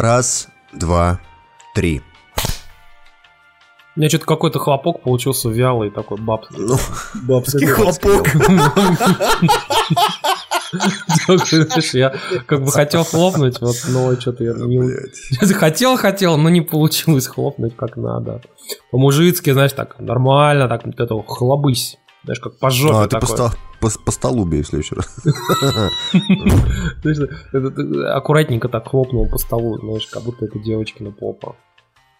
Раз, два, три. У меня что-то какой-то хлопок получился вялый такой баб. Ну, бабский хлопок. Я как бы хотел хлопнуть, вот, но что-то я не... Хотел, хотел, но не получилось хлопнуть как надо. По-мужицки, знаешь, так нормально, так вот это хлобысь. Знаешь, как по жопе А, ты такой. по, по, по столу бей в следующий раз. Знаешь, это ты аккуратненько так хлопнул по столу, знаешь, как будто это девочкина попа.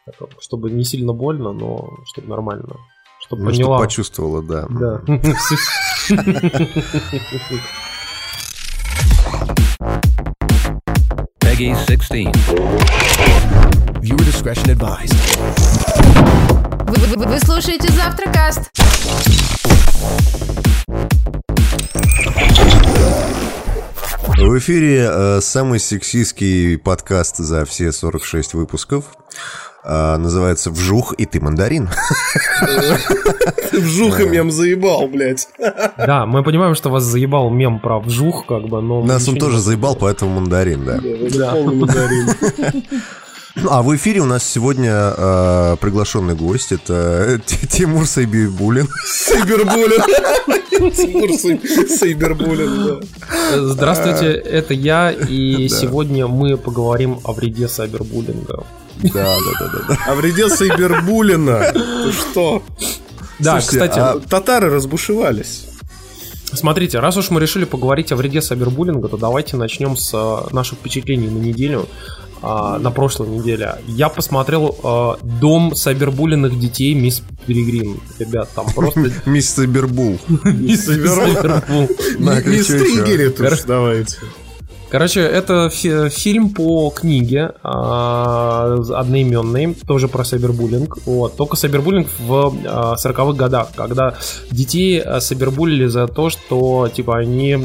Это, Чтобы не сильно больно, но чтобы нормально. Чтобы Ну, чтобы поняла. почувствовала, да. Да. Peggy 16. Viewer discretion advised. Вы, вы- вы слушаете Завтракаст. В эфире э, самый сексистский подкаст за все 46 выпусков. А, называется «Вжух, и ты мандарин». Вжух и мем заебал, блядь. Да, мы понимаем, что вас заебал мем про вжух, как бы, но... Нас он тоже заебал, поэтому мандарин, да. Да. Мандарин. Ну, А в эфире у нас сегодня э, приглашенный гость. Это Т- Тимур Сайбибулин. Сайбербулин. Тимур Сай- Сайбербулин, да. Здравствуйте, это я, и сегодня мы поговорим о вреде сайбербуллинга. Да, да, да, да, да. О вреде Сайбербулина. Ты что? Да, Слушайте, кстати, а- Татары разбушевались. смотрите, раз уж мы решили поговорить о вреде сайбербуллинга, то давайте начнем с э, наших впечатлений на неделю. А, на прошлой неделе. Я посмотрел э, дом сайбербулленных детей Мисс Перегрин. Ребят, там просто Мисс Сайбербул. Мисс Сайбербул. Ещё. стригерит уж, давайте. Короче, это фи- фильм по книге а, одноименной, тоже про сайбербуллинг. Вот. Только сайбербуллинг в а, 40-х годах, когда детей сайбербулили за то, что типа они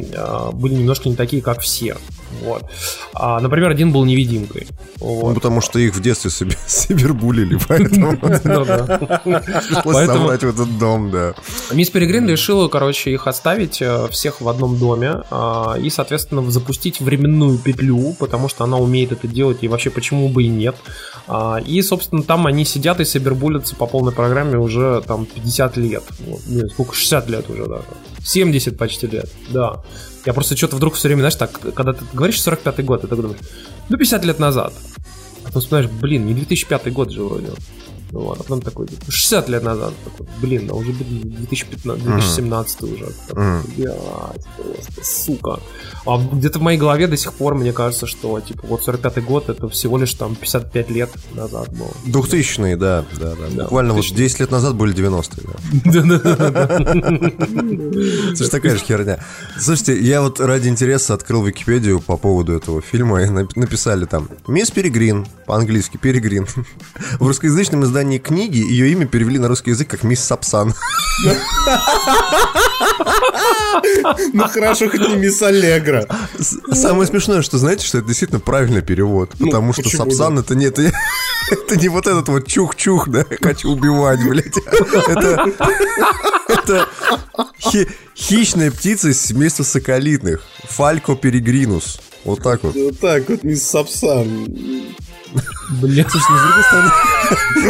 были немножко не такие, как все. Вот. А, например, один был невидимкой. Ну, Вот. потому что их в детстве сайбербулили, поэтому Ну пришлось собрать в этот дом, да. Мисс Перегрин решила, короче, их оставить э, всех в одном доме а, и, соответственно, запустить временную петлю, потому что она умеет это делать, и вообще почему бы и нет. А, И, собственно, там они сидят и сайбербулятся по полной программе уже там 50 лет. Сколько? 60 лет уже даже. 70 почти лет, да. Я просто что-то вдруг все время, знаешь, так, когда ты говоришь 45-й год, ты так думаешь, ну, 50 лет назад. А потом вспоминаешь, блин, не 2005 год же вроде. Вот, а потом такой, 60 лет назад, такой, блин, а уже блин, 2015, 2017 уже. Такой. Блядь, просто, сука. А где-то в моей голове до сих пор мне кажется, что, типа, вот 45-й год, это всего лишь там 55 лет назад было. Двухтысячные, да, да, да. Да, Буквально вот 2000-е. 10 лет назад были 90-е, да. Слушай, такая же херня. Слушайте, я вот ради интереса открыл Википедию по поводу этого фильма и нап- написали там «Мисс Перегрин», по-английски «Перегрин». В русскоязычном издании книги ее имя перевели на русский язык как «Мисс Сапсан». Ну хорошо, хоть не мисс Аллегра. Самое смешное, что знаете, что это действительно правильный перевод, Ну, потому что Сапсан это не, это, не- это не вот этот вот чух-чух, да, хочу убивать, блядь. Это, это хи- хищная птица из семейства соколитных, Фалько перегринус. Вот так вот. Вот так вот, мисс Сапсан. Блин, Слушай, ну, с другой стороны,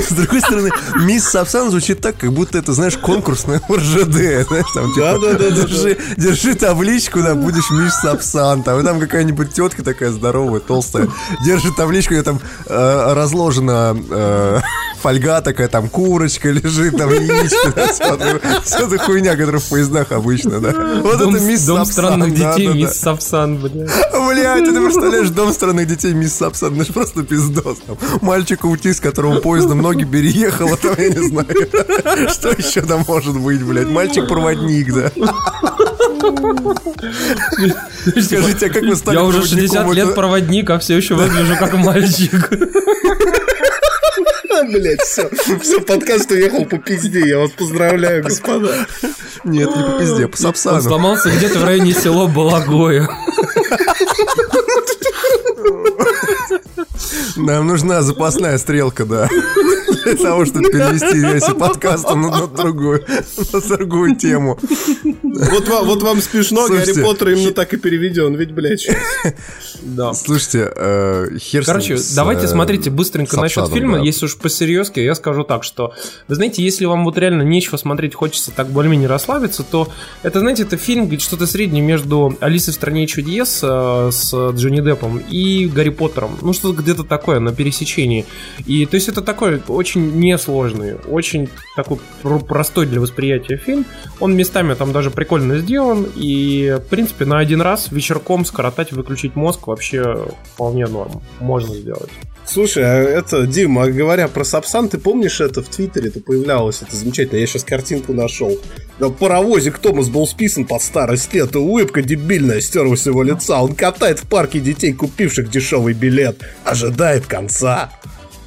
с другой стороны, мисс Сапсан звучит так, как будто это, знаешь, конкурсное в РЖД, знаешь, там типа, Да-да-да-да-да. держи, держи табличку, да, будешь мисс Сапсан, там, и там какая-нибудь тетка такая здоровая, толстая, держит табличку, где там э, разложена э, фольга такая, там курочка лежит, там яичко, да, вся эта- хуйня, которая в поездах обычно, да. Вот дом, это мисс дом Сапсан, странных да, детей, да, мисс Сапсан, блядь. Блять, ты представляешь дом странных детей мисс Сапсан, это ж просто пиздос. Там, мальчик-аутист, которому поездом ноги переехало, там, я не знаю. Что еще там может быть, блядь? Мальчик-проводник, да. Скажите, а как вы стали Я уже проводником? 60 лет проводник, а все еще выгляжу как мальчик. А, блядь, все. Все, подкаст уехал по пизде. Я вас поздравляю, господа. Нет, не по пизде, по Он Сапсану. сломался где-то в районе села Балагоя. Нам нужна запасная стрелка, да. Для того, чтобы перевести версию подкаста на, на другую, на другую тему. Вот, вам- вот вам смешно, Слушайте, Гарри Поттер именно так и переведен, ведь, блядь, щас. Да. Слушайте, э, хер Короче, с, давайте э, смотрите быстренько насчет обсадом, фильма. да. Если уж по-серьезки, я скажу так, что, вы знаете, если вам вот реально нечего смотреть, хочется так более-менее расслабиться, то это, знаете, это фильм где что-то среднее между «Алисой в стране чудес» э, с Джонни Деппом и «Гарри Поттером». Ну, что-то где-то такое на пересечении. И, то есть, это такой очень несложный, очень такой пр- простой для восприятия фильм. Он местами там даже прикольно сделан, и, в принципе, на один раз вечерком скоротать, выключить мозг вообще вполне норм. Можно сделать. Слушай, а это, Дима, а говоря про Сапсан, ты помнишь это в Твиттере, это появлялось, это замечательно, я сейчас картинку нашел. Да, паровозик Томас был списан под старость лет, и улыбка дебильная стерлась с его лица. Он катает в парке детей, купивших дешевый билет, ожидает конца.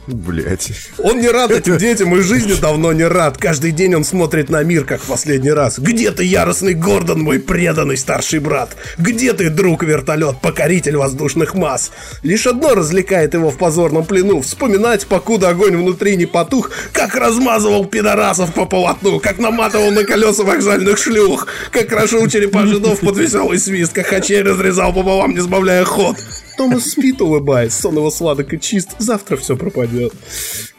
Блять. Он не рад этим детям и жизни давно не рад. Каждый день он смотрит на мир, как в последний раз. Где ты, яростный Гордон, мой преданный старший брат? Где ты, друг вертолет, покоритель воздушных масс? Лишь одно развлекает его в позорном плену. Вспоминать, покуда огонь внутри не потух, как размазывал пидорасов по полотну, как наматывал на колеса вокзальных шлюх, как крошил черепа жидов под веселый свист, как хачей разрезал пополам, не сбавляя ход. Томас спит, улыбаясь, сон его сладок и чист, завтра все пропадет.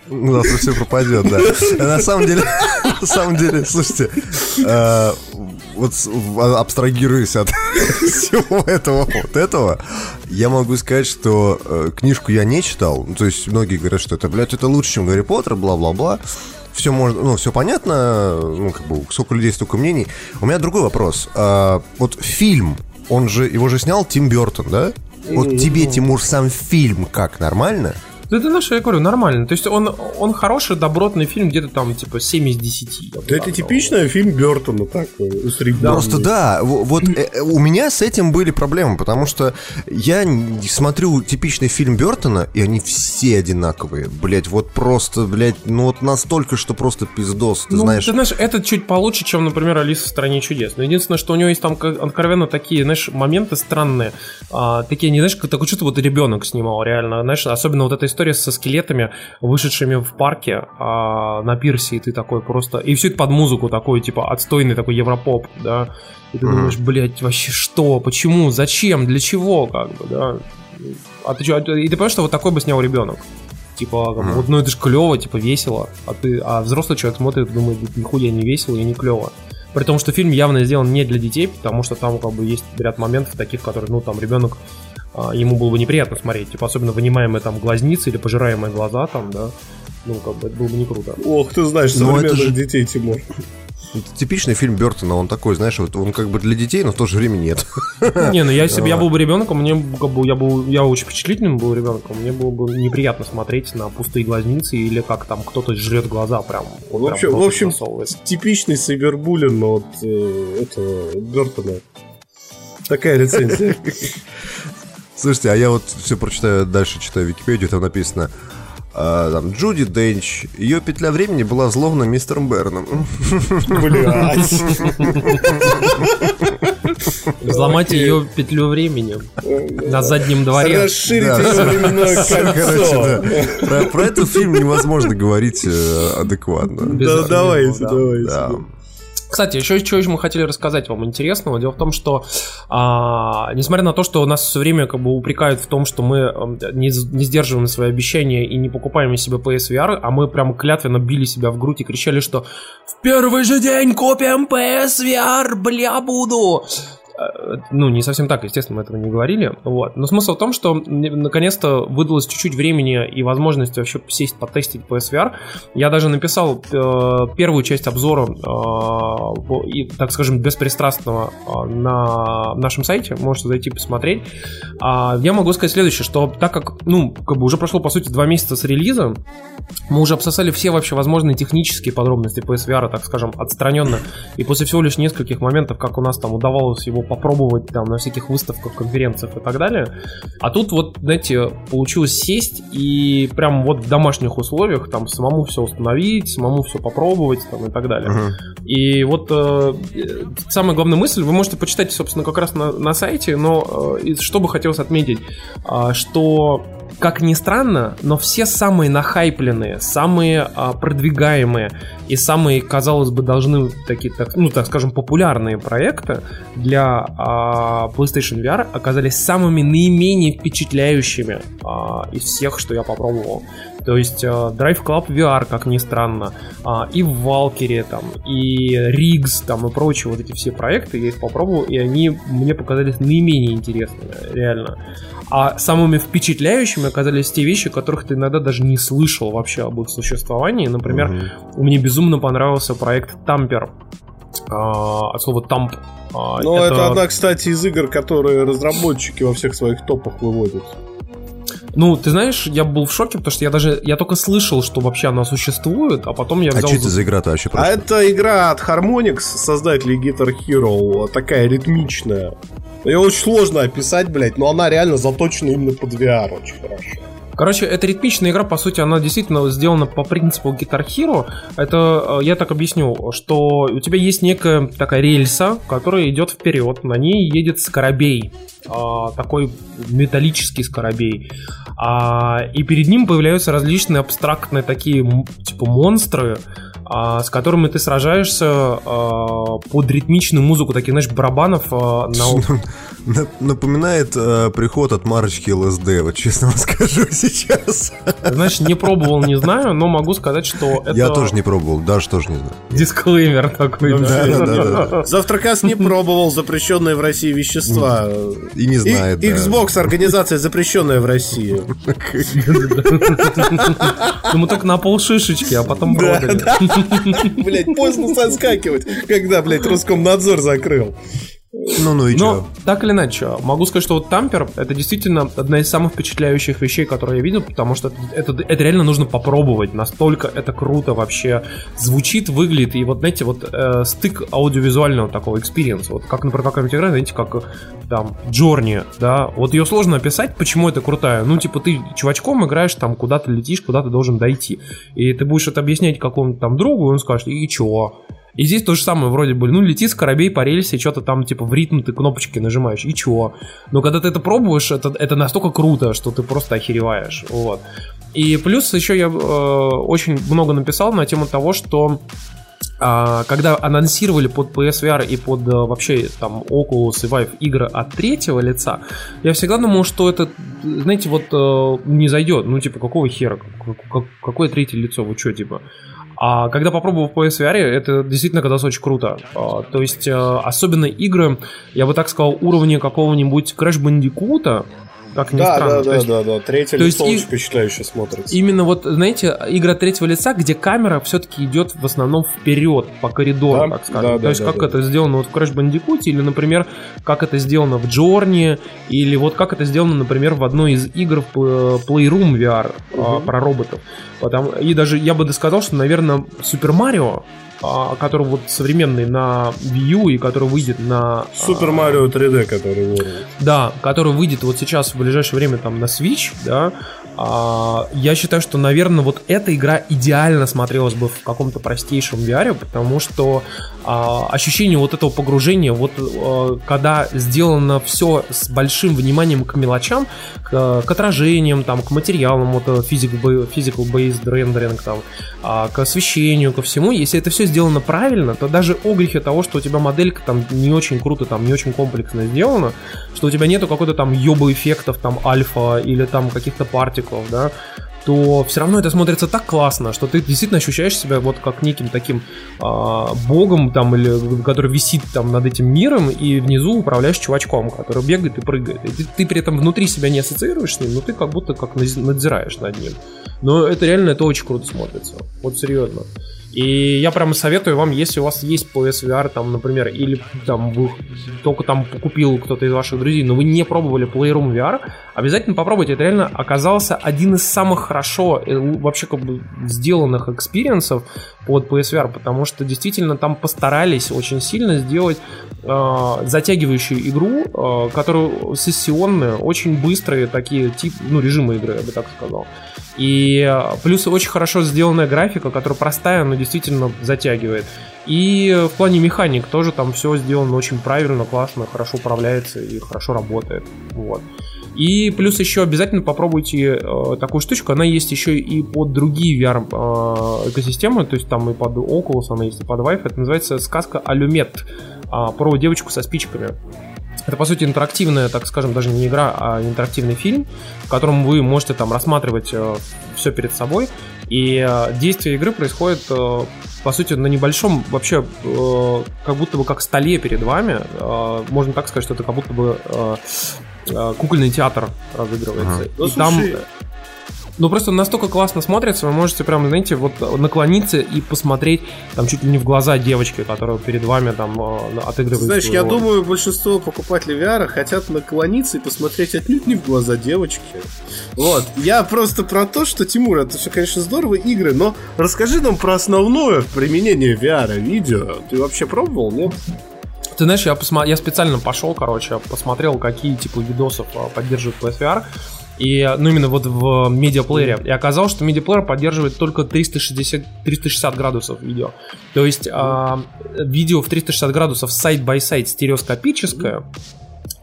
Ну, завтра все пропадет, да. А На самом деле, на самом деле, слушайте, э, вот в- абстрагируясь от всего этого, вот этого, я могу сказать, что э, книжку я не читал. Ну, То есть многие говорят, что это, блядь, это лучше, чем Гарри Поттер, бла-бла-бла. Все можно, ну, все понятно, ну, как бы, сколько людей, столько мнений. У меня другой вопрос. А, вот фильм, он же, его же снял Тим Бертон, да? Вот тебе, Тимур, сам фильм как, нормально? Да это наше, я говорю, нормально. То есть он, он хороший, добротный фильм, где-то там типа 7 из 10. я бы Да это так типичный фильм Бертона такой, усредненный. Просто да, во- вот э, э, у меня с этим были проблемы, потому что я смотрю типичный фильм Бертона, и они все одинаковые. Блять, вот просто, блять, ну вот настолько, что просто пиздос, ты Ну, знаешь. ты знаешь, это чуть получше, чем, например, Алиса в стране чудес. Но единственное, что у него есть там откровенно такие, знаешь, моменты странные. А, такие, не знаешь, такое чувство, вот ребенок снимал, реально. Знаешь, особенно вот эта история со скелетами, вышедшими в парке а, на пирсе, и ты такой просто... И все это под музыку такой, типа, отстойный такой европоп, да. И ты Мгм. думаешь, блядь, вообще что, почему, зачем, для чего, как бы, да. А ты чё, и ты понимаешь, что вот такой бы снял ребенок. Типа, бы, Мгм. вот, ну это же клево, типа, весело. А ты, а взрослый человек смотрит и думает, «Да нихуя не весело и не клево. При том, что фильм явно сделан не для детей, потому что там как бы есть ряд моментов таких, которые, ну, там ребенок а, ему было бы неприятно смотреть, типа особенно вынимаемые там глазницы или пожираемые глаза там, да, ну как бы это было бы не круто. Ох, ты знаешь Ну, это современных же- детей, Тимур. Это типичный фильм Бертона, он такой, знаешь, вот он как бы для детей, но в то же время нет. Не, ну я если бы я был бы ребенком, мне как бы я был я очень впечатлительным был ребенком, мне было бы неприятно смотреть на пустые глазницы или как там кто-то жрет глаза прям. В общем, в общем типичный сайбербуллин от э, этого Бертона. Такая рецензия. Слушайте, а я вот все прочитаю, дальше читаю Википедию, там написано а, там, Джуди Денч, ее петля времени была взломана мистером Берном. Блять. Взломать ее петлю времени на заднем дворе. Расширить ее временное кольцо. Про, этот фильм невозможно говорить э, адекватно. Да, давайте, да. давайте. Кстати, еще что мы хотели рассказать вам интересного. Дело в том, что а, несмотря на то, что нас все время как бы упрекают в том, что мы эм, не, не сдерживаем свои обещания и не покупаем себе PSVR, а мы прям клятвенно били себя в грудь и кричали, что в первый же день купим PSVR, бля, буду. Э, Ну, не совсем так, естественно, мы этого не говорили. Вот. Но смысл в том, что наконец-то выдалось чуть-чуть времени и возможности вообще сесть потестить PSVR. Я даже написал э, первую часть обзора, э, и, так скажем, беспристрастного э, на нашем сайте. Можете зайти посмотреть. А, я могу сказать следующее, что так как, ну, как бы уже прошло, по сути, два месяца с релиза, мы уже обсосали все вообще возможные технические подробности PSVR, так скажем, отстраненно. И после всего лишь нескольких моментов, как у нас там удавалось его попробовать там на всяких выставках, конференциях и так далее. А тут вот, знаете, получилось сесть и прям вот в домашних условиях там самому все установить, самому все попробовать там и так далее. Мгм. И вот э, э, самая главная мысль, вы можете почитать, собственно, как раз на, на сайте, но э, что бы хотелось отметить, а, что как ни странно, но все самые нахайпленные, самые а, продвигаемые и самые, казалось бы, должны такие, так, ну так скажем, популярные проекты для а, PlayStation VR оказались самыми наименее впечатляющими а, из всех, что я попробовал. То есть а, Drive Club VR, как ни странно, а, и Valkyrie там, и Riggs там, и прочие вот эти все проекты, я их попробовал, и они мне показались наименее интересными, реально. А самыми впечатляющими оказались те вещи, которых ты иногда даже не слышал вообще об их существовании. Например, Мгм. мне безумно понравился проект Тампер. А, от слова тамп. А, Ну, это... одна, кстати, из игр, которые разработчики во всех своих топах выводят. Ну, ты знаешь, я был в шоке, потому что я даже, я только слышал, что вообще она существует, а потом я А взял... что это за- игра-то вообще А просто? это игра от Harmonix, создателей Guitar Hero, такая ритмичная. Ее очень сложно описать, блядь, но она реально заточена именно под VR очень хорошо. Короче, эта ритмичная игра, по сути, она действительно сделана по принципу Guitar Hero. Это, э, я так объясню, что у тебя есть некая такая рельса, которая идет вперед, на ней едет скоробей. а, такой металлический скоробей. А, и перед ним появляются различные абстрактные такие, типа, монстры, с которыми ты сражаешься а, под ритмичную музыку, таких, знаешь, барабанов а, на, На- Напоминает приход от марочки ЛСД, вот честно вам скажу сейчас. Знаешь, не пробовал, не знаю, но могу сказать, что это Я тоже не пробовал, даже тоже не знаю. дисклеймер такой. Завтракас не пробовал запрещенные в России вещества. И не знает. Xbox организация запрещенная в России. Ну, мы так на пол шишечки, а потом продали. Блять, поздно соскакивать, когда, блядь, Роскомнадзор закрыл. Ну, ну и Но чё? так или иначе, могу сказать, что вот Тампер это действительно одна из самых впечатляющих вещей, которые я видел, потому что это, это, это реально нужно попробовать. Настолько это круто вообще звучит, выглядит. И вот, знаете, вот э, стык аудиовизуального такого экспириенса. Вот как, например, какая-нибудь игра, знаете, как э, там Journey, да, вот ее сложно описать, почему это крутая. Ну, типа, ты чувачком играешь, там, куда-то летишь, куда ты должен дойти. И ты будешь это объяснять какому-то там другу, и он скажет, и чё? И здесь то же самое, вроде бы, ну, летит скарабей по рельсе, что-то там, типа, в ритм ты кнопочки нажимаешь, и чего? Но когда ты это пробуешь, это, это настолько круто, что ты просто охереваешь, вот. И плюс еще я э, очень много написал на тему того, что а, когда анонсировали под PSVR и под э, вообще там Oculus и Vive игры от третьего лица, я всегда думал, что это, знаете, вот э, не зайдет. Ну, типа, какого хера? Как- как- какое третье лицо? Вы что, типа? А когда попробовал в PSVR, это действительно казалось очень круто. А, то есть, э, особенно игры, я бы так сказал, уровня какого-нибудь Crash Bandicoot, как ни Да, странно. да, То да, есть, да, да. Третье то есть лицо и- очень впечатляюще смотрится. Именно вот, знаете, игра третьего лица, где камера все-таки идет в основном вперед, по коридору, Да, так скажем. да, То да, есть, да, как да. это сделано вот в Crash Bandicoot, или, например, как это сделано в Джорни, или вот как это сделано, например, в одной из игр в э, Playroom VR а, Мгм. про роботов. Потому, и даже я бы сказал, что, наверное, Супер Марио, а, который вот современный на Wii U и который выйдет на... а, Супер Марио 3D, который ворует. да, который выйдет вот сейчас в ближайшее время там на Switch, да, а, я считаю, что, наверное, вот эта игра идеально смотрелась бы в каком-то простейшем VR, потому что а, ощущение вот этого погружения, вот а, когда сделано все с большим вниманием к мелочам, к, к отражениям, там, к материалам, вот э, physical, ba- physical based rendering, там, а, к освещению, ко всему, если это все сделано правильно, то даже огрехи того, что у тебя моделька там не очень круто, там не очень комплексно сделана, что у тебя нету какой-то там ёба эффектов, там альфа или там каких-то партиклов, да, то все равно это смотрится так классно, что ты действительно ощущаешь себя вот как неким таким а, богом там или который висит там над этим миром и внизу управляешь чувачком, который бегает и прыгает. И ты, ты при этом внутри себя не ассоциируешь с ним, но ты как будто как надзираешь над ним. Но это реально это очень круто смотрится. Вот серьезно. И я прямо советую вам, если у вас есть PSVR, там, например, или там вы только там купил кто-то из ваших друзей, но вы не пробовали Playroom VR, обязательно попробуйте. Это реально оказался один из самых хорошо э, вообще как бы сделанных экспириенсов под PSVR, потому что действительно там постарались очень сильно сделать э, затягивающую игру, э, которую сессионную, очень быстрые такие тип, ну, режимы игры, я бы так сказал. И э, плюс очень хорошо сделанная графика, которая простая, но действительно затягивает. И в плане механик тоже там все сделано очень правильно, классно, хорошо управляется и хорошо работает. Вот. И плюс еще обязательно попробуйте э, такую штучку. Она есть еще и под другие VR э, экосистемы, то есть там и под Oculus она есть, и под Vive. Это называется сказка Алюмет э, про девочку со спичками. Это, по сути, интерактивная, так скажем, даже не игра, а интерактивный фильм, в котором вы можете там рассматривать э, все перед собой. И э, действие игры происходит, э, по сути, на небольшом, вообще, э, как будто бы как столе перед вами. Э, можно так сказать, что это как будто бы э, кукольный театр разыгрывается. Ну, И там слушай, ну, просто настолько классно смотрится, вы можете прям, знаете, вот наклониться и посмотреть там чуть ли не в глаза девочки, которая перед вами там э, отыгрывает. Знаешь, я роль. думаю, большинство покупателей VR хотят наклониться и посмотреть отнюдь не в глаза девочки. Вот. Я просто про то, что, Тимур, это все, конечно, здорово, игры, но расскажи нам про основное применение VR видео. Ты вообще пробовал, нет? Ты знаешь, я, посма- я специально пошел, короче, посмотрел, какие типа видосов а, поддерживает PSVR. И, ну, именно вот в медиаплеере. И оказалось, что медиаплеер поддерживает только 360, 360 градусов видео. То есть а, видео в 360 градусов side-by-side стереоскопическое,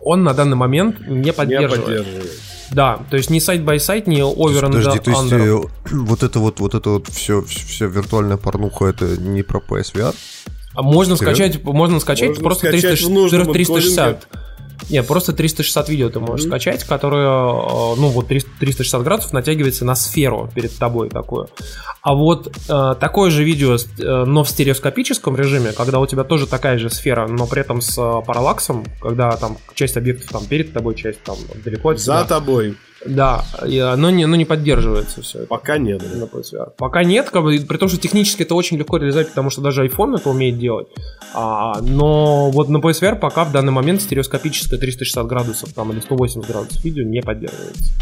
он на данный момент не Не поддерживает. поддерживает. Да, то есть ни side-by-side, ни over and Подожди, то есть under. э, вот это вот, вот это вот все, все виртуальная порнуха, это не про PSVR? А можно Серьезно? скачать, можно скачать Можно просто скачать 360, в нужном 360. Нет, просто 360 видео ты можешь скачать, которое, э, ну вот 300 360 градусов натягивается на сферу перед тобой такую. А вот э, такое же видео, э, но в стереоскопическом режиме, когда у тебя тоже такая же сфера, но при этом с э, параллаксом, когда там часть объектов там перед тобой, часть там далеко от За тебя. тобой. Да, и оно не, оно не поддерживается все. Пока нет. на PSVR. Пока нет, как бы, при том, что технически это очень легко реализовать, потому что даже iPhone это умеет делать. А, но вот на PSVR пока в данный момент стереоскопическое 360 градусов там, или 180 градусов видео не поддерживается.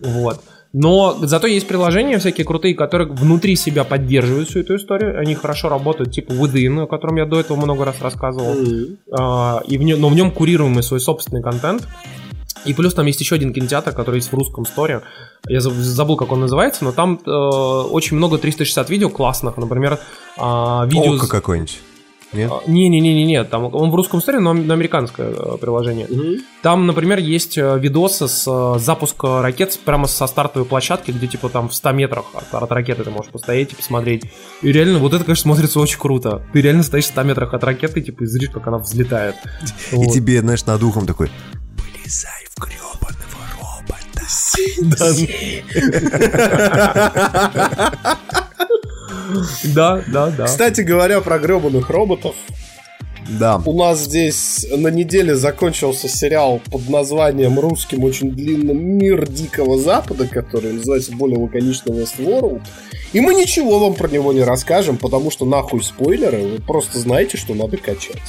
Вот. Но зато есть приложения всякие крутые, которые внутри себя поддерживают всю эту историю. Они хорошо работают, типа Within, о котором я до этого много раз рассказывал. А, и в нем, но в нем курируемый свой собственный контент. И плюс там есть еще один кинотеатр, который есть в русском сторе. Я заб- забыл, как он называется, но там э, очень много 360 видео классных. Например, а, видео... Око какой-нибудь. Нет? а, Не-не-не-не, там он в русском сторе, но на американское э, приложение. Там, например, есть э, видосы с э, запуска ракет прямо со стартовой площадки, где типа там в 100 метрах от, от ракеты ты можешь постоять и посмотреть. И реально, вот это, конечно, смотрится очень круто. Ты реально стоишь в 100 метрах от ракеты, типа, и зришь, как она взлетает. И тебе, знаешь, над ухом такой, полезай гребаного робота. Да, да, да. Кстати говоря про гребаных роботов, Да. у нас здесь на неделе закончился сериал под названием русским очень длинным «Мир Дикого Запада», который называется более лаконично Westworld. И мы ничего вам про него не расскажем, потому что нахуй спойлеры, вы просто знаете, что надо качаться.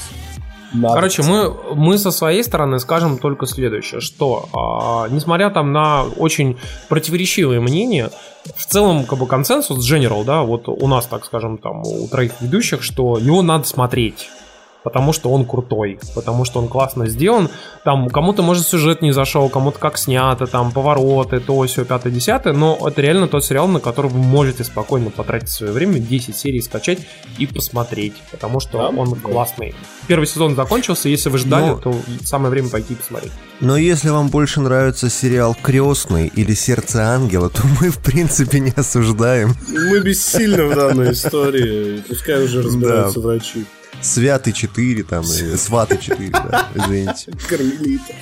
Надо. Короче, мы, мы со своей стороны скажем только следующее, что а, несмотря там на очень противоречивые мнения, в целом как бы консенсус general, да, вот у нас, так скажем, там у троих ведущих, что его надо смотреть. Потому что он крутой, потому что он классно сделан. Там кому-то, может, сюжет не зашел, кому-то как снято, там повороты, то, все, пятое, десятое, но это реально тот сериал, на который вы можете спокойно потратить свое время, 10 серий скачать и посмотреть, потому что Да? он Да. классный. Первый сезон закончился, если вы ждали, Ну, то самое время пойти и посмотреть. Но если вам больше нравится сериал «Крестный» или «Сердце ангела», то мы, в принципе, не осуждаем. Мы бессильны в данной истории, пускай уже разбираются врачи. «Святый 4» там, и «Сваты 4», да, извините. Кармелита.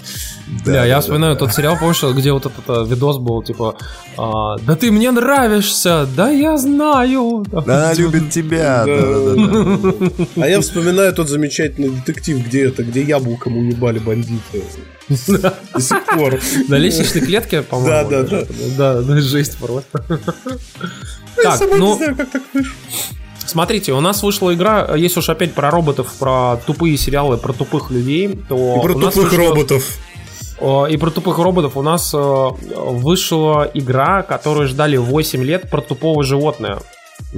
Да, я да, вспоминаю тот сериал, помнишь, где вот этот э, видос был, типа, а, да ты мне нравишься, да я знаю. Да, она любит тебя, да, да, да. А я вспоминаю тот замечательный детектив, где это, где яблоком уебали бандиты. До сих пор. На лестничной клетке, по-моему. Да, да, даже. Да, ну жесть просто. Я Так, сама не ну, знаю, как так вышло. Смотрите, у нас вышла игра, если уж опять про роботов, про тупые сериалы, про тупых людей, то И про тупых вышла- роботов. Э, И про тупых роботов у нас э, вышла игра, которую ждали 8 лет про тупого животное.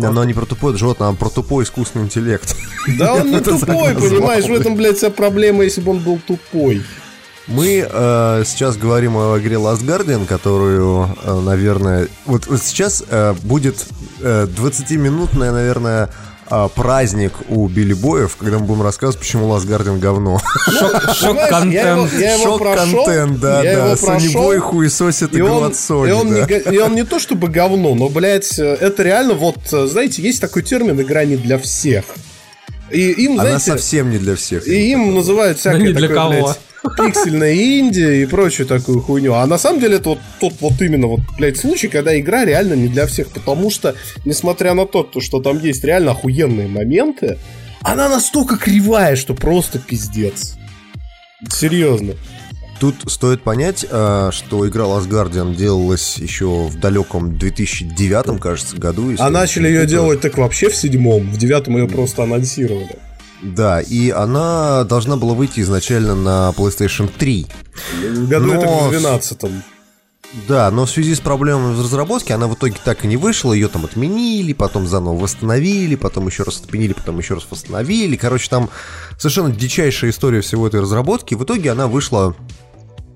Оно не про тупое животное, а про тупой искусственный интеллект. Да он не тупой, понимаешь? В этом, блядь, вся проблема, если бы он был тупой. Мы э, сейчас говорим о игре Last Guardian, которую, э, наверное... Вот, вот сейчас э, будет э, 20-минутная, наверное, а, праздник у Билли Боев, когда мы будем рассказывать, почему Лас Гардиан говно. Прошел, Шок-контент, да, да. прошел, Бой хуесосит и И он, Глад Сони, и, он не, то чтобы говно, но, блядь, э, это реально вот, э, знаете, есть такой термин «игра не для всех». И им, Она знаете, совсем не для всех. и им называют всякое не для такое, кого. блядь, пиксельная Индия и прочую такую хуйню. А на самом деле это вот тот вот именно вот, блядь, случай, когда игра реально не для всех. Потому что, несмотря на то, то, что там есть реально охуенные моменты, она настолько кривая, что просто пиздец. Серьезно. Тут стоит понять, а, что игра Last Guardian делалась еще в далеком 2009, кажется, году. А начали ее делать так вообще в седьмом, в девятом ее просто анонсировали. Да, и она должна была выйти изначально на PlayStation 3. В году Но- это в двенадцатом. Да, но в связи с проблемами в разработке она в итоге так и не вышла, ее там отменили, потом заново восстановили, потом еще раз отменили, потом еще раз восстановили. Короче, там совершенно дичайшая история всего этой разработки. В итоге она вышла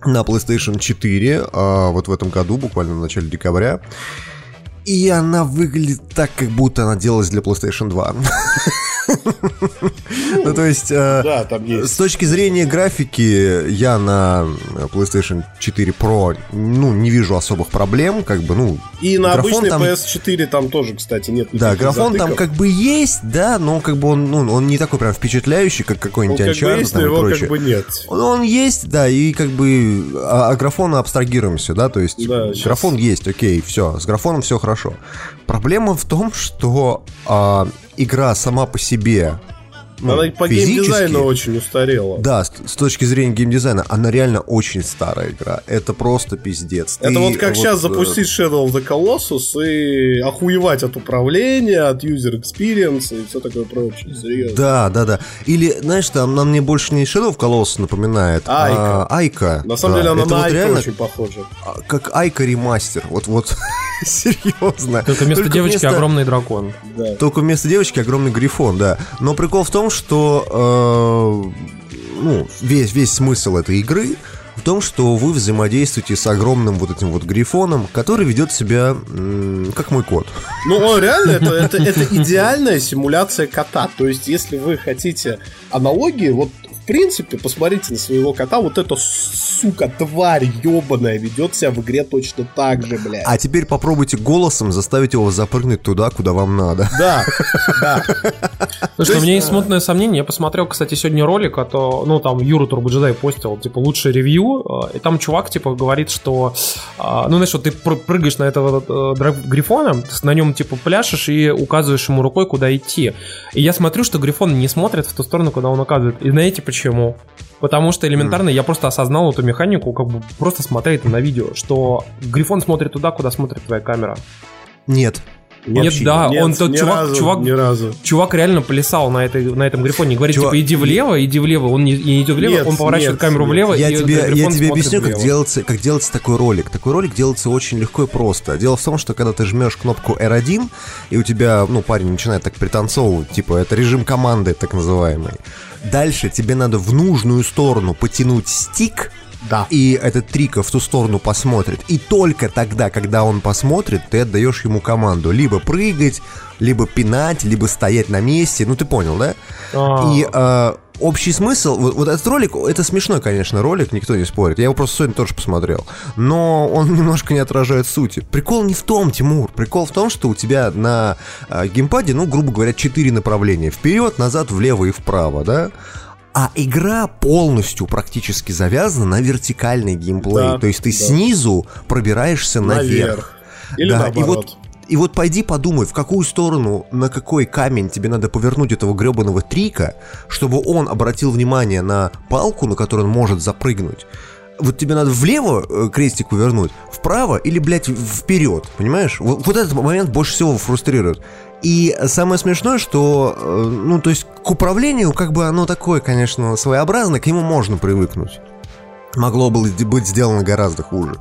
на PlayStation 4 а, вот в этом году, буквально в начале декабря. И она выглядит так, как будто она делалась для PlayStation 2. Ну, то есть... э, есть. с точки зрения графики, я на PlayStation 4 Pro, ну, не вижу особых проблем, как бы, ну... И на обычной там- PS4 там тоже, кстати, нет Да, графон там как бы есть, да, но как бы он, ну, он не такой прям впечатляющий, как какой-нибудь Uncharted там и прочее. как бы нет. Он, он есть, да, и как бы а, от графона абстрагируемся, да, то есть графон есть, окей, все, с графоном все хорошо. Проблема в том, что а, игра сама по себе, ну, Она по геймдизайну очень устарела. Да, с, с точки зрения геймдизайна, она реально очень старая игра. Это просто пиздец. Это Ты вот как сейчас э, запустить Shadow of the Colossus и охуевать от управления, от user experience и все такое прочее. Серьезно. Да, да, да. Или, знаешь, там нам мне больше не Shadow of Colossus напоминает, Айка. а Айка. На самом Да, деле она это на вот Айка реально очень похожа. а, как Айка ремастер. Вот, вот, серьезно. Только вместо девочки вместо- огромный дракон. Да. Только вместо девочки огромный грифон, да. Но прикол в том, что э, ну, весь, весь смысл этой игры в том, что вы взаимодействуете с огромным вот этим вот грифоном, который ведет себя как мой кот. Ну, он реально, это, это, это идеальная симуляция кота. То есть, если вы хотите аналогии, вот в принципе, посмотрите на своего кота, вот эта сука, тварь ебаная, ведет себя в игре точно так же, блядь. А теперь попробуйте голосом заставить его запрыгнуть туда, куда вам надо. Да, да. Слушай, у меня есть смутное сомнение. Я посмотрел, кстати, сегодня ролик, а то, ну, там Юра Турбоджедай постил, типа, лучшее ревью, э, и там чувак, типа, говорит, что, а, ну, знаешь, вот ты пр- прыгаешь на этого э, грифона, на нем, типа, пляшешь и указываешь ему рукой, куда идти. И я смотрю, что грифон не смотрит в ту сторону, куда он указывает. И знаете почему? Потому что элементарно я просто осознал эту механику, как бы просто смотря это на видео, что грифон смотрит туда, куда смотрит твоя камера. Нет. Нет, да, Нет, он тот ни чувак, разу, чувак, Ни разу. чувак реально плясал на, этой, на этом грифоне. Говорит, Чувак- типа, иди влево, иди влево. Он не, не идет влево, Нет, он поворачивает нет, камеру нет. влево, Я и тебе, я тебе объясню, как влево. делается, как делается такой ролик. Такой ролик делается очень легко и просто. Дело в том, что когда ты жмешь кнопку R1, и у тебя, ну, парень начинает так пританцовывать, типа, это режим команды, так называемый. Дальше тебе надо в нужную сторону потянуть стик, Да. и этот трика в ту сторону посмотрит. И только тогда, когда он посмотрит, ты отдаешь ему команду. Либо прыгать, либо пинать, либо стоять на месте. Ну, ты понял, да? А. И э, общий смысл... Вот, вот этот ролик, это смешной, конечно, ролик, никто не спорит. Я его просто сегодня тоже посмотрел. Но он немножко не отражает сути. Прикол не в том, Тимур. Прикол в том, что у тебя на э, геймпаде, ну, грубо говоря, четыре направления. Вперед, назад, влево и вправо, да? А игра полностью практически завязана на вертикальный геймплей. Да, То есть ты да. снизу пробираешься наверх. Наверх. Или Да, и наоборот. вот, и вот пойди подумай, в какую сторону, на какой камень тебе надо повернуть этого гребаного трика, чтобы он обратил внимание на палку, на которую он может запрыгнуть. Вот тебе надо влево э, крестик повернуть, вправо или, блядь, вперед, понимаешь? Вот, вот этот момент больше всего фрустрирует. И самое смешное, что, э, ну, то есть к управлению, как бы оно такое, конечно, своеобразное, к нему можно привыкнуть. Могло бы быть сделано гораздо хуже.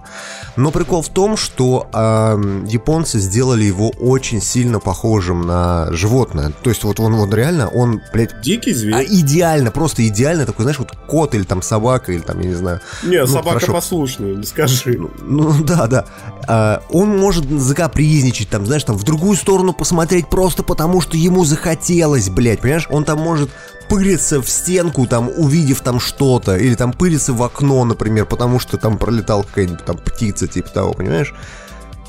Но прикол в том, что э, японцы сделали его очень сильно похожим на животное. То есть вот он, он реально, он, блядь, Дикий зверь? а, идеально, просто идеально такой, знаешь, вот кот или там собака или там, я не знаю. Не, ну, собака хорошо. послушная, не скажи. Ну да, да. А, он может закапризничать, там, знаешь, там в другую сторону посмотреть просто потому, что ему захотелось, блядь, понимаешь? Он там может пыриться в стенку, там, увидев там что-то, или там пыриться в окно, например, потому что там пролетал какая-нибудь там птица, типа того, понимаешь?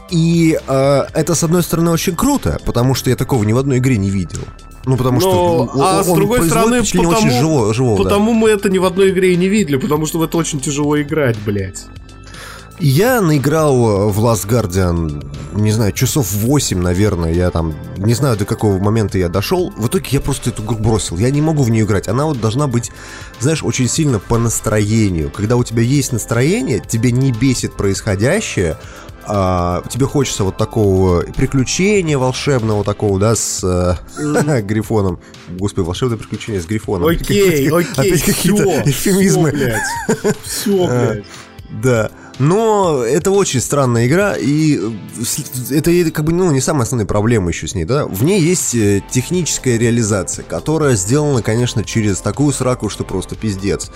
И э, это, с одной стороны, очень круто, потому что я такого ни в одной игре не видел. Ну, потому что... Но, ну, а он с другой стороны, потому, очень живо, живого, да. потому мы это ни в одной игре и не видели, потому что в это очень тяжело играть, блядь. Я наиграл в Last Guardian, не знаю, часов 8, наверное. Я там, не знаю, до какого момента я дошел. В итоге я просто эту игру бросил. Я не могу в нее играть. Она вот должна быть, знаешь, очень сильно по настроению. Когда у тебя есть настроение, тебе не бесит происходящее, а, тебе хочется вот такого приключения волшебного такого, да, с э, Грифоном. Господи, волшебное приключение с Грифоном. Окей, окей, Опять какие-то всё, эвфемизмы. всё, блядь. Все, Э, блядь. Да. Но это очень странная игра, и э, это как бы ну, не самая основная проблема еще с ней, да. В ней есть э, техническая реализация, которая сделана, конечно, через такую сраку, что просто пиздец.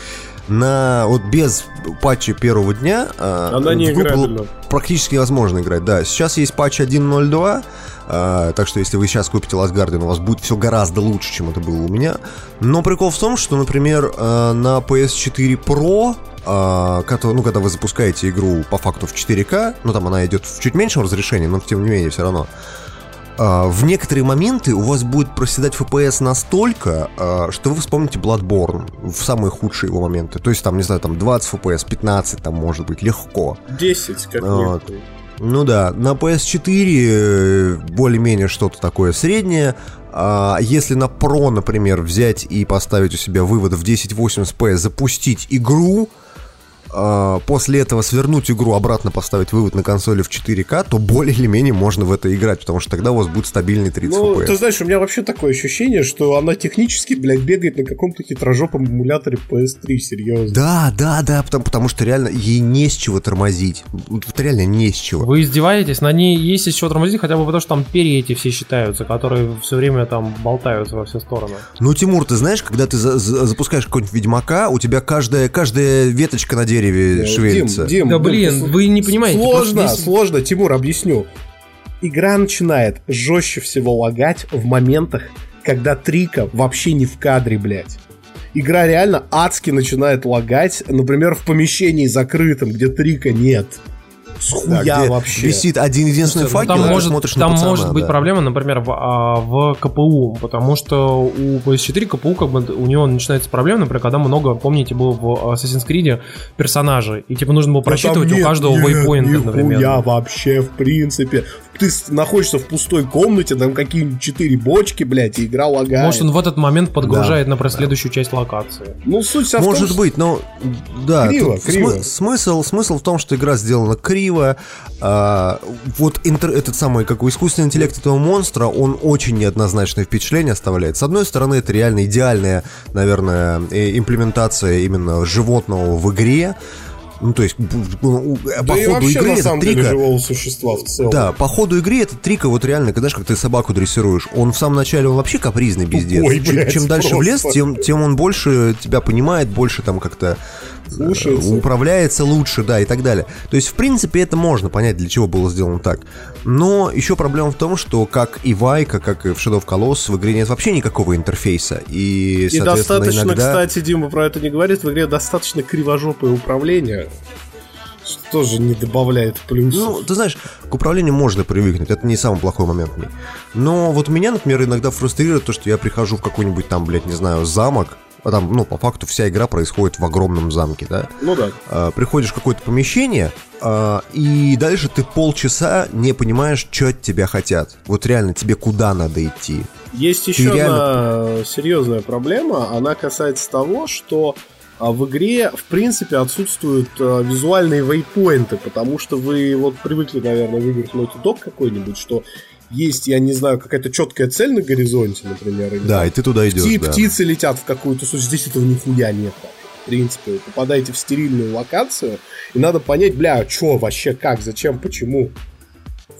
На вот без патча первого дня э, Она не в играбельна. практически невозможно играть. Да, сейчас есть патч 1.02, э, так что если вы сейчас купите Last Guardian, у вас будет все гораздо лучше, чем это было у меня. Но прикол в том, что, например, э, на PS4 Pro а, кото- ну, когда вы запускаете игру по факту в 4К, ну, там она идет в чуть меньшем разрешении, но тем не менее все равно, а, в некоторые моменты у вас будет проседать FPS настолько, а, что вы вспомните Bloodborne в самые худшие его моменты. То есть, там, не знаю, там 20 FPS, 15 там может быть, легко. 10, как Вот. некоторые. Ну да, на PS4 э, более-менее что-то такое среднее. А если на Pro, например, взять и поставить у себя вывод в 1080p, запустить игру, после этого свернуть игру, обратно поставить вывод на консоли в 4К, то более или менее можно в это играть, потому что тогда у вас будет стабильный 30 Ну, FPS. ты знаешь, у меня вообще такое ощущение, что она технически, блядь, бегает на каком-то хитрожопом эмуляторе PS3, серьезно. Да, да, да, потому, потому что реально ей не с чего тормозить. Вот реально не с чего. Вы издеваетесь? На ней есть из чего тормозить, хотя бы потому, что там перья эти все считаются, которые все время там болтаются во все стороны. Ну, Тимур, ты знаешь, когда ты за- за- запускаешь какой-нибудь Ведьмака, у тебя каждая, каждая веточка на дереве шевелится. Дим, Дим, Да Дим, блин, вы не понимаете. Сложно, здесь- сложно, Тимур, объясню. Игра начинает жестче всего лагать в моментах, когда Трика вообще не в кадре, блядь. Игра реально адски начинает лагать, например, в помещении закрытом, где Трика нет. С Да, хуя где вообще. Висит один единственный Ну, факел, там а ты может, смотришь на там пацана, может быть да. проблема, например, в, а, в КПУ, потому что у PS4 КПУ, как бы, у него начинается проблема, например, когда много, помните, было в Assassin's Creed персонажей, и типа нужно было Да там просчитывать у нет, каждого нет, вейпоинта, нихуя например. вообще, в принципе. Ты находишься в пустой комнате, там какие-нибудь четыре бочки, блядь, и игра лагает. Может, он в этот момент подгружает, например, следующую часть локации. Ну, суть вся в том, Может что- быть, но да, Криво, криво. смы- смысл, смысл в том, что игра сделана криво. А, вот интер- этот самый, как у искусственный интеллект этого монстра, он очень неоднозначное впечатление оставляет. С одной стороны, это реально идеальная, наверное, имплементация именно животного в игре. Ну, то есть, ну, по Да и ходу вообще, игры деле, трика... живого существа в целом. Да, по ходу игры этот трика вот реально, когда знаешь, как ты собаку дрессируешь, он в самом начале он вообще капризный пиздец. Тупой, чем, блядь, чем дальше в лес, просто. тем, тем он больше тебя понимает, больше там как-то Слушается. управляется лучше, да, и так далее. То есть, в принципе, это можно понять, для чего было сделано так. Но еще проблема в том, что как и Вайка, как и в Shadow of Colossus, в игре нет вообще никакого интерфейса. И, И достаточно, иногда... кстати, Дима про это не говорит, в игре достаточно кривожопое управление, что тоже не добавляет плюсов. Ну, ты знаешь, к управлению можно привыкнуть, это не самый плохой момент. Но вот меня, например, иногда фрустрирует то, что я прихожу в какой-нибудь там, блядь, не знаю, замок, а там, ну, по факту вся игра происходит в огромном замке, да? Ну да. А, приходишь в какое-то помещение, а, и дальше ты полчаса не понимаешь, что от тебя хотят. Вот реально, тебе куда надо идти. Есть еще реально- одна серьезная проблема. Она касается того, что а, в игре, в принципе, отсутствуют а, визуальные вейпоинты, потому что вы вот привыкли, наверное, в играх Naughty Dog какой-нибудь, что есть, я не знаю, какая-то четкая цель на горизонте, например. или Да, там и ты туда идешь, Пти- да. Птицы летят в какую-то суть. Здесь этого нихуя нет. принципе. Вы попадаете в стерильную локацию, и надо понять, бля, что вообще, как, зачем, почему.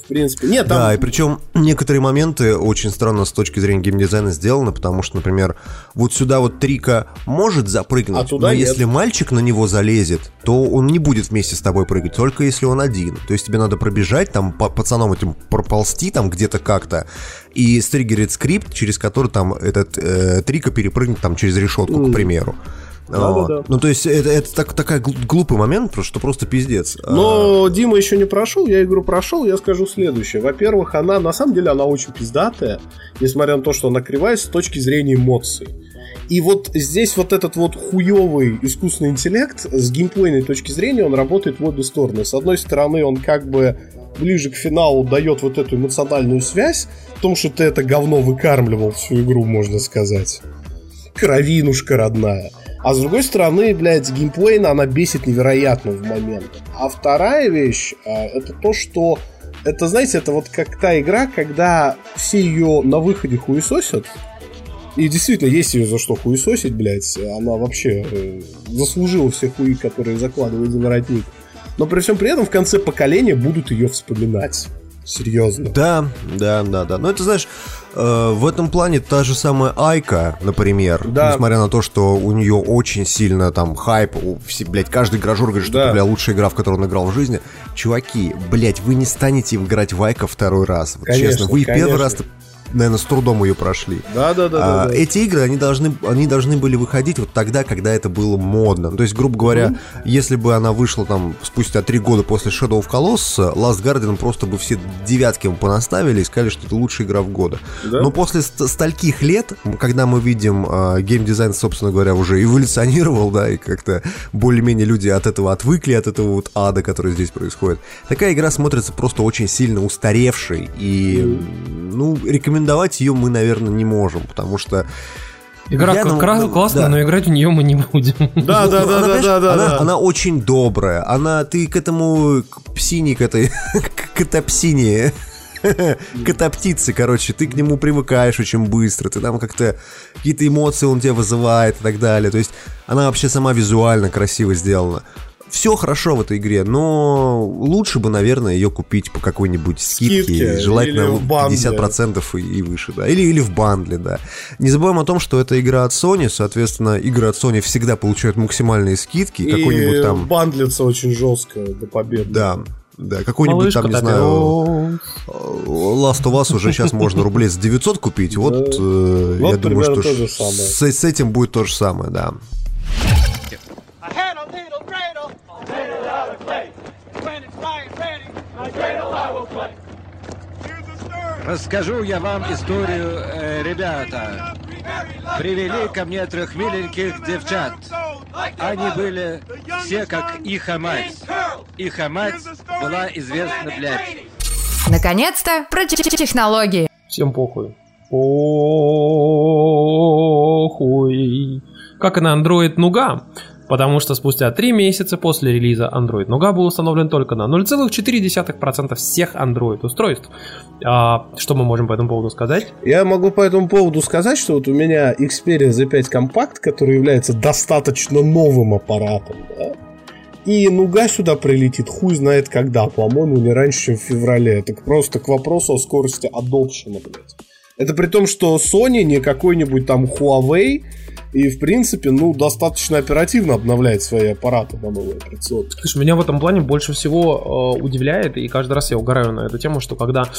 В принципе, нет, там... Да, и причем некоторые моменты очень странно с точки зрения геймдизайна сделаны, потому что, например, вот сюда вот Трика может запрыгнуть, А туда но нет. если мальчик на него залезет, то он не будет вместе с тобой прыгать, только если он один. То есть тебе надо пробежать, там, по пацанам этим проползти там где-то как-то, и стригерить скрипт, через который там этот э, Трика перепрыгнет там через решетку, к примеру. Вот. Да-да-да. Ну, то есть это, это так, такой гл- глупый момент, просто, что просто пиздец. А, Но Дима еще не прошел, я игру прошел, я скажу следующее. Во-первых, она, на самом деле, она очень пиздатая, несмотря на то, что она кривая с точки зрения эмоций. И вот здесь вот этот вот хуёвый искусственный интеллект с геймплейной точки зрения, он работает в обе стороны. С одной стороны, он как бы ближе к финалу дает вот эту эмоциональную связь, в том, что ты это говно выкармливал всю игру, можно сказать. Кровинушка родная. А с другой стороны, блядь, геймплейно она бесит невероятно в момент. А вторая вещь, а, это то, что это, знаете, это вот как та игра, когда все ее на выходе хуесосят, и действительно, есть ее за что хуесосить, блядь. Она вообще э, заслужила все хуи, которые закладывает за воротник. Но при всем при этом в конце поколения будут ее вспоминать. Серьезно. Да, да, да, да. Но это, знаешь, э, в этом плане та же самая Айка, например, Да. несмотря на то, что у нее очень сильно там хайп, у все, блядь, каждый гражур говорит, что Да. это, бля, лучшая игра, в которую он играл в жизни. Чуваки, блядь, вы не станете играть в Айка второй раз. Вот Конечно, честно, вы и первый раз, наверное, с трудом ее прошли. Да, да, да, А, да, да. Эти игры, они должны, они должны были выходить вот тогда, когда это было модно. То есть, грубо говоря, если бы она вышла там спустя три года после Shadow of Colossus, Last Guardian просто бы все девятки ему понаставили и сказали, что это лучшая игра в года. Да? Но после ст- стольких лет, когда мы видим а, геймдизайн, собственно говоря, уже эволюционировал, да, и как-то более-менее люди от этого отвыкли, от этого вот ада, который здесь происходит, такая игра смотрится просто очень сильно устаревшей. И, ну, рекомендовать ее мы, наверное, не можем, потому что Игра Я, ну, ну, классная, да. но играть в нее мы не будем. Да, да, Ну, да, она, да, да, да, она, да. она очень добрая. Она, ты к этому к псине, к этой, к псине, к этой птице, короче, ты к нему привыкаешь очень быстро, ты там как-то какие-то эмоции он тебе вызывает и так далее. То есть она вообще сама визуально красиво сделана. Все хорошо в этой игре, но лучше бы, наверное, ее купить по какой-нибудь скидке, Скидке, желательно или в бандле. 50% и, и выше, да, или, или в бандле, да. Не забываем о том, что это игра от Sony, соответственно, игры от Sony всегда получают максимальные скидки, какой-нибудь И там, бандлится очень жестко до победы. да, да, какой-нибудь Малышка там, не такая, знаю, «О, Last of Us уже сейчас можно рублей с 900 купить, вот, э, Вот я думаю, примерно что с, с этим будет то же самое, да. Расскажу я вам историю, э, ребята. Привели ко мне трех миленьких девчат. Они были все как их мать. Их мать была известна, блядь. Наконец-то про технологии. Всем похуй. Похуй. Как и на Android Nougat. Потому что спустя 3 месяца после релиза Android Nougat был установлен только на 0,4% всех Android устройств. А, что мы можем по этому поводу сказать? Я могу по этому поводу сказать, что вот у меня Xperia Z5 Compact, который является достаточно новым аппаратом, да, и нуга сюда прилетит, хуй знает когда, по-моему, не раньше, чем в феврале. Это просто к вопросу о скорости адопшена, блядь. Это при том, что Sony не какой-нибудь там Huawei, и, в принципе, ну, достаточно оперативно обновляет свои аппараты на новые операционные. Слушай, меня в этом плане больше всего э, удивляет, и каждый раз я угораю на эту тему, что когда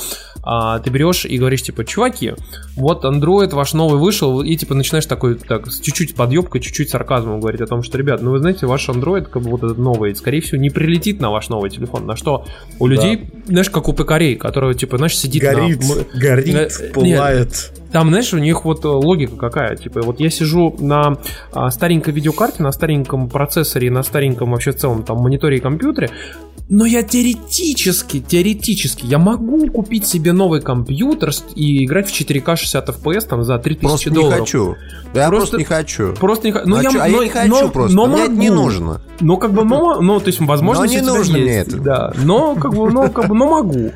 а, ты берешь и говоришь, типа, чуваки, вот Android ваш новый вышел, и типа начинаешь такой, так, с чуть-чуть подъебкой, чуть-чуть сарказмом говорить о том, что, ребят, ну вы знаете, ваш Android, как бы вот этот новый, скорее всего, не прилетит на ваш новый телефон. На что у людей, знаешь, как у пекарей, которые, типа, знаешь, сидит Горит, на... горит, Э, нет, пылает. Там, знаешь, у них вот э, логика какая. Типа, вот я сижу на а, старенькой видеокарте, на стареньком процессоре, на стареньком вообще в целом там мониторе и компьютере, но я теоретически, теоретически, я могу купить себе новый компьютер и играть в 4К 60 FPS там за 3000 Просто не долларов. хочу. Да я Просто- просто не хочу. Просто не хочу. Ну, я, а но, я не хочу но- просто, но мне это могу. не нужно. Ну, как бы, но, ну, то есть, возможно, Но не нужно мне это. Да, но, как бы, но, как бы, но могу.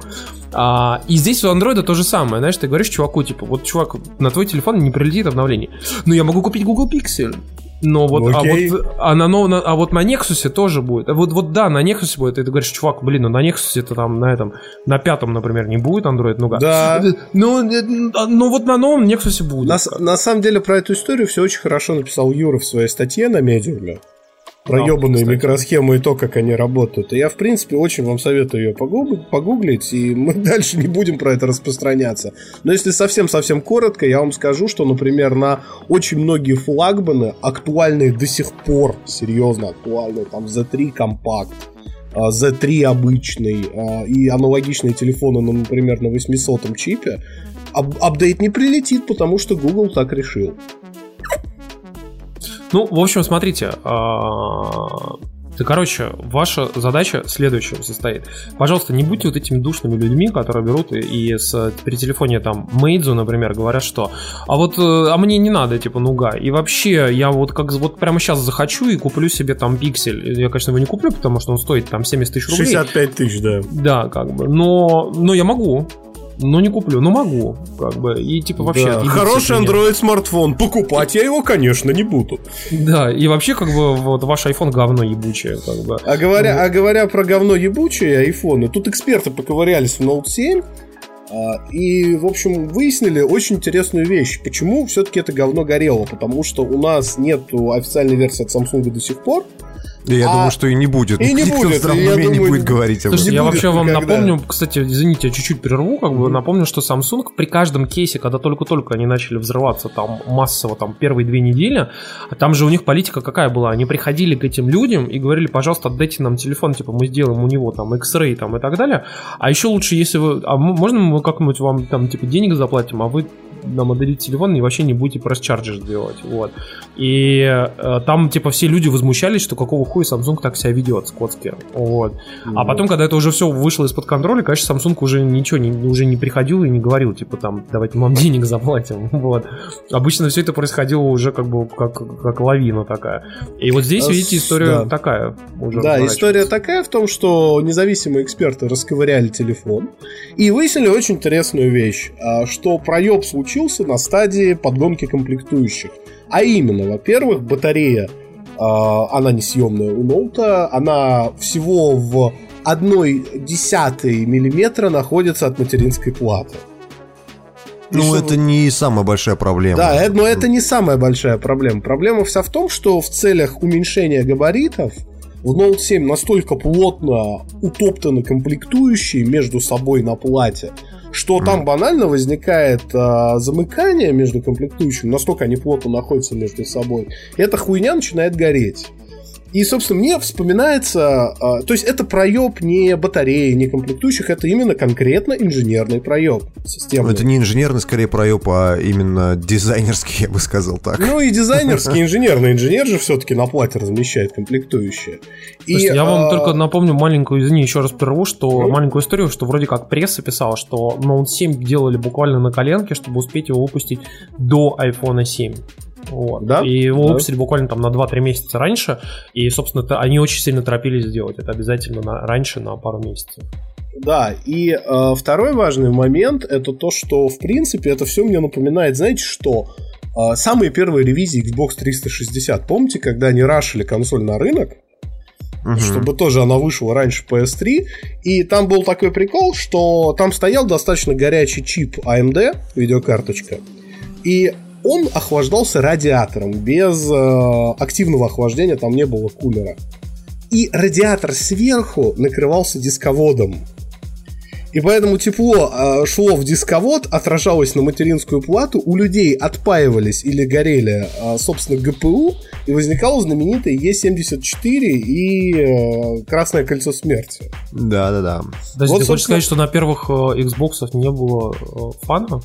А, и здесь у андроида то же самое, знаешь, ты говоришь чуваку, типа, вот, чувак, на твой телефон не прилетит обновление. Но я могу купить Google Pixel. Но вот, а Окей. вот, а, на, но- на- а вот на Nexus тоже будет. А Вот, вот да, на Nexus будет. И ты говоришь, чувак, блин, ну на Nexus это там на этом, на пятом, например, не будет Android Nougat. Да. Ну, э, ну вот на новом Nexus будет. На, на самом деле про эту историю все очень хорошо написал Юра в своей статье на медиуме. Про Да, ебаные кстати. микросхемы и то, как они работают. И я, в принципе, очень вам советую ее погуглить, погуглить, и мы дальше не будем про это распространяться. Но если совсем-совсем коротко, я вам скажу, что, например, на очень многие флагманы, актуальные до сих пор, серьезно актуальные, там Z3 компакт, а, Z3 обычный а, и аналогичные телефоны, ну, например, на 800 чипе, ап- апдейт не прилетит, потому что Google так решил. Ну, в общем, смотрите. а, Да, короче, ваша задача следующая состоит. Пожалуйста, не будьте вот этими душными людьми, которые берут и, и с при телефоне там Мейдзу, например, говорят, что а вот э, а мне не надо, типа, нуга. И вообще, я вот как вот прямо сейчас захочу и куплю себе там пиксель. Я, конечно, его не куплю, потому что он стоит там 70 тысяч рублей. 65 тысяч, да. Да, как бы. Но, но я могу. Но не куплю, но могу, как бы. И типа вообще. Да, Хороший. Android смартфон. Покупать я его, конечно, не буду. Да, и вообще, как бы, вот ваш iPhone говно ебучее, как бы. А говоря, а говоря про говно ебучие айфоны, тут эксперты поковырялись в Note 7 а, и, в общем, выяснили очень интересную вещь. Почему все-таки это говно горело? Потому что у нас нету официальной версии от Samsung до сих пор. Да я А- думаю, что и не будет. и не Никто будет, в здравом и я уме не думаю, будет говорить об этом. Я вообще вам никогда. напомню, кстати, извините, я чуть-чуть прерву, как бы напомню, что Samsung при каждом кейсе, когда только-только они начали взрываться там массово, там первые две недели, а там же у них политика какая была? Они приходили к этим людям и говорили, пожалуйста, отдайте нам телефон, типа мы сделаем у него там X-Ray там и так далее. А еще лучше, если вы, а можно мы как-нибудь вам там типа денег заплатим, а вы нам отдадите телефон и вообще не будете пресс-чарджер делать, вот. И э, там, типа, все люди возмущались, что какого хуя Samsung так себя ведет, скотски. Вот. А потом, когда это уже все вышло из-под контроля, конечно, Samsung уже ничего не, уже не приходил и не говорил, типа, там, давайте мы вам денег заплатим. Вот. Обычно все это происходило уже как бы как, как лавина такая. И вот здесь, видите, история да. такая уже. Да, история такая в том, что независимые эксперты расковыряли телефон и выяснили очень интересную вещь, а, что проеб случился на стадии подгонки комплектующих. А именно, во-первых, батарея, а, она несъемная у ноута, она всего в одной десятой миллиметра находится от материнской платы. Ну, что это не самая большая проблема. да, э- но это не самая большая проблема. Проблема вся в том, что в целях уменьшения габаритов в Note 7 настолько плотно утоптаны комплектующие между собой на плате, что там банально возникает а, замыкание между комплектующими, настолько они плотно находятся между собой, эта хуйня начинает гореть. И, собственно, мне вспоминается... а, то есть это проеб не батареи, не комплектующих, это именно конкретно инженерный проеб системы. Это не инженерный, скорее, проеб, а именно дизайнерский, я бы сказал так. Ну и дизайнерский, инженерный. Инженер же все-таки на плате размещает комплектующие. И, Слушайте, я вам а, только напомню маленькую, извини, еще раз прерву, что Ну. маленькую историю, что вроде как пресса писала, что Note 7 делали буквально на коленке, чтобы успеть его выпустить до iPhone 7. Вот. Да? И его Да. выпустили буквально там на 2-3 месяца раньше, и, собственно, они очень сильно торопились сделать это обязательно на, раньше на пару месяцев. Да, и э, второй важный момент это то, что в принципе это все мне напоминает, знаете что? Э, самые первые ревизии Xbox 360. Помните, когда они рашили консоль на рынок? Мгм. чтобы тоже она вышла раньше PS3. И там был такой прикол, что там стоял достаточно горячий чип AMD, видеокарточка, и он охлаждался радиатором. Без э, активного охлаждения там не было кулера. И радиатор сверху накрывался дисководом. И поэтому тепло э, шло в дисковод, отражалось на материнскую плату, у людей отпаивались или горели, э, собственно, ГПУ, и возникало знаменитое Е74 и э, Красное кольцо смерти. Да-да-да. Подожди, Вот, ты хочешь собственно- сказать, что на первых э, Xbox не было э, фана?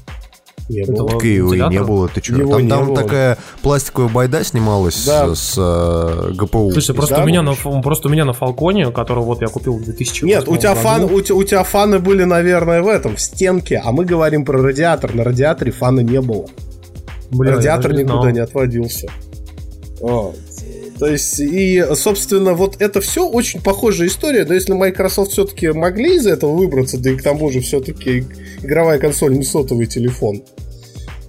Не было. Так его и не было, ты чё? Там, там было. такая пластиковая байда снималась Да. с, с, э, ГПУ. Слушай, просто Да, у меня на просто у меня на Фалконе, который вот я купил в 2000 Нет, у тебя, фан, у, у тебя фаны были, наверное, в этом, в стенке, а мы говорим про радиатор. На радиаторе фана не было. Радиатор никуда не отводился. А. То есть, и, собственно, вот это все очень похожая история, но если Microsoft все-таки могли из этого выбраться, да и к тому же все-таки игровая консоль не сотовый телефон,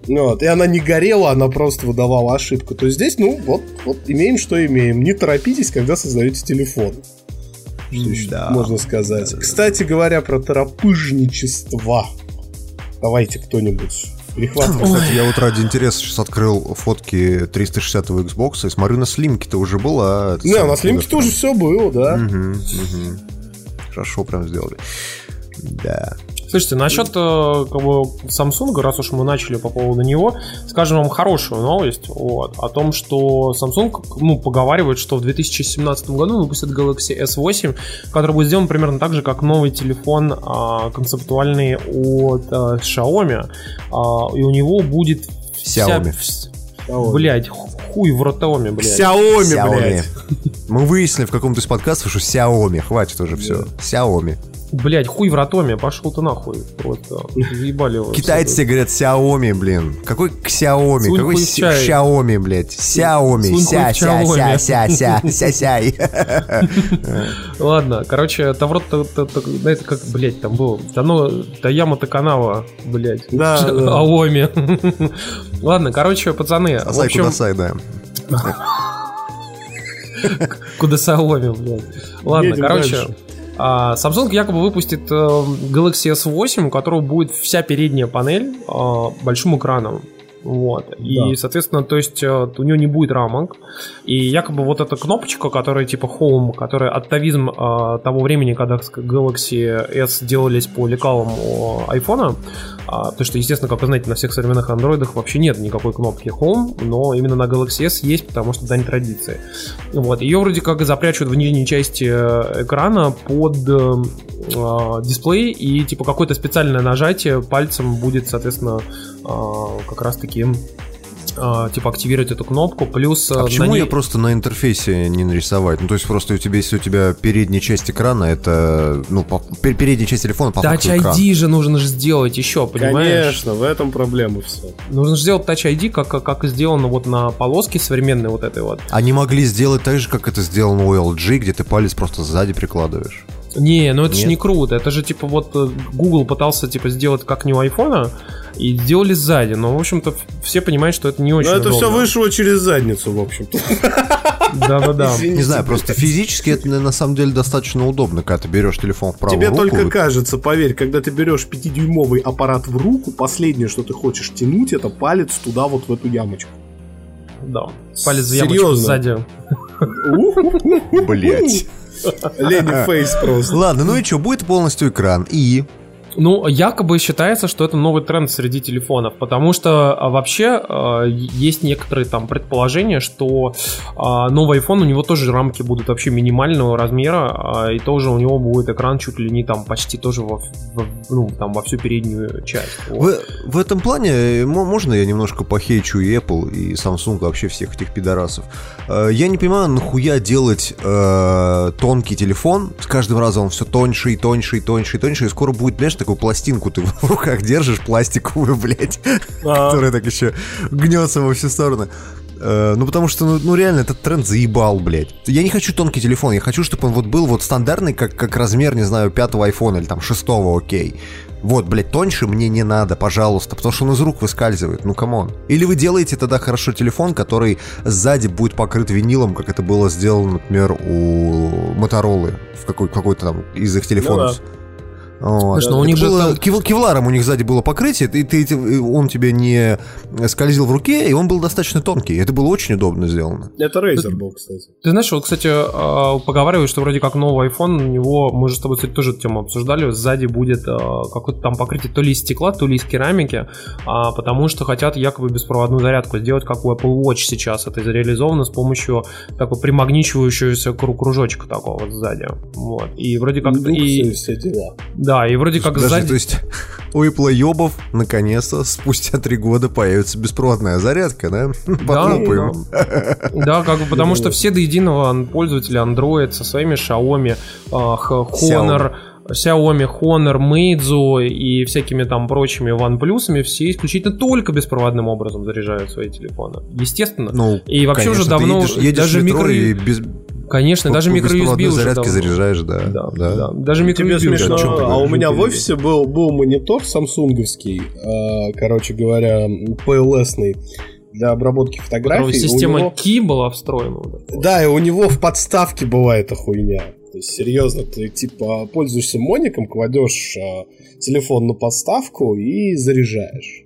Вот, и она не горела, она просто выдавала ошибку. То есть здесь, ну, вот, вот имеем, что имеем. Не торопитесь, когда создаете телефон. Что еще Да. можно сказать? Кстати говоря, про торопыжничество. Давайте кто-нибудь перехватывайте. Кстати, я вот ради интереса сейчас открыл фотки 360 Xbox и смотрю, на слимке-то уже это Не, самое на слимке тоже все было, да. Мгм, мгм. Хорошо прям сделали. Да. Слушайте, насчет э, как бы, Samsung, раз уж мы начали по поводу него, скажем вам хорошую новость вот, о том, что Samsung ну, поговаривает, что в 2017 году выпустят Galaxy S8, который будет сделан примерно так же, как новый телефон а, концептуальный от а, Xiaomi, А, и у него будет вся... Xiaomi. вс- Блять, хуй в ротоме, блядь. Xiaomi, Xiaomi. блядь. Мы выяснили в каком-то из подкастов, что Xiaomi. Хватит уже все. Xiaomi. Блять, хуй в ротоме, пошел ты нахуй. Просто заебали вы. Китайцы говорят Xiaomi, блин. Какой Xiaomi? Сунь Какой. Xiaomi, блядь? Xiaomi. Ся, ся, Xiaomi. ся, ся, ся, ся, сяй. Ладно, короче, Таврот, да это как, блять, там было, Тано, Таяма Таканава, блять, Да, да. Аоми. Ладно, короче, пацаны, в Асай общем, Кудасай, да. куда Аоми, блядь. Ладно, короче, Samsung якобы выпустит э, Galaxy S8, у которого будет вся передняя панель э, большим экраном. Вот. И, Да. соответственно, то есть э, у него не будет рамок. И якобы вот эта кнопочка, которая типа Home, которая оттавизм э, того времени, когда Galaxy S делались по лекалам айфона, а, потому что, естественно, как вы знаете, на всех современных андроидах вообще нет никакой кнопки Home, но именно на Galaxy S есть, потому что дань традиции. Вот. Ее вроде как запрячут в нижней части э, экрана под э, э, дисплей, и типа какое-то специальное нажатие пальцем будет, соответственно, э, как раз-таки э, типа активировать эту кнопку, плюс... А на почему ней- ее просто на интерфейсе не нарисовать? Ну, то есть просто у тебя, если у тебя передняя часть экрана, это, ну, по- пер- передняя часть телефона по Touch факту. ID же нужно же сделать еще, понимаешь? Конечно, в этом проблема все. Нужно же сделать Touch ID, как, как, как и сделано вот на полоске современной вот этой вот. Они могли сделать так же, как это сделано у LG, где ты палец просто сзади прикладываешь. Не, ну это же Нет? не круто. Это же типа вот э, Google пытался типа сделать как не у айфона и сделали сзади. Но, в общем-то, все понимают, что это не очень Но это все удобно. вышло через задницу, в общем-то. Да-да-да. Не знаю, просто физически это на самом деле достаточно удобно, когда ты берешь телефон в правую Тебе руку. только кажется, поверь, когда ты берешь 5-дюймовый аппарат в руку, последнее, что ты хочешь тянуть, это палец туда, вот в эту ямочку. Да. Палец в ямочку Серьезно? сзади. Блять. Лени фейс просто. Ладно, ну и что, будет полностью экран. И Ну, якобы считается, что это новый тренд среди телефонов, потому что а, вообще а, есть некоторые там предположения, что а, новый iPhone у него тоже рамки будут вообще минимального размера, а, и тоже у него будет экран чуть ли не там почти тоже во, во- ну, там, во всю переднюю часть. Вот. В, в этом плане э, мо- можно я немножко похейчу и Apple, и Samsung, вообще всех этих пидорасов. Э, Я не понимаю, нахуя делать э, тонкий телефон, с каждым разом он все тоньше и тоньше и тоньше и тоньше, и скоро будет, знаешь, такую пластинку ты в руках держишь, пластиковую, блядь, которая так еще гнется во все стороны. Э, Ну, потому что, ну, ну, реально, этот тренд заебал, блядь. Я не хочу тонкий телефон, я хочу, чтобы он вот был вот стандартный, как, как размер, не знаю, пятого айфона или там шестого, окей. Вот, блядь, тоньше мне не надо, пожалуйста, потому что он из рук выскальзывает, ну, come on. Или вы делаете тогда хорошо телефон, который сзади будет покрыт винилом, как это было сделано, например, у Моторолы в какой- какой-то там из их телефонов. Вот. Слушай, ну у них же было- там- кев- кевларом у них сзади было покрытие, и ты, ты- он тебе не скользил в руке, и он был достаточно тонкий. Это было очень удобно сделано. Это Razer был, кстати. Ты знаешь, вот, кстати, э, поговаривают, что вроде как новый iPhone, у него, мы же с тобой, кстати, тоже эту тему обсуждали, сзади будет э, какое-то там покрытие то ли из стекла, то ли из керамики, а, потому что хотят якобы беспроводную зарядку сделать, как у Apple Watch сейчас. Это реализовано с помощью такой примагничивающегося кру- кружочка такого вот сзади. Вот. И вроде как... Индукция И, и все дела. Да, и вроде как Подожди, сзади... то есть у Apple ёбов наконец-то спустя три года появится беспроводная зарядка, да? Похлопаем. Да, как бы, потому что все до единого пользователи Android со своими Xiaomi, а, Honor, Xiaomi, Honor, Meizu и всякими там прочими OnePlus, все исключительно только беспроводным образом заряжают свои телефоны. Естественно. Ну, И вообще конечно, уже давно едешь, едешь даже метро микро- и без, Конечно, даже microUSB беспроводной уже зарядке давно. заряжаешь, да. Да, да. да. Даже Тебе microUSB уже смешно, а у меня в офисе был, был монитор самсунговский, э, короче говоря, PLS-ный для обработки фотографий. У система него- Key была встроена. Да, и у него в подставке была эта хуйня. То есть, серьезно, ты типа пользуешься моником, кладешь э, телефон на подставку и заряжаешь.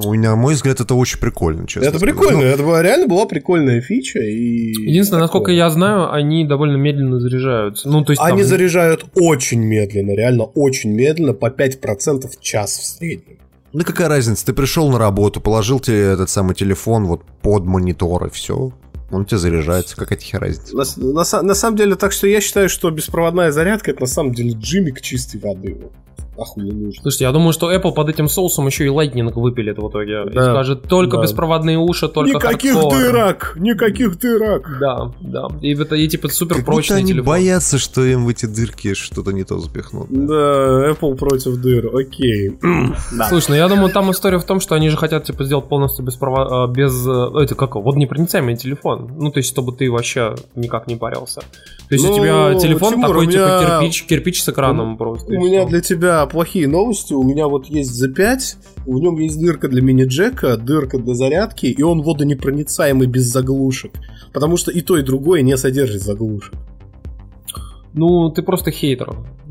Ну, у меня, на мой взгляд, это очень прикольно, честно это сказать. прикольно, Ну, это была, реально была прикольная фича. И Единственное, насколько такое. я знаю, они довольно медленно заряжаются. Ну, то есть Они там- заряжают очень медленно, реально очень медленно, по 5% в час в среднем. Ну какая разница, ты пришел на работу, положил тебе этот самый телефон вот под монитор и все. Он тебе заряжается, какая тебе разница. На, на на самом деле, так что я считаю, что беспроводная зарядка это на самом деле джимик чистой воды. Вот. Нахуй не нужно. Слушайте, я думаю, что Apple под этим соусом еще и Lightning выпилит в итоге. И Да. скажет, только Да. беспроводные уши, только никаких хардкор. дырок! Никаких дырок! Да, да. И это и типа супер прочный они телефон. боятся, что им в эти дырки что-то не то запихнут. Да, Apple против дыр, окей. Слушай, ну я думаю, там история в том, что они же хотят типа сделать полностью беспрово... э, без... э, Это как его, водонепроницаемый телефон. Ну, то есть, чтобы ты вообще никак не парился. То есть, Ну, у тебя телефон Тимур, такой, у типа, меня- кирпич, кирпич с экраном просто. и У меня для тебя плохие новости. У меня вот есть Z5, в нем есть дырка для мини-джека, дырка для зарядки, и он водонепроницаемый без заглушек. Потому что и то, и другое не содержит заглушек. Ну, ты просто хейтер.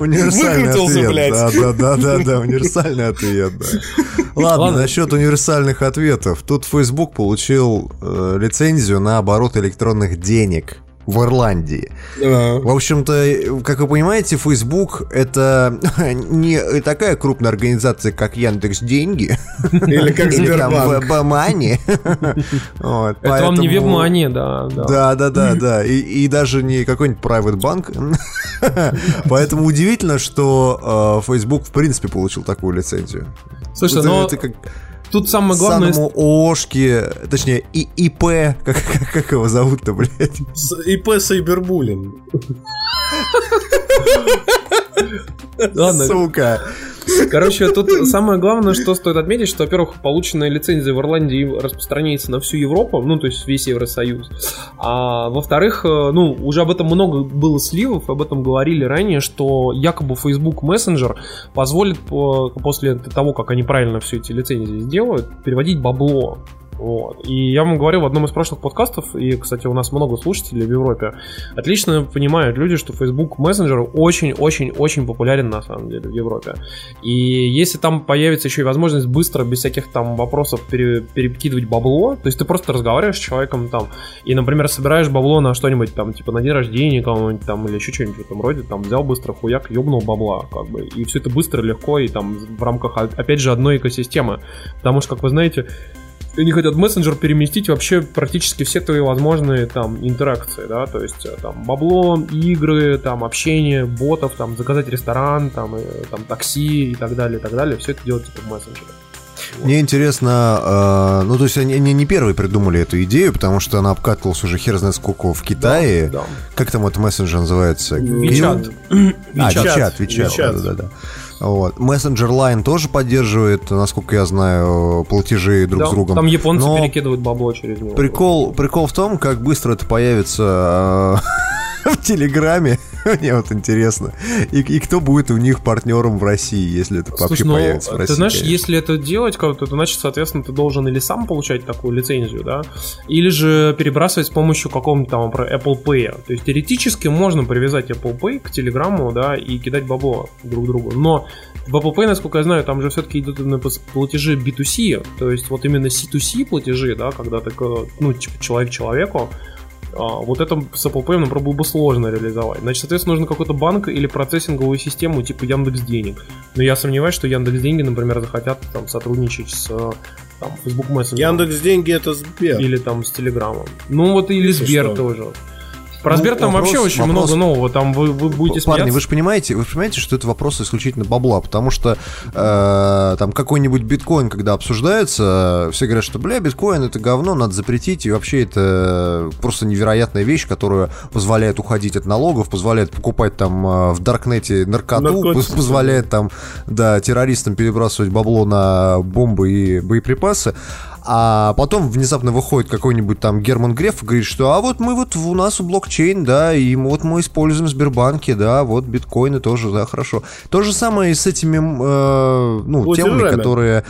Универсальный ответ. Да, да, да, да, да, универсальный ответ, да. Ладно, Ладно. насчет универсальных ответов. Тут Facebook получил э, лицензию на оборот электронных денег в Ирландии. В общем-то, как вы понимаете, Facebook это не такая крупная организация, как Яндекс Деньги Или как или там Сбербанк. Вебмани. Это вам не вебмания, да, да. Да, да, да, да. И, даже не какой-нибудь private банк. Поэтому удивительно, что э, Facebook в принципе получил такую лицензию. Слушай, как тут самое главное... самому ООшке, точнее, и ИП, как, как, как его зовут-то, блядь? С- ИП Сайбербуллинг. Ладно, Сука. Короче, тут самое главное, что стоит отметить, что, во-первых, полученная лицензия в Ирландии распространяется на всю Европу, ну, то есть весь Евросоюз. А во-вторых, э, ну, уже об этом много было сливов, об этом говорили ранее, что якобы Facebook Messenger позволит по- после того, как они правильно все эти лицензии сделают, переводить бабло. Вот. И я вам говорил в одном из прошлых подкастов, и, кстати, у нас много слушателей в Европе, отлично понимают люди, что Facebook Messenger очень-очень-очень популярен на самом деле в Европе. И если там появится еще и возможность быстро, без всяких там вопросов пере- перекидывать бабло, то есть ты просто разговариваешь с человеком там, и, например, собираешь бабло на что-нибудь там, типа на день рождения кого-нибудь там, или еще что-нибудь в этом роде, там взял быстро хуяк, ёбнул бабла, как бы, и все это быстро, легко, и там в рамках, опять же, одной экосистемы. Потому что, как вы знаете, они хотят в мессенджер переместить вообще практически все твои возможные там интеракции, да, то есть э, там бабло, игры, там общение, ботов, там заказать ресторан, там, э, там такси и так далее, и так далее, все это делать типа в мессенджере. Мне интересно, э, ну то есть они, они не первые придумали эту идею, потому что она обкатывалась уже хер знает сколько в Китае. Да. Как там этот мессенджер называется? Вичат. А, Вичат, Вичат, Вичат, Вичат. да, да, да. Вот. Messenger Line тоже поддерживает, насколько я знаю, платежи друг Да, с другом. Там японцы Но перекидывают бабло через него. Прикол, прикол в том, как быстро это появится э, в Телеграме. Мне вот интересно. И, и кто будет у них партнером в России, если это вообще Слушай, ну, появится в ты России. знаешь, конечно. если это делать, как-то, то значит, соответственно, ты должен или сам получать такую лицензию, да, или же перебрасывать с помощью какого-нибудь там про Apple Pay. То есть теоретически можно привязать Apple Pay к Телеграмму, да, и кидать бабло друг другу. Но в Apple Pay, насколько я знаю, там же все-таки идут именно платежи B2C, то есть вот именно C2C платежи, да, когда ты, к- ну, типа человек человеку, вот это с Apple Pay, например, было бы сложно реализовать. Значит, соответственно, нужно какой-то банк или процессинговую систему типа Яндекс Денег. Но я сомневаюсь, что Яндекс Деньги, например, захотят там сотрудничать с там, Facebook Messenger. Яндекс деньги это Сбер. Или там с Телеграмом. Ну вот или Если Сбер что. тоже. Про Ну, Сбер там вопрос- вообще очень вопрос- много нового. Там вы, вы будете Парни, смеяться. вы же понимаете, вы же понимаете, что это вопрос исключительно бабла, потому что э, там какой-нибудь биткоин, когда обсуждается, все говорят, что бля, биткоин это говно, надо запретить, и вообще это просто невероятная вещь, которая позволяет уходить от налогов, позволяет покупать там э, в Даркнете наркоту, Наркотики, позволяет там, да, террористам перебрасывать бабло на бомбы и боеприпасы. А потом внезапно выходит какой-нибудь там Герман Греф и говорит, что а вот мы вот у нас у блокчейн, да, и вот мы используем Сбербанки, да, вот биткоины тоже, да, хорошо. То же самое и с этими, э, ну, Платежами. темами, которые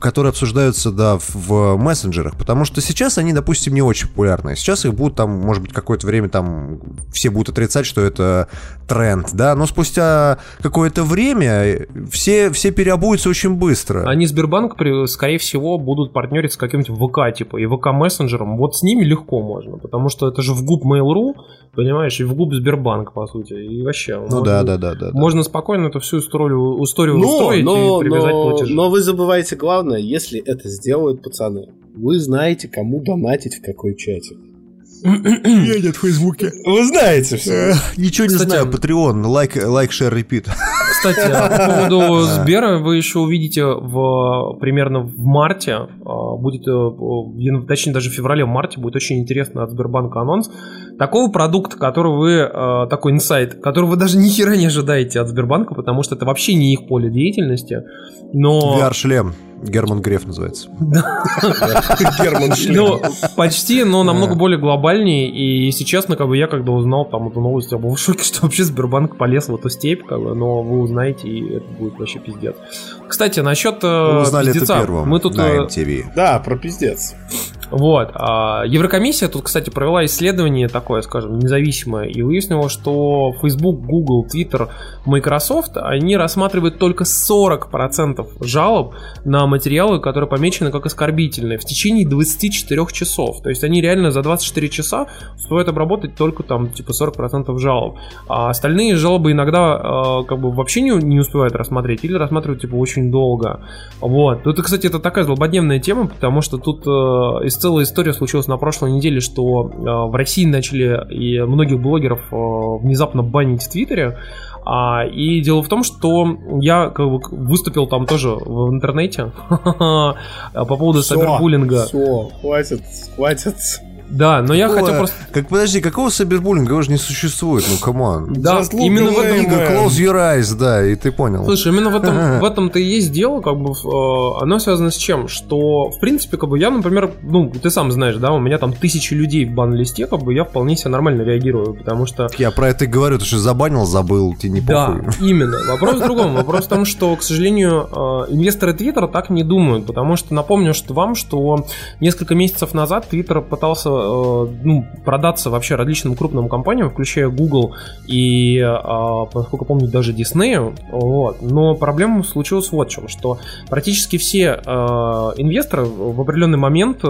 которые обсуждаются, да, в, в мессенджерах, потому что сейчас они, допустим, не очень популярны. Сейчас их будут там, может быть, какое-то время там все будут отрицать, что это тренд, да, но спустя какое-то время все, все переобуются очень быстро. Они Сбербанк, скорее всего, будут партнерить с каким-нибудь ВК, типа, и ВК мессенджером. Вот с ними легко можно, потому что это же в губ Mail.ru, понимаешь, и в губ Сбербанк, по сути. И вообще. Ну можно- да, да, да, да. да. Можно спокойно эту всю историю, историю Но, устроить но, и привязать но, платежи. но вы забываете главное, если это сделают пацаны. Вы знаете, кому донатить в какой чатик. Я нет в Фейсбуке. Вы знаете все. Ничего не Кстати, знаю, Patreon, лайк, лайк, шер, репит. Кстати, по поводу Сбера вы еще увидите в примерно в марте, а, будет, э, точнее даже в феврале, в марте будет очень интересно от Сбербанка анонс такого продукта, который вы, э, такой инсайт, который вы даже ни хера не ожидаете от Сбербанка, потому что это вообще не их поле деятельности, но... VR-шлем. Герман Греф называется. Герман Шлем. Ну, почти, но намного более глобальнее. И, если честно, как бы я когда узнал там эту новость, я был в шоке, что вообще Сбербанк полез в эту степь, как бы, но вы узнаете, и это будет вообще пиздец. Кстати, насчет э, Вы узнали это первым Мы тут на э, MTV. Да, про пиздец. Вот. а, Еврокомиссия тут, кстати, провела исследование такое, скажем, независимое, и выяснила, что Facebook, Google, Twitter, Microsoft, они рассматривают только 40% жалоб на материалы, которые помечены как оскорбительные в течение 24 часов. То есть они реально за 24 часа успевают обработать только там типа 40% жалоб. А остальные жалобы иногда э, как бы вообще не, не успевают рассмотреть или рассматривают типа очень долго. Вот. Тут, кстати, это такая злободневная тема, потому что тут э, целая история случилась на прошлой неделе, что э, в России начали и многих блогеров э, внезапно банить в Твиттере. А, и дело в том, что я как бы выступил там тоже в интернете по поводу сайбербуллинга. Все, хватит, хватит. Да, но я Какого- хотел просто... Как, подожди, какого сайбербуллинга? Его же не существует, ну, come on. Да, Just именно в этом... Man. Close Your Eyes, да, и ты понял. Слушай, именно в этом, в этом-то и есть дело, как бы, э, оно связано с чем? Что, в принципе, как бы я, например, ну, ты сам знаешь, да, у меня там тысячи людей в бан-листе, как бы я вполне себе нормально реагирую, потому что Я про это и говорю, ты что забанил, забыл, тебе не Да, похуй. именно. Вопрос в другом. Вопрос в том, что, к сожалению, э, инвесторы Твиттера так не думают, потому что напомню что вам, что несколько месяцев назад Твиттер пытался э, ну, продаться вообще различным крупным компаниям, включая Google и, э, насколько помню, даже Disney. Вот. Но проблема случилась вот в чем, что практически все э, инвесторы в определенный момент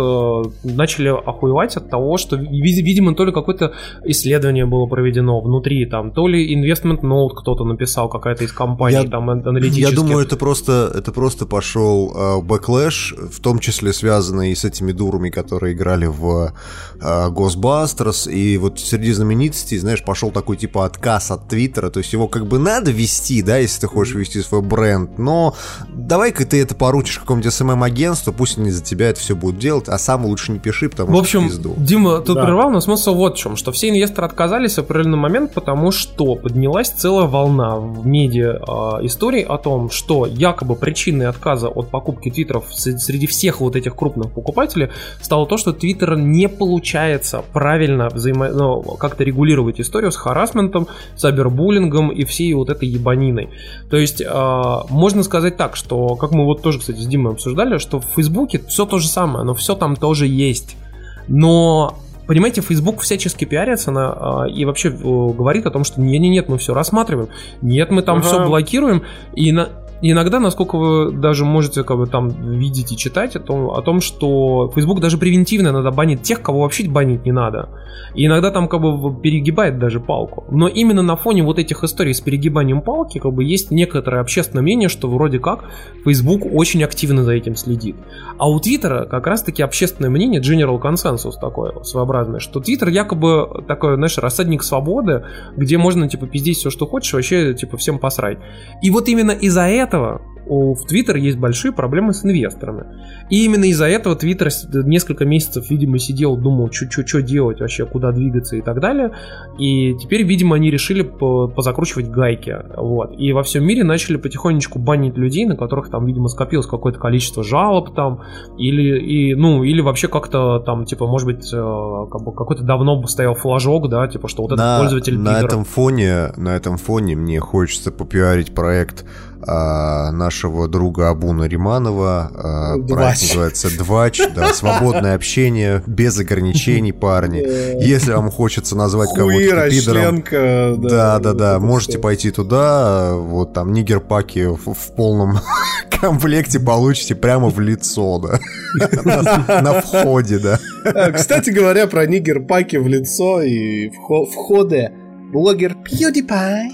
начали охуевать от того, что, ви- видимо, то ли какое-то исследование было проведено внутри, там, то ли investment note кто-то написал, какая-то из компаний, Я- там, ан- аналитических. Я думаю, это просто, это просто пошел backlash, в том числе связанный с этими дурами, которые играли в э, Ghostbusters, и вот среди знаменитостей, знаешь, пошел такой типа отказ от Твиттера, то есть его как бы надо вести, да, если ты хочешь вести свой бренд, но давай-ка ты это поручишь какому-нибудь СММ-агентству, пусть они за тебя это все будут делать, а сам лучше не пиши, потому В общем, что пизду. Дима тут Да. прервал, но смысл вот в чем, что все инвесторы отказались в определенный момент, потому что поднялась целая волна в медиа э, историй о том, что якобы причиной отказа от покупки твиттеров среди всех вот этих крупных покупателей стало то, что твиттер не получается правильно взаимо... ну, как-то регулировать историю с харасментом, сайбербуллингом и всей вот этой ебаниной. То есть э, можно сказать так, что, как мы вот тоже, кстати, с Димой обсуждали, что в Фейсбуке все то же самое, но все там тоже есть. Но Понимаете, Facebook всячески пиарится на, а, и вообще э, говорит о том, что не, не, нет, мы все рассматриваем, нет, мы там Ага. все блокируем, и на, иногда, насколько вы даже можете как бы там видеть и читать о том, о том, что Facebook даже превентивно иногда банит тех, кого вообще банить не надо. И иногда там как бы перегибает даже палку. Но именно на фоне вот этих историй с перегибанием палки как бы есть некоторое общественное мнение, что вроде как Facebook очень активно за этим следит. А у Твиттера как раз-таки общественное мнение, general консенсус такой своеобразный, что Твиттер якобы такой, знаешь, рассадник свободы, где можно, типа, пиздеть все, что хочешь, вообще, типа, всем посрать. И вот именно из-за этого у, в Twitter есть большие проблемы с инвесторами. И именно из-за этого с- несколько месяцев, видимо, сидел, думал, что делать вообще, куда двигаться и так далее. И теперь, видимо, они решили по- позакручивать гайки. Вот. И во всем мире начали потихонечку банить людей, на которых там, видимо, скопилось какое-то количество жалоб там, или, и, ну, или вообще как-то там, типа, может быть, э, как бы какой-то давно бы стоял флажок, да, типа, что вот этот на, пользователь на пидор. этом фоне, на этом фоне мне хочется попиарить проект а, нашего друга Абуна Риманова. а, проект Двач. называется Двач, да, свободное общение, без ограничений, парни. Если вам хочется назвать кого-то пидором, да, да, да, можете пойти туда, вот там нигер-паки в, в полном комплекте получите прямо в лицо, да, на, входе, да. А, Кстати говоря, про нигер-паки в лицо и вхо- входы. Блогер PewDiePie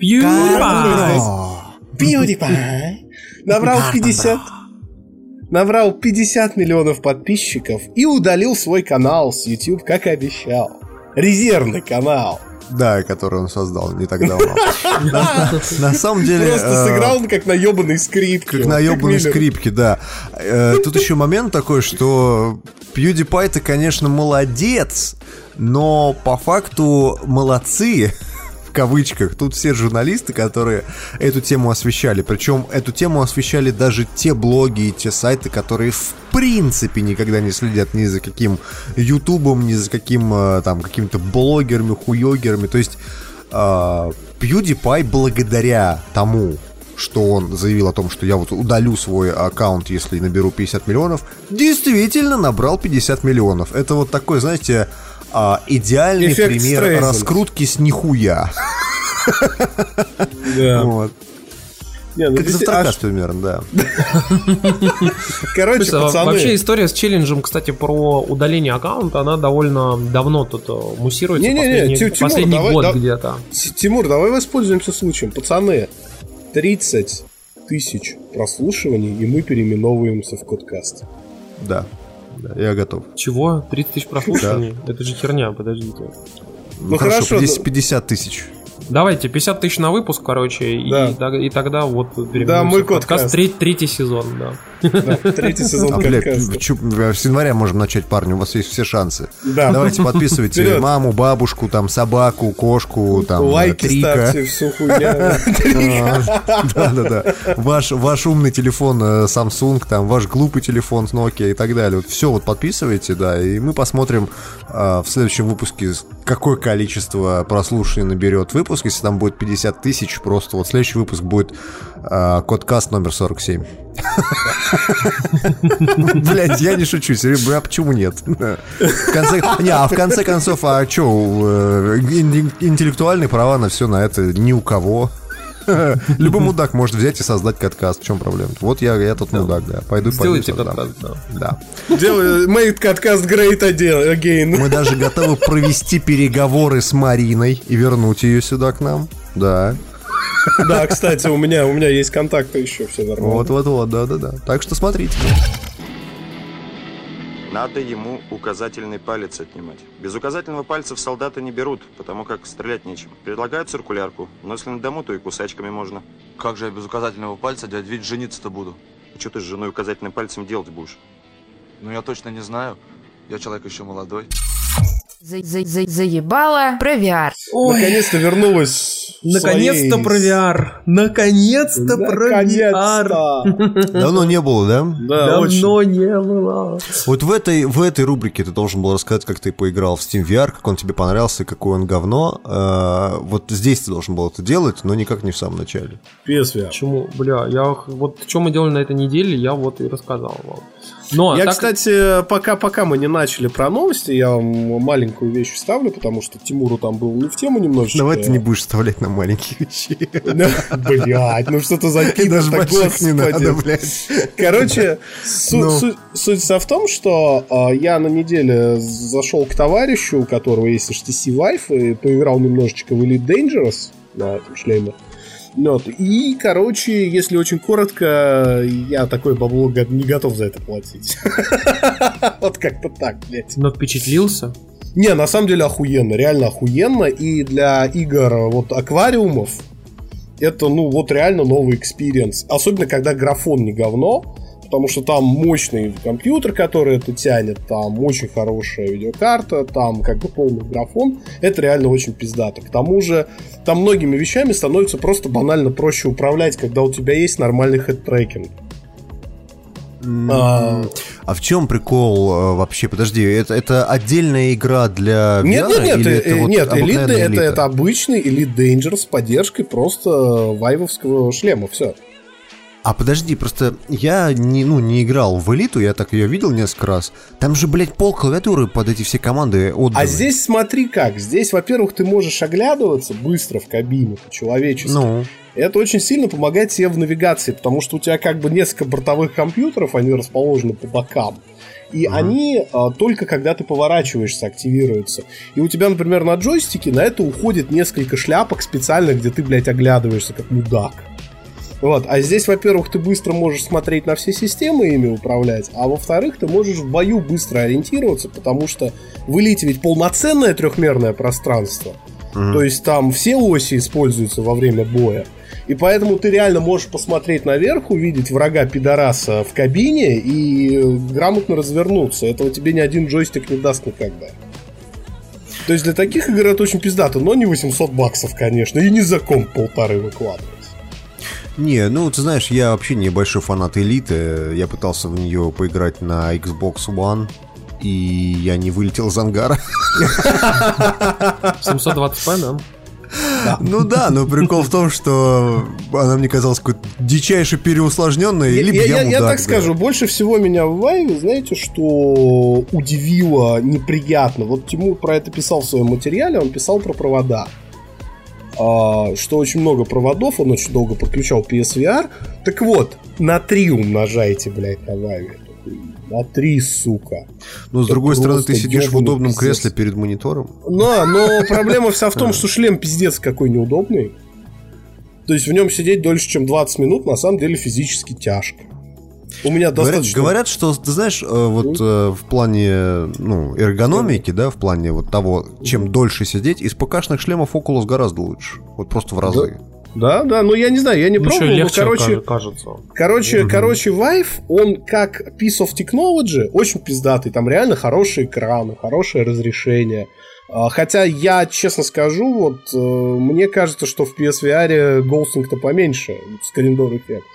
PewDiePie! PewDiePie набрал 50 набрал 50 миллионов подписчиков и удалил свой канал с YouTube, как и обещал. Резервный канал. Да, который он создал не так давно. На самом деле... Просто э, сыграл он как на ебаной скрипке. Как на ебаной скрипке, да. Э, Тут еще момент такой, что PewDiePie-то, конечно, молодец, но по факту молодцы, кавычках, тут все журналисты, которые эту тему освещали. Причем эту тему освещали даже те блоги и те сайты, которые в принципе никогда не следят ни за каким ютубом, ни за каким э, там какими-то блогерами, хуёгерами. То есть э, PewDiePie благодаря тому, что он заявил о том, что я вот удалю свой аккаунт, если наберу 50 миллионов, действительно набрал 50 миллионов. Это вот такой, знаете, а, идеальный Эффект пример Стрейзанд. раскрутки с нихуя. Да. Вот. Не, ну, Как действительно, завтракас примерно, да. аж- Короче, Слушай, а пацаны. Вообще история с челленджем, кстати, про удаление аккаунта, она довольно давно тут э, муссируется. Не-не-не, последний, давай, год да- где-то. Тимур, давай воспользуемся случаем. Пацаны, 30 тысяч прослушиваний, и мы переименовываемся в Кодкаст. Да. Да, я готов. Чего? 30 тысяч прослушиваний? Это же херня, подождите. Ну, Ну, хорошо, хорошо, 50 ну- 50 тысяч. Давайте, 50 тысяч на выпуск, короче, и, Да. тог- и тогда вот Да, мой в подкаст. подкаст. Треть- третий сезон, да. Третий сезон А, чё, с января можем начать, парни, у вас есть все шансы. Да. Давайте подписывайте маму, бабушку, там, собаку, кошку, там, э, Лайки Трика. ставьте, всю хуйня. Да-да-да. Ваш, ваш умный телефон э, Samsung, там, ваш глупый телефон Nokia и так далее. Вот все вот подписывайте, да, и мы посмотрим а, в следующем выпуске, какое количество прослушиваний наберет выпуск. Если там будет 50 тысяч, просто вот следующий выпуск будет а, кодкаст номер 47. Блять, я не шучу, серьезно, а почему нет? В конце, не, а в конце концов, а что, интеллектуальные права на все на это ни у кого. Любой мудак может взять и создать каткаст. В чем проблема? Вот я, я тот мудак, да. Пойду Сделайте подкаст, да. Да. Make Кодкаст great again. Мы даже готовы провести переговоры с Мариной и вернуть ее сюда к нам. Да. Да, кстати, у меня, у меня есть контакты еще, все нормально. Вот-вот-вот, да-да-да. Так что смотрите. Надо ему указательный палец отнимать. Без указательного пальца в солдата не берут, потому как стрелять нечем. Предлагают циркулярку, но если на дому, то и кусачками можно. Как же я без указательного пальца, дядь Вить, жениться-то буду? И что ты с женой указательным пальцем делать будешь? Ну, я точно не знаю. Я человек еще молодой. За- за- за- Заебало про VR. Наконец-то вернулась. Наконец-то своей- про VR. Наконец-то про VR. Наконец-то. Давно не было, да? Да, очень. Давно не было. Вот в этой, в этой рубрике ты должен был рассказать, как ты поиграл в Steam VR, как он тебе понравился, какой он говно. Э, вот здесь ты должен был это делать, но никак не в самом начале. PSVR. Почему? Бля, я вот что мы делали на этой неделе, я вот и рассказал вам. Но Я, так- кстати, пока, пока мы не начали про новости, я вам маленькую вещь вставлю, потому что Тимуру там был не в тему немножечко. Давай ты не будешь вставлять на маленькие вещи. Блять, ну что ты даже больших не надо, блядь. Короче, Ну. суть, суть вся в том, что а, я на неделе зашел к товарищу, у которого есть HTC Vive, и поиграл немножечко в Elite Dangerous на этом шлеме. Вот. И, короче, если очень коротко, я такой бабло не готов за это платить. Вот как-то так, блядь. Но впечатлился. Не, на самом деле охуенно, реально охуенно. И для игр вот аквариумов это, ну, вот реально новый experience. Особенно, когда графон не говно, потому что там мощный компьютер, который это тянет, там очень хорошая видеокарта, там как бы полный графон. Это реально очень пиздато. К тому же, там многими вещами становится просто банально проще управлять, когда у тебя есть нормальный head tracking. А, а в чем прикол э, вообще? Подожди, это, это отдельная игра для VR? Нет, нет, нет, или э, это вот нет, Elite, обыкновенная это, элита? это обычный Elite Dangerous с поддержкой просто Vive -овского шлема, все. А подожди, просто я не, ну, не играл в элиту, я так ее видел несколько раз. Там же, блядь, пол клавиатуры под эти все команды отданы. А здесь смотри как. Здесь, во-первых, ты можешь оглядываться быстро в кабине по-человечески. Ну, Это очень сильно помогает тебе в навигации, потому что у тебя как бы несколько бортовых компьютеров, они расположены по бокам. И они а, только когда ты поворачиваешься, активируются. И у тебя, например, на джойстике на это уходит несколько шляпок специально, где ты, блядь, оглядываешься как мудак. Вот. А здесь, во-первых, ты быстро можешь смотреть на все системы и ими управлять, а во-вторых, ты можешь в бою быстро ориентироваться, потому что в элите ведь полноценное трехмерное пространство. То есть там все оси используются во время боя. И поэтому ты реально можешь посмотреть наверх, увидеть врага пидораса в кабине и грамотно развернуться. Этого тебе ни один джойстик не даст никогда. То есть для таких игр это очень пиздато, но не 800 баксов, конечно, и не за комп полторы выкладывать. Не, ну, ты знаешь, я вообще не большой фанат элиты. Я пытался в нее поиграть на Xbox One, и я не вылетел из ангара. 720p, да? Ну да, но прикол в том, что она мне казалась какой-то дичайше переусложненной, Я, либо я- я, я- так да. скажу, больше всего меня в Вайве, знаете, что удивило неприятно. Вот Тимур про это писал в своем материале, он писал про провода. А, что очень много проводов, он очень долго подключал PSVR. Так вот, на 3 умножайте, блядь, на Вайве. На 3, сука. Но с Это другой стороны, ты сидишь в удобном пиздец. кресле перед монитором. Но, но проблема вся в том, что шлем пиздец какой неудобный. То есть в нем сидеть дольше, чем 20 минут, на самом деле физически тяжко. У меня Говорят, достаточно... говорят, что, ты знаешь, э, вот э, в плане ну, эргономики, да, в плане вот того, чем дольше сидеть, из ПК-шных шлемов Oculus гораздо лучше. Вот просто в разы. Да, да, но я не знаю, я не Ну, пробовал, но, легче короче, каже- кажется. короче, короче, Vive, он как piece of technology очень пиздатый, там реально хорошие экраны, хорошее разрешение. А, Хотя я, честно скажу, вот э, мне кажется, что в PSVR ghosting-то поменьше, screen door эффект.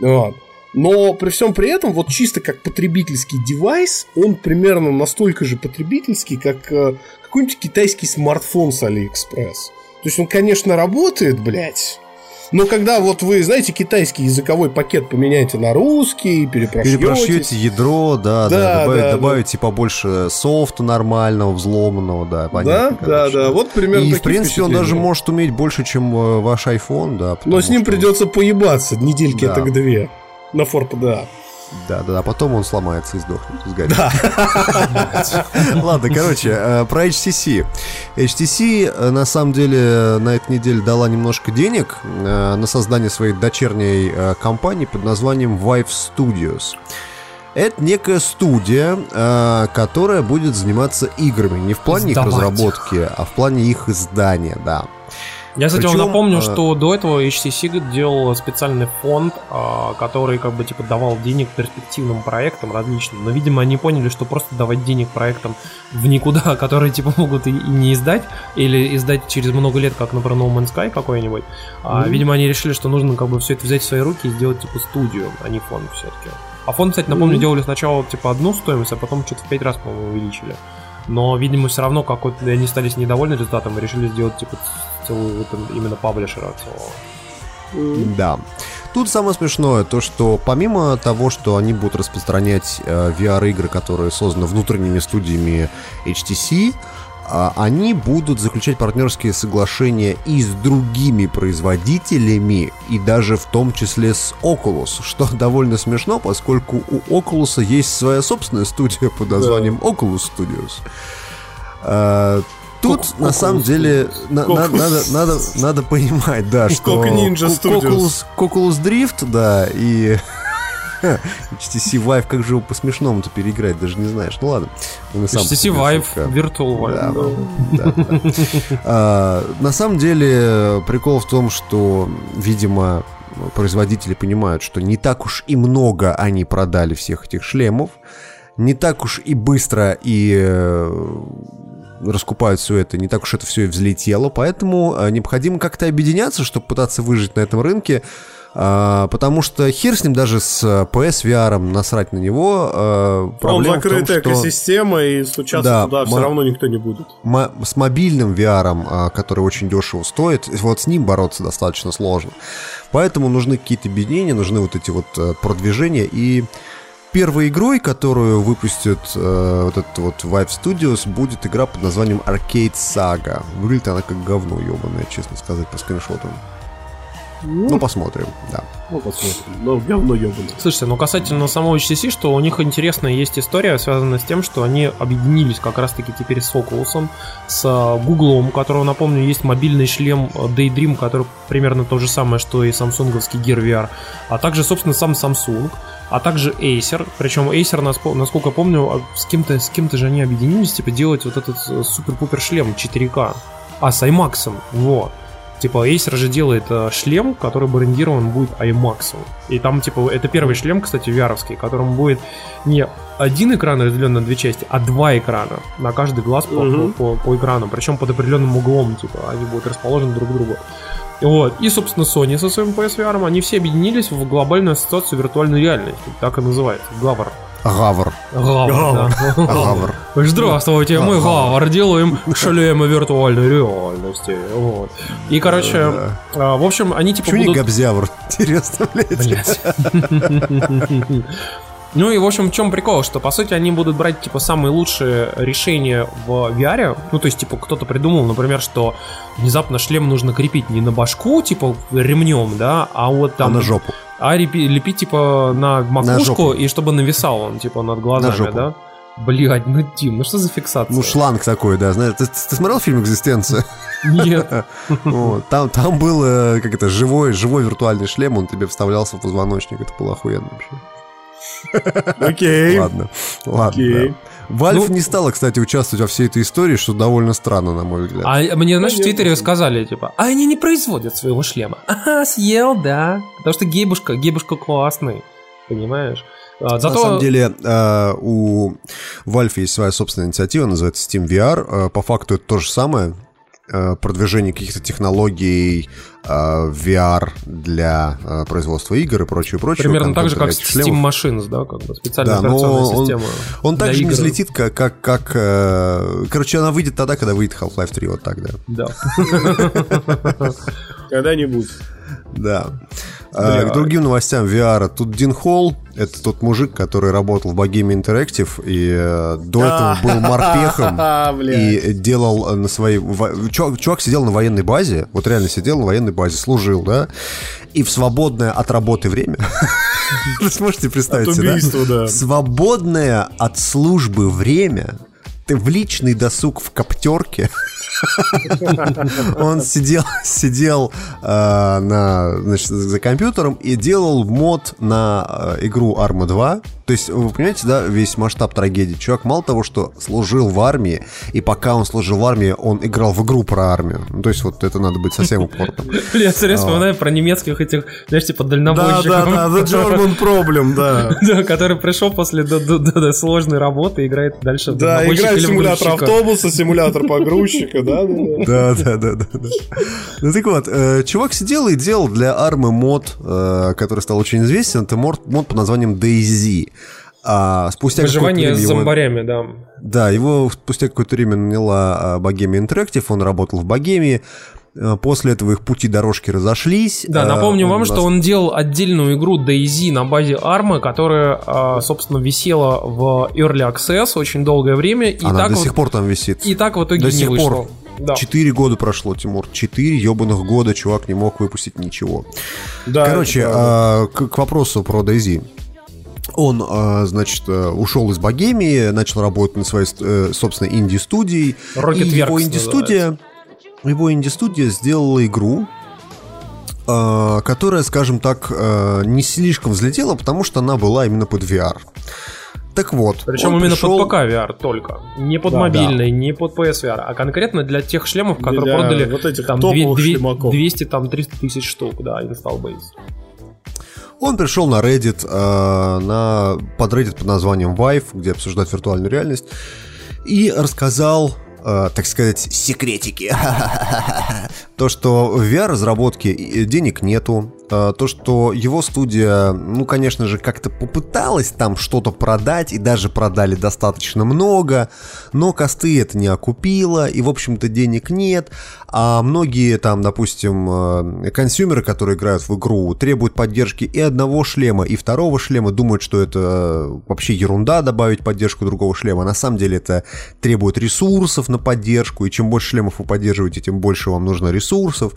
Вот. Но при всем при этом, вот чисто как потребительский девайс, он примерно настолько же потребительский, как э, какой-нибудь китайский смартфон с Алиэкспресс. То есть он, конечно, работает, блядь. Но когда вот вы, знаете, китайский языковой пакет поменяете на русский, перепрошьете... Перепрошьете ядро, да, да, Да, добавить, да, добавите побольше софта нормального, взломанного, да, Да, понятно. да, короче. да. Вот примерно И, в принципе, он даже может уметь больше, чем э, ваш iPhone, да. Но с ним что- придется поебаться недельки Да. так две. На ForPDA. Да, да, а потом он сломается и сдохнет. сгорит. Ладно, короче, э, про HTC. HTC, э, на самом деле, на этой неделе дала немножко денег э, на создание своей дочерней э, компании под названием Vive Studios. Это некая студия, э, которая будет заниматься играми. Не в плане их Издавать. разработки, а в плане их издания, да. Я, кстати, вам Причем, напомню, э, что до этого HTC делал специальный фонд, а, который как бы типа давал денег перспективным проектам различным. Но, видимо, они поняли, что просто давать денег проектам в никуда, которые типа могут и, не издать, или издать через много лет, как, например, No Man's Sky какой-нибудь. А, Мгм. Видимо, они решили, что нужно как бы все это взять в свои руки и сделать типа студию, а не фонд все-таки. А фонд, кстати, напомню, Мгм. делали сначала типа одну стоимость, а потом что-то в пять раз, по-моему, увеличили. Но, видимо, все равно какой-то они остались недовольны результатом и решили сделать типа целую вот именно паблишера целого. Да. Тут самое смешное то, что помимо того, что они будут распространять э, VR-игры, которые созданы внутренними студиями HTC, они будут заключать партнерские соглашения и с другими производителями, и даже в том числе с Oculus, что довольно смешно, поскольку у Oculus есть своя собственная студия под названием Oculus Studios. А, Тут Кок- на самом деле на- надо, надо, надо понимать, да, что Oculus Drift, да, и HTC Vive, как же его по-смешному-то переиграть, даже не знаешь. Ну ладно. HTC Vive, Virtual Vive. А, На самом деле прикол в том, что, видимо, производители понимают, что не так уж и много они продали всех этих шлемов, не так уж и быстро и э, раскупают все это, не так уж это все и взлетело, поэтому э, необходимо как-то объединяться, чтобы пытаться выжить на этом рынке, а, потому что хер с ним даже с э, PS VR, насрать на него. э, Он в том, закрытая что- экосистема, и стучаться Да, туда все равно никто не будет. с мобильным VR, а, который очень дешево стоит, вот с ним бороться достаточно сложно. Поэтому нужны какие-то объединения, нужны вот эти вот э, продвижения. И первой игрой, которую выпустит э, вот этот вот Vive Studios, будет игра под названием Arcade Saga. Выглядит она как говно ебаное, честно сказать, по скриншотам. Ну, посмотрим, да. Ну, посмотрим. Ну, говно ебаное. Слушайте, ну касательно самого HTC, что у них интересная есть история, связанная с тем, что они объединились как раз-таки теперь с Oculus, с Google, у которого, напомню, есть мобильный шлем Daydream, который примерно то же самое, что и самсунговский Gear VR, а также, собственно, сам Samsung, а также Acer, причем Acer, насколько помню, а с кем-то с кем-то же они объединились, типа, делать вот этот э, супер-пупер шлем 4К, а, с IMAX, вот. Типа, Acer же делает э, шлем, который брендирован будет IMAX. И там, типа, это первый шлем, кстати, VR-овский, которому будет не один экран разделен на две части, а два экрана на каждый глаз по, Мгм. по, по экрану. Причем под определенным углом, типа, они будут расположены друг к другу. Вот. И, собственно, Sony со своим PSVR, они все объединились в глобальную ассоциацию виртуальной реальности. Так и называется. Гавр. Гавр. Гавр, да. Гавр. Здравствуйте, мы Гавр делаем шлемы виртуальной реальности. Вот. И, короче, а, в общем, они типа Почему не будут... Габзявр? Интересно, блядь. Блять. Ну и, в общем, в чем прикол, что, по сути, они будут брать, типа, самые лучшие решения в VR. Ну, то есть, типа, кто-то придумал, например, что внезапно шлем нужно крепить не на башку, типа, ремнем, да, а вот там... А на жопу. А лепить, типа, на макушку, жопу. и чтобы нависал он, типа, над глазами, жопу. да? Блять, ну, Тим, ну что за фиксация? Ну, шланг такой, да, знаешь. Ты, ты смотрел фильм «Экзистенция»? Нет. Вот, Там, там был, э, как это, живой, живой виртуальный шлем, он тебе вставлялся в позвоночник. Это было охуенно вообще. Окей. Ладно, ладно. Окей. да. Valve Ну- не стала, кстати, участвовать во всей этой истории, что довольно странно, на мой взгляд. А мне, знаешь, в Твиттере сказали, типа, а они не производят своего шлема. Ага, съел, да. Потому что гейбушка, гейбушка классный. Понимаешь? А, На Зато... самом деле, э, у Valve есть своя собственная инициатива, называется Steam VR. Э, По факту это то же самое. Э, Продвижение каких-то технологий э, VR для э, производства игр и прочее, прочее. Примерно так же, как Steam шлемов. Machines, да, как бы специальная Да, но операционная он, система. он также не игр. взлетит, как... как, как короче, она выйдет тогда, когда выйдет Half-Life 3, вот так, да. Да. Когда-нибудь. Да. А, к другим новостям VR. Тут Дин Холл, это тот мужик, который работал в Bohemia Interactive, и э, до этого был морпехом Блядь. и делал э, на своей... во- Чувак, чувак сидел на военной базе, вот реально сидел на военной базе, служил, да, и в свободное от работы время... Вы сможете представить себе, да? Свободное от службы время ты в личный досуг в коптерке он сидел, сидел э, на, значит, за компьютером и делал мод на э, игру Arma 2. То есть, вы понимаете, да, весь масштаб трагедии. Чувак мало того, что служил в армии, и пока он служил в армии, он играл в игру про армию. Ну, то есть, вот это надо быть совсем упорным. Бля, я все время вспоминаю про немецких этих, знаешь, типа Да, дальнобойщиков. да, да, the German problem, да. Да, который пришел после сложной работы и играет дальше. в Да, играет симулятор автобуса, симулятор погрузчика, да, да, да. Да, да, да, да, да. Ну так вот, э, чувак сидел и делал для армы мод, э, который стал очень известен. Это мод, мод под названием DayZ. А спустя Выживание какое-то с время его- зомбарями, да. Да, его спустя какое-то время наняла а, Bohemia Interactive, он работал в Богемии. Э, После этого их пути дорожки разошлись. Да, Э, напомню он вам, что он делал отдельную игру DayZ на базе Армы, которая, а, собственно, висела в Early Access очень долгое время. И Она так до вот, сих пор там висит. И так в итоге До не сих вышло. пор. Да. Четыре года прошло, Тимур. Четыре ебаных года чувак не мог выпустить ничего. Да, Короче, а, к, к вопросу про Дейзи. Он, а, значит, э, ушел из Богемии, начал работать на своей э, собственной инди-студии. Rocket и его инди-студия, его инди-студия сделала игру, э, которая, скажем так, э, не слишком взлетела, потому что она была именно под VR. Так вот. Причем именно пришел- под ПК VR только. Не под Да, мобильный, не под PS VR, а конкретно для тех шлемов, которые Для продали вот этих там топовых две- две- шлемаков. 200, там 300 тысяч штук, да, install base. Он пришел на Reddit, э, на подреддит под названием Vive, где обсуждают виртуальную реальность, и рассказал, э, так сказать, секретики. То, что в VR-разработке и- денег нету, э, то, что его студия, ну, конечно же, как-то попыталась там что-то продать, и даже продали достаточно много, но косты это не окупило, и, в общем-то, денег нет, а многие там, допустим, э, консюмеры, которые играют в игру, требуют поддержки и одного шлема, и второго шлема, думают, что это вообще ерунда добавить поддержку другого шлема. На самом деле это требует ресурсов на поддержку, и чем больше шлемов вы поддерживаете, тем больше вам нужно ресурсов.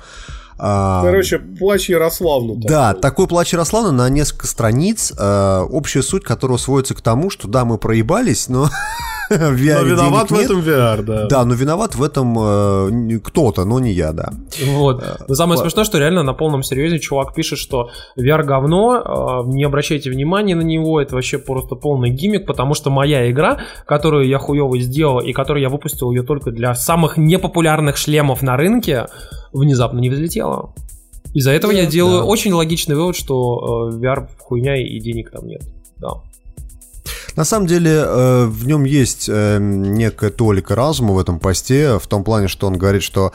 А, Короче, плач Ярославну. там. да, такой плач Ярославна на несколько страниц, э, общая суть которого сводится к тому, что да, мы проебались, но VR Но виноват денег в нет. этом VR, да. Да, но виноват в этом э, кто-то, но не я, да. Вот. Но самое смешное, что реально на полном серьезе чувак пишет, что VR говно, э, не обращайте внимания на него, это вообще просто полный гиммик, потому что моя игра, которую я хуево сделал и которую я выпустил ее только для самых непопулярных шлемов на рынке, внезапно не взлетела. Из-за этого я делаю очень логичный вывод, что э, VR хуйня и денег там нет. Да. На самом деле э, в нем есть э, некая толика разума в этом посте, в том плане, что он говорит, что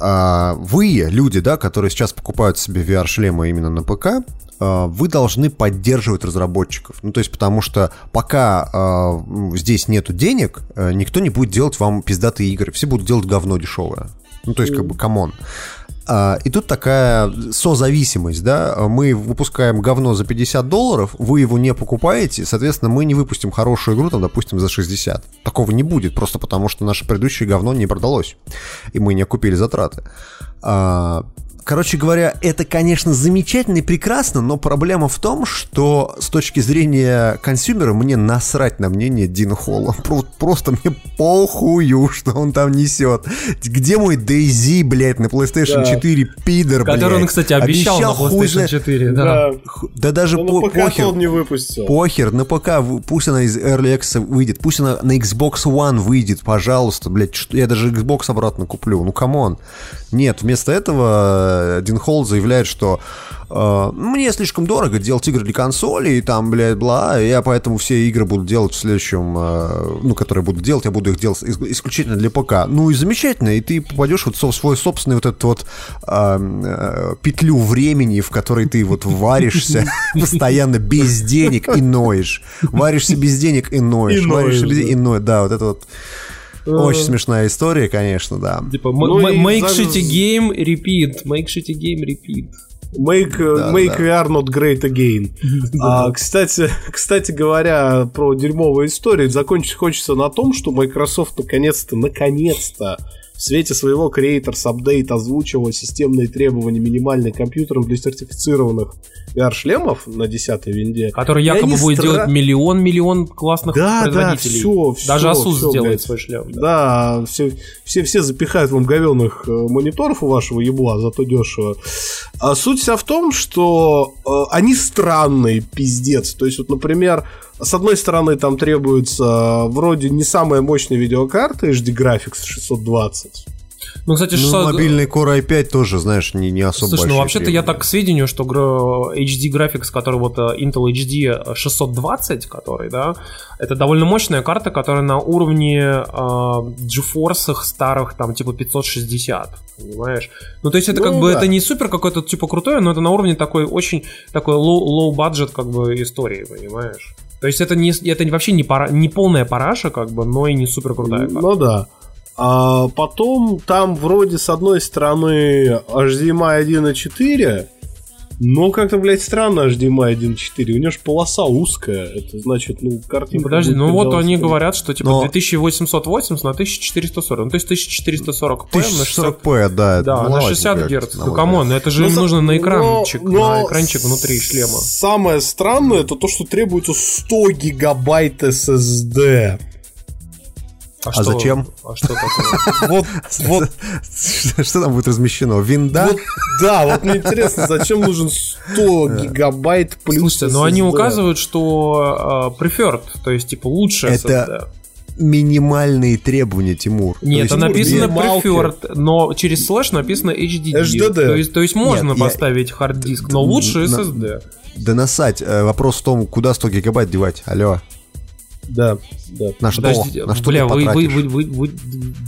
э, вы, люди, да, которые сейчас покупают себе VR-шлемы именно на ПК, э, вы должны поддерживать разработчиков. Ну, то есть, потому что пока э, здесь нету денег, э, никто не будет делать вам пиздатые игры. Все будут делать говно дешевое. Ну, то есть, как бы, come on. А, И тут такая созависимость, да, мы выпускаем говно за 50 долларов, вы его не покупаете, соответственно, мы не выпустим хорошую игру, там, допустим, за 60. Такого не будет, просто потому что наше предыдущее говно не продалось, и мы не окупили затраты. Короче говоря, это, конечно, замечательно и прекрасно, но проблема в том, что с точки зрения consumer -а мне насрать на мнение Дина Холла. Про- Просто мне похую, что он там несет. Где мой DayZ, блядь, на PlayStation Да. 4, пидор, блядь. Который он, кстати, обещал, на хуй PlayStation знает- 4. Да. Да. Да даже Он по- на похер. он не выпустил. Похер, на ПК, пусть она из Early Access выйдет, пусть она на Xbox One выйдет, пожалуйста, блядь, я даже Xbox обратно куплю, ну come on. Нет, вместо этого Дин Холл заявляет, что э, мне слишком дорого делать игры для консоли, и там, блядь, бла, я поэтому все игры буду делать в следующем, э, ну, которые буду делать, я буду их делать ис- исключительно для ПК. Ну и замечательно, и ты попадешь вот в свой собственный вот этот вот э, э, петлю времени, в которой ты вот варишься постоянно без денег и ноешь. Варишься без денег и ноешь. Варишься без денег и ноешь. Да, вот это вот очень смешная история, конечно, да. Типа, Ну make shitty game, repeat. Make shitty game, repeat. Make, э, Да, make да. VR not great again. А, кстати, кстати говоря, про дерьмовые истории, закончить хочется на том, что Microsoft наконец-то, наконец-то в свете своего Creators Update озвучила системные требования минимальные компьютерам для сертифицированных VR-шлемов на 10 винде. Который якобы будет стра- делать миллион-миллион классных Да, да, производителей. всё, всё, Даже Asus всё, сделает блядь. свой шлем. да. Да, все, все, все запихают вам говенных э, мониторов у вашего ебла, зато дешево. А суть вся в том, что э, они странные, пиздец. То есть, вот, например, с одной стороны, там требуется э, вроде не самая мощная видеокарта HD Graphics 620. Ну, кстати, Ну, 600 мобильный Core i5 тоже, знаешь, не, не особо Слушай, ну вообще-то я так к сведению, что HD Graphics, который вот э, Intel HD 620, который, да, это довольно мощная карта, которая на уровне э, GeForce старых, там, типа 560, понимаешь? Ну, то есть это как Ну, бы, да. это не супер какой-то, типа, крутое, но это на уровне такой очень, такой low, low budget, как бы, истории, понимаешь? То есть это, не, это вообще не, пара, не полная параша, как бы, но и не супер крутая карта. Ну да. А потом там вроде с одной стороны HDMI 1.4, но как-то, блядь, странно HDMI 1.4. У него же полоса узкая. Это значит, ну, картинка... Подожди, будет ну вот они говорят, что типа Но- 2880 на 1440. Ну, то есть 1440p на 60 1040p, да. это Да, на маловатенько, 60 как-то, Гц. Ну, come on, это же Ну, им нужно на но- экранчик, но на экранчик внутри шлема. Самое странное, это то, что требуется 100 гигабайт SSD. А зачем? А что такое? Вот, вот, Что там будет размещено? Винда? вот, да, вот мне интересно, зачем нужен 100 гигабайт плюс Слушайте, но они SSD? указывают, что э, preferred, то есть типа лучше Это минимальные требования, Тимур. Нет, есть написано минималки. preferred, но через слэш написано HDD. HDD. То есть, то есть можно Нет, я- поставить хард-диск, но лучше На- SSD. Да нассать. Э, Вопрос в том, куда 100 гигабайт девать. Алло. Да, да. На что? Подождите, На что бля, ты вы, вы, вы, вы, вы,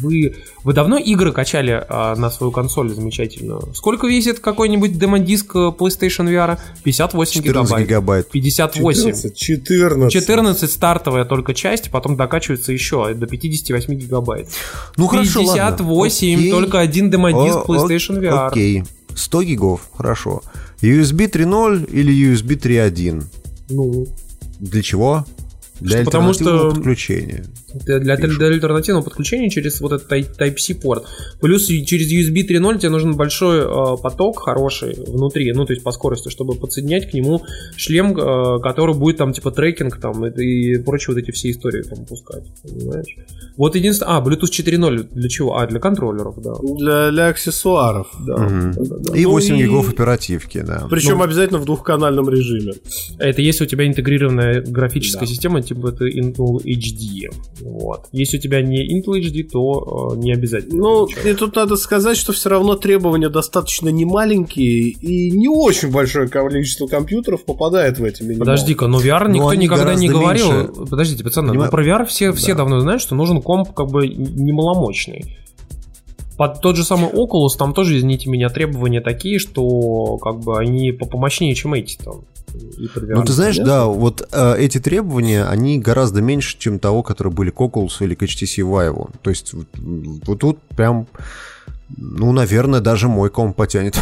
вы, вы давно игры качали а, на свою консоль замечательную? Сколько весит какой-нибудь демодиск э, PlayStation VR? 58 14 гигабайт. гигабайт. 58. 14, 14. 14 стартовая только часть, потом докачивается еще до 58 гигабайт. Ну хорошо, ладно. 58, Окей. только один демодиск о, PlayStation VR. Окей. 100 гигов, хорошо. USB 3.0 или USB 3.1? Ну, Для чего? Для Что, потому что- подключения. Для, для, для альтернативного подключения через вот этот Type- Type-C порт. Плюс и через USB 3.0 тебе нужен большой э, поток хороший внутри, ну то есть по скорости, чтобы подсоединять к нему шлем, э, который будет там типа трекинг там и, и прочие вот эти все истории там пускать, понимаешь? Вот единственное... А, Bluetooth 4.0 для чего? А, для контроллеров, да. Для, для аксессуаров. Да, Мгм. да, да, да. И Ну 8 и- гигов оперативки, да. Причем Ну. обязательно в двухканальном режиме. Это если у тебя интегрированная графическая Да. система, типа это Intel HD. Вот. Если у тебя не Intel HD, то э, не обязательно. Ну, и тут надо сказать, что все равно требования достаточно немаленькие, и не очень большое количество компьютеров попадает в эти минималки. Подожди-ка, но VR никто они никогда не говорил. меньше. Подождите, пацаны, Понимаю. ну про VR все, все давно знают, что нужен комп как бы не маломощный. Под тот же самый Oculus, там тоже, извините меня, требования такие, что как бы они по- помощнее, чем эти там. Ну, ты знаешь, да, вот э, эти требования, они гораздо меньше, чем того, которые были к Oculus или к HTC Vive. То есть вот, вот тут прям, ну, наверное, даже мой комп потянет.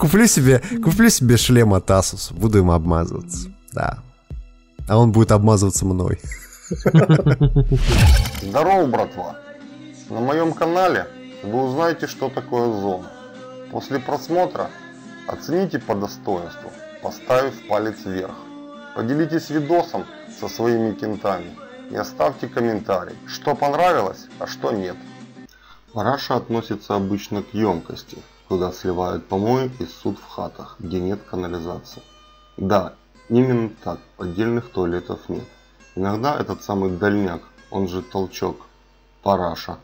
Куплю себе, куплю себе шлем от Asus, буду им обмазываться. Да. А он будет обмазываться мной. Здорово, братва! На моем канале вы узнаете, что такое зона. После просмотра оцените по достоинству, поставив палец вверх. Поделитесь видосом со своими кентами и оставьте комментарий, что понравилось, а что нет. Параша относится обычно к емкости, куда сливают помои и суд в хатах, где нет канализации. Да, именно так, поддельных туалетов нет. Иногда этот самый дальняк, он же толчок, параша,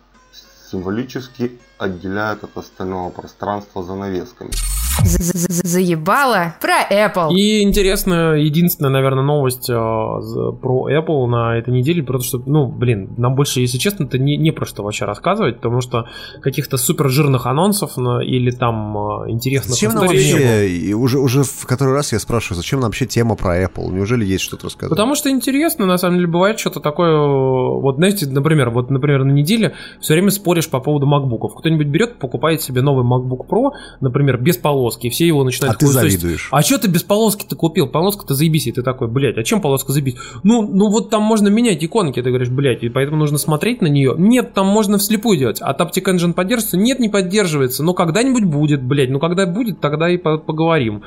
символически отделяет от остального пространства занавесками. Заебало про Apple. И интересная, единственная, наверное, новость э, про Apple на этой неделе, потому что, ну, блин, нам больше, если честно, это не, не про что вообще рассказывать, потому что каких-то супер жирных анонсов на- или там э, интересных Зачем нам историй не было. вообще, и уже, уже в который раз я спрашиваю, зачем нам вообще тема про Apple? Неужели есть что-то рассказать? Потому что интересно, на самом деле, бывает что-то такое, вот, знаете, например, вот, например, на неделе все время споришь по поводу макбуков. Кто-нибудь берет, покупает себе новый MacBook Pro, например, без полоски, и все его начинают А ты завидуешь. А что ты без полоски-то купил? Полоска-то заебись, и ты такой, блядь, а чем полоска заебись? Ну, ну вот там можно менять иконки, ты говоришь, блядь, и поэтому нужно смотреть на нее. Нет, там можно вслепую делать. А Taptic Engine поддерживается? Нет, не поддерживается. Но когда-нибудь будет, блядь. Ну, когда будет, тогда и по- поговорим.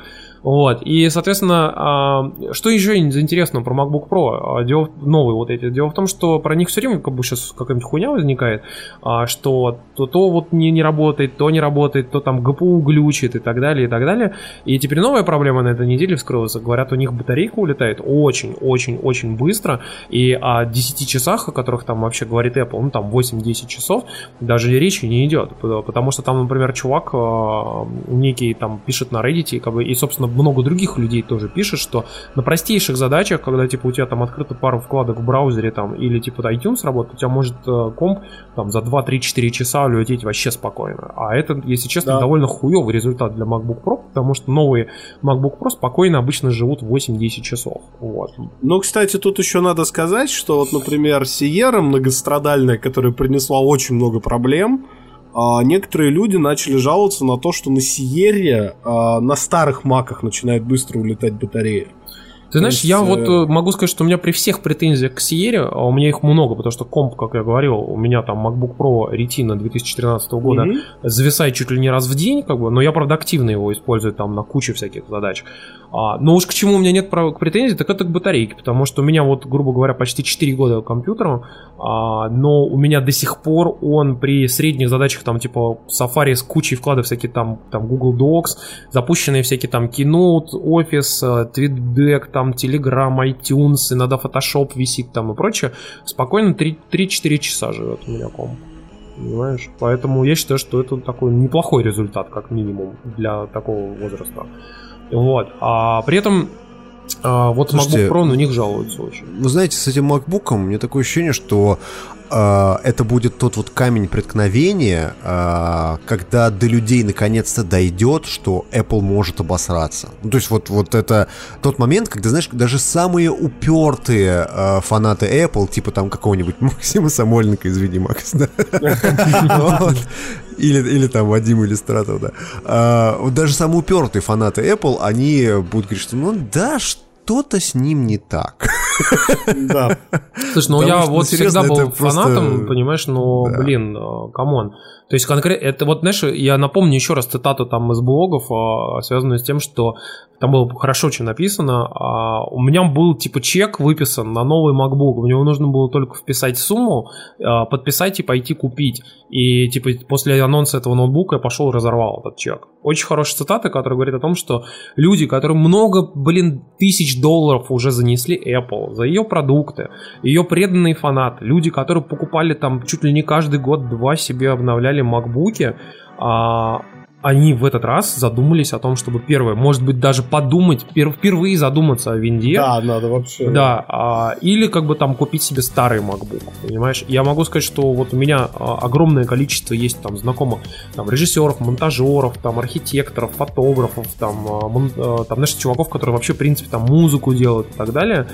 Вот. И, соответственно, а, что еще интересного про MacBook Pro? А, Дело, новые вот эти. Дело в том, что про них все время как бы сейчас какая-нибудь хуйня возникает, а, что то, то вот не, не работает, то не работает, то там GPU глючит и так далее, и так далее. И теперь новая проблема на этой неделе вскрылась. Говорят, у них батарейка улетает очень-очень-очень быстро. И о 10 часах, о которых там вообще говорит Apple, ну там 8-10 часов, даже речи не идет. Потому что там, например, чувак некий там пишет на Reddit, и, как бы, и, собственно, много других людей тоже пишет, что на простейших задачах, когда типа у тебя там открыто пару вкладок в браузере там, или типа iTunes работает, у тебя может э, комп там за 2-3-4 часа улететь вообще спокойно. А это, если честно, Да. довольно хуевый результат для MacBook Pro, потому что новые MacBook Pro спокойно обычно живут 8-10 часов. Вот. Ну, кстати, тут еще надо сказать, что вот, например, Sierra многострадальная, которая принесла очень много проблем, а, некоторые люди начали жаловаться на то, что на Sierra а, на старых маках начинает быстро улетать батарея. Ты знаешь, есть, я вот э, э, могу сказать, что у меня при всех претензиях к Sierra, а у меня их много, потому что комп, как я говорил, у меня там MacBook Pro Retina 2013 года Мгм. зависает чуть ли не раз в день, как бы, но я, правда, активно его использую там на куче всяких задач. А, но уж к чему у меня нет прав- претензий, так это к батарейке, потому что у меня вот, грубо говоря, почти 4 года компьютеру, а, но у меня до сих пор он при средних задачах, там, типа, Safari с кучей вкладов, всякие там, там Google Docs, запущенные всякие там Keynote, Office, э, TweetDeck, там Telegram, iTunes, иногда Photoshop висит там и прочее, спокойно 3 3-4 часа живет у меня комп. Понимаешь? Поэтому я считаю, что это такой неплохой результат, как минимум, для такого возраста. Вот. А при этом а, вот Слушайте, MacBook Pro на них жалуются очень. Вы знаете, с этим MacBook у меня такое ощущение, что э, это будет тот вот камень преткновения, э, когда до людей наконец-то дойдет, что Apple может обосраться. Ну, то есть вот, вот это тот момент, когда, знаешь, даже самые упертые э, фанаты Apple, типа там какого-нибудь Максима Самойленко из Видимакс, да? Вот. Или, или там Вадим Иллюстратов, да. А, вот даже самые упертые фанаты Apple, они будут говорить, что ну да, что-то с ним не так. Да. Слушай, ну Потому я что, ну, вот серьезно, всегда был это просто- фанатом, понимаешь, но, Да. блин, э, come on. То есть конкретно, это вот, знаешь, я напомню еще раз цитату там из блогов, а, связанную с тем, что там было хорошо очень написано, а, у меня был типа чек выписан на новый MacBook, в него нужно было только вписать сумму, а, подписать и пойти купить. И типа после анонса этого ноутбука я пошел и разорвал этот чек. Очень хорошая цитата, которая говорит о том, что люди, которые много, блин, тысяч долларов уже занесли Apple за ее продукты, ее преданные фанаты, люди, которые покупали там чуть ли не каждый год-два себе обновляли макбуки, а, они в этот раз задумались о том, чтобы первое, может быть, даже подумать, пер- впервые задуматься о винде. Да, надо вообще. Да, а, или как бы там купить себе старый MacBook, понимаешь? Я могу сказать, что вот у меня а, огромное количество есть там знакомых там режиссеров, монтажеров, там архитекторов, фотографов, там, а, мон- а, там знаешь, чуваков, которые вообще, в принципе, там музыку делают и так далее.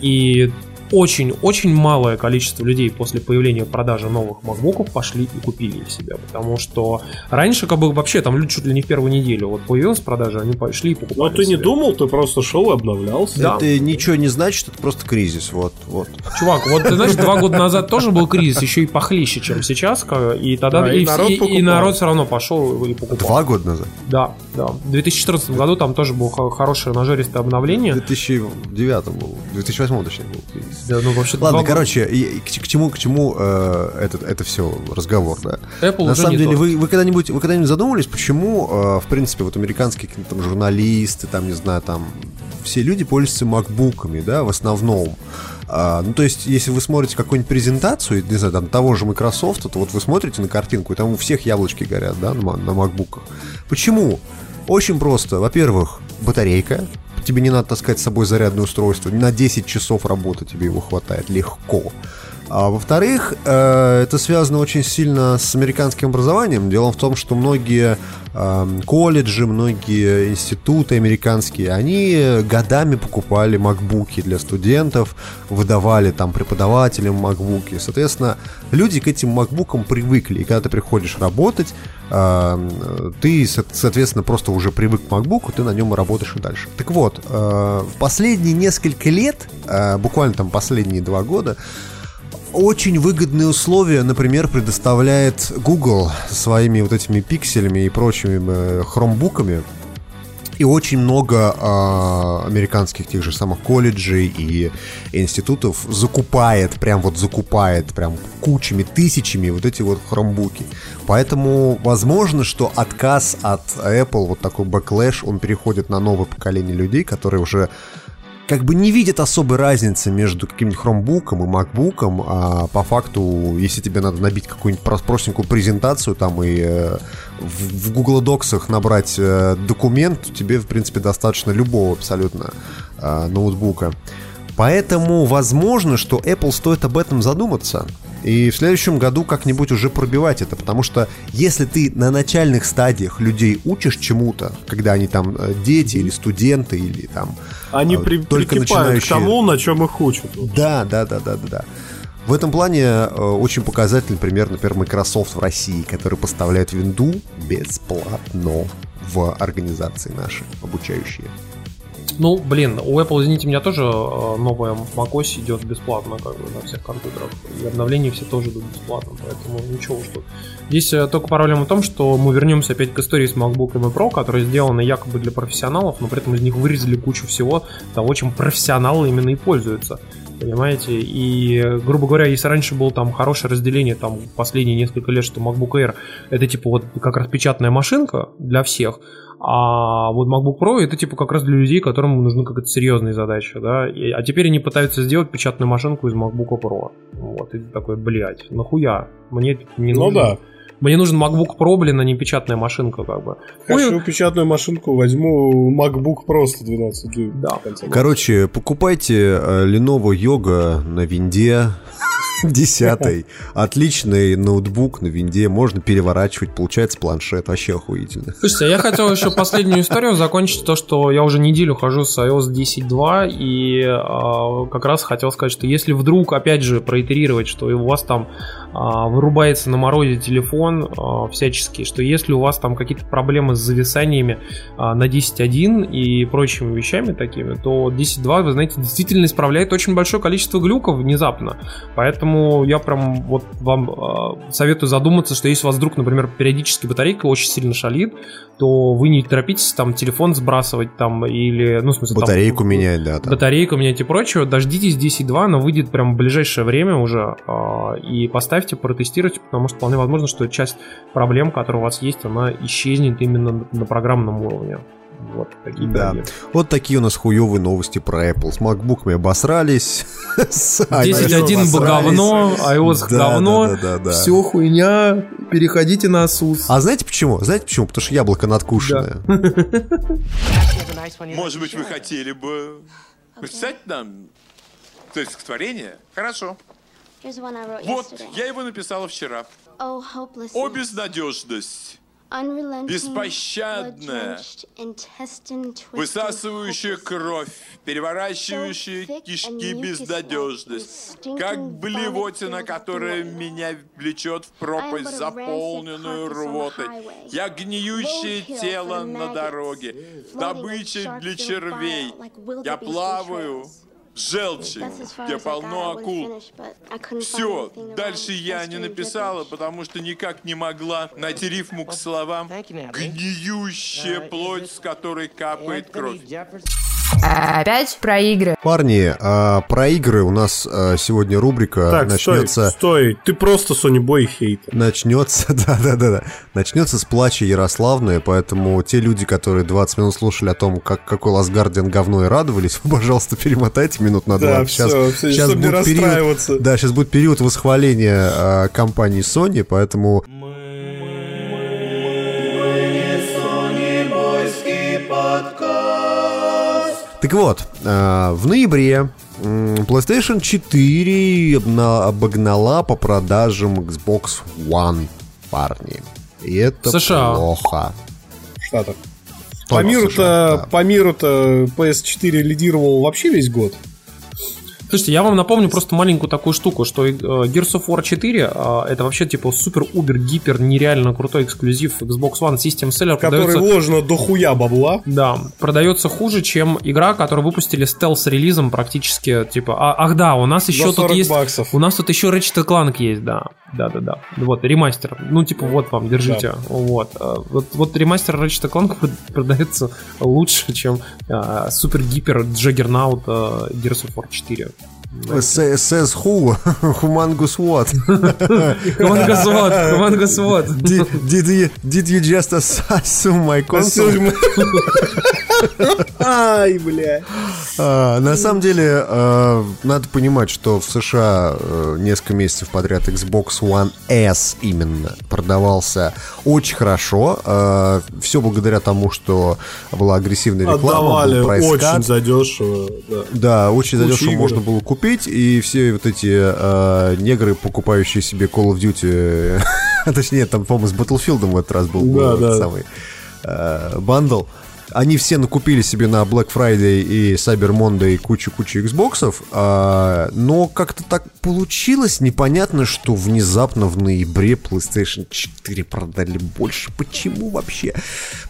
И очень-очень малое количество людей после появления продажи новых макбуков пошли и купили их себе, потому что раньше как бы вообще там люди чуть ли не в первую неделю вот появилась продажа, они пошли и покупали Но Ну, ты не себе. думал, ты просто шел и обновлялся. Да. Это ничего не значит, это просто кризис, вот, вот. Чувак, вот ты знаешь, два года назад тоже был кризис, еще и похлеще, чем сейчас, и тогда Да, и, и народ и- и народ все равно пошел и покупал. Два года назад. Да, да. В 2014 году там тоже было хо- хорошее нажористое В обновление. 2009 был, в 2008 точнее был кризис. Да, ну вообще Ладно, года. короче, и- и к, к чему, к чему э, этот, это все разговор, да? Apple На самом деле, тот. вы, вы когда-нибудь вы когда-нибудь задумывались, почему, э, в принципе, вот американские там журналисты, там, не знаю, там, все люди пользуются макбуками, да, в основном. А, ну, то есть, если вы смотрите какую-нибудь презентацию, не знаю, там, того же Microsoft, то вот вы смотрите на картинку, и там у всех яблочки горят, да, на, на макбуках. Почему? Очень просто. Во-первых, батарейка. Тебе не надо таскать с собой зарядное устройство. На 10 часов работы тебе его хватает легко. А во-вторых, э, это связано очень сильно с американским образованием. Дело в том, что многие эм, колледжи, многие институты американские, они годами покупали макбуки для студентов, выдавали там преподавателям макбуки. Соответственно, люди к этим макбукам привыкли. И когда ты приходишь работать, э, ты, со- соответственно, просто уже привык к макбуку, ты на нем и работаешь и дальше. Так вот, э, в последние несколько лет, э, буквально там последние два года, очень выгодные условия, например, предоставляет Google своими вот этими пикселями и прочими э, хромбуками. И очень много а, американских тех же самых колледжей и институтов закупает, прям вот закупает, прям кучами, тысячами вот эти вот хромбуки. Поэтому возможно, что отказ от Apple, вот такой backlash, он переходит на новое поколение людей, которые уже как бы не видят особой разницы между каким-нибудь хромбуком и макбуком, а по факту, если тебе надо набить какую-нибудь прос- простенькую презентацию там и э, в, Google Docs набрать э, документ, тебе, в принципе, достаточно любого абсолютно э, ноутбука. Поэтому возможно, что Apple стоит об этом задуматься. И в следующем году как-нибудь уже пробивать это. Потому что если ты на начальных стадиях людей учишь чему-то, когда они там э, дети или студенты, или там Они э, при, только прикипают к начинающие... тому, на чем их учат. Да, да, да, да, да, да. В этом плане э, очень показательный пример, например, Microsoft в России, который поставляет винду бесплатно в организации наши обучающие. Ну, блин, у Apple, извините меня, тоже э, новая macOS идет бесплатно как бы, на всех компьютерах. И обновления все тоже идут бесплатно, поэтому ничего уж тут. Здесь э, только проблема в том, что мы вернемся опять к истории с MacBook Pro, которые сделаны якобы для профессионалов, но при этом из них вырезали кучу всего того, чем профессионалы именно и пользуются. Понимаете? И, грубо говоря, если раньше было там хорошее разделение, там, последние несколько лет, что MacBook Air это типа вот как раз печатная машинка для всех, а вот MacBook Pro это типа как раз для людей, которым нужны какая-то серьезная задача, да. И- а теперь они пытаются сделать печатную машинку из MacBook Pro. Вот, и такой, блядь, нахуя? Мне это не Ну нужно. да. Мне нужен MacBook Pro, блин, а не печатная машинка, как бы. Хочу печатную машинку, возьму MacBook Pro 112 дюймов. Да. Короче, покупайте э, Lenovo Yoga на винде 10 Отличный ноутбук на винде, можно переворачивать, получается планшет, вообще охуительно. Слушайте, я хотел еще последнюю историю закончить, то, что я уже неделю хожу с iOS 10.2, и а, как раз хотел сказать, что если вдруг, опять же, проитерировать, что у вас там вырубается на морозе телефон а, всячески, что если у вас там какие-то проблемы с зависаниями а, на 10.1 и прочими вещами такими, то 10.2, вы знаете, действительно исправляет очень большое количество глюков внезапно. Поэтому я прям вот вам советую задуматься, что если у вас вдруг, например, периодически батарейка очень сильно шалит, то вы не торопитесь там телефон сбрасывать там или, ну, в смысле, там, Батарейку менять, да. там. батарейку менять и прочее, дождитесь 10.2, она выйдет прям в ближайшее время уже, и поставьте, протестируйте, потому что вполне возможно, что часть проблем, которые у вас есть, она исчезнет именно на, программном уровне. Вот такие Да. Вот такие у нас хуевые новости про Apple. С MacBook обосрались. с 10.1 iOS говно, обосрались. iOS Да, говно, да, да, да, да. все хуйня, переходите на ASUS. А знаете почему? Знаете почему? Потому что яблоко надкушенное. Может быть, вы хотели бы написать нам? Хорошо. Here's one I wrote Вот, я его написала вчера. Oh. О безнадежность, беспощадная, высасывающая кровь, переворачивающая кишки безнадежность, как блевотина, которая меня влечет в пропасть, заполненную рвотой. Я гниющее тело на дороге, добыча для червей. Я плаваю желчи, где полно акул. Все, дальше я не написала, потому что никак не могла найти рифму к словам «гниющая плоть, с которой капает кровь». Опять про игры. Парни, а, про игры у нас а, сегодня рубрика Так, начнется... стой, стой, ты просто Sony Boy хейтер. Начнется, да-да-да, начнется с плача Ярославны, поэтому те люди, которые 20 минут слушали о том, как какой Last Guardian говно и радовались, пожалуйста, перемотайте минут на Да, 20. всё, всё, чтобы не расстраиваться. да, сейчас будет период восхваления а, компании Sony, поэтому Так вот, а, в ноябре PlayStation 4 обна- обогнала по продажам Xbox One, парни. И это США. плохо. Штатах. По миру-то, США, по миру-то PS4 лидировал вообще весь год. Слушайте, я вам напомню просто маленькую такую штуку, что э, Gears of War 4 э, это вообще типа супер-убер-гипер нереально крутой эксклюзив Xbox One System Seller. Который продается- вложено до хуя бабла. Да, продается хуже, чем игра, которую выпустили стелс-релизом практически, типа, а- ах да, у нас еще тут 40 есть, баксов. у нас тут еще Ratchet Clank есть, да, да, да, да, вот ремастер, ну типа вот вам, держите, вот, э, вот, вот ремастер Ratchet Clank прод- продается лучше, чем э, супер-гипер Джаггернаут э, Gears of War 4. Sa- Says who? Humangus what? Humongous what? Humongous what? Did, did, you, did you just assume my console? Ай, бля. А, на самом деле, э, надо понимать, что в США э, несколько месяцев подряд Xbox One S именно продавался очень хорошо. все благодаря тому, что была агрессивная реклама, Отдавали очень задешево. Да. Да, очень задешево можно было купить, и все вот эти э, негры, покупающие себе Call of Duty, точнее, там, по-моему, с Battlefield в этот раз был Да, да. самый э, бандл, они все накупили себе на Black Friday и Cyber Monday кучу-кучу Xboxов, а, но как-то так получилось непонятно, что внезапно в ноябре PlayStation 4 продали больше. Почему вообще?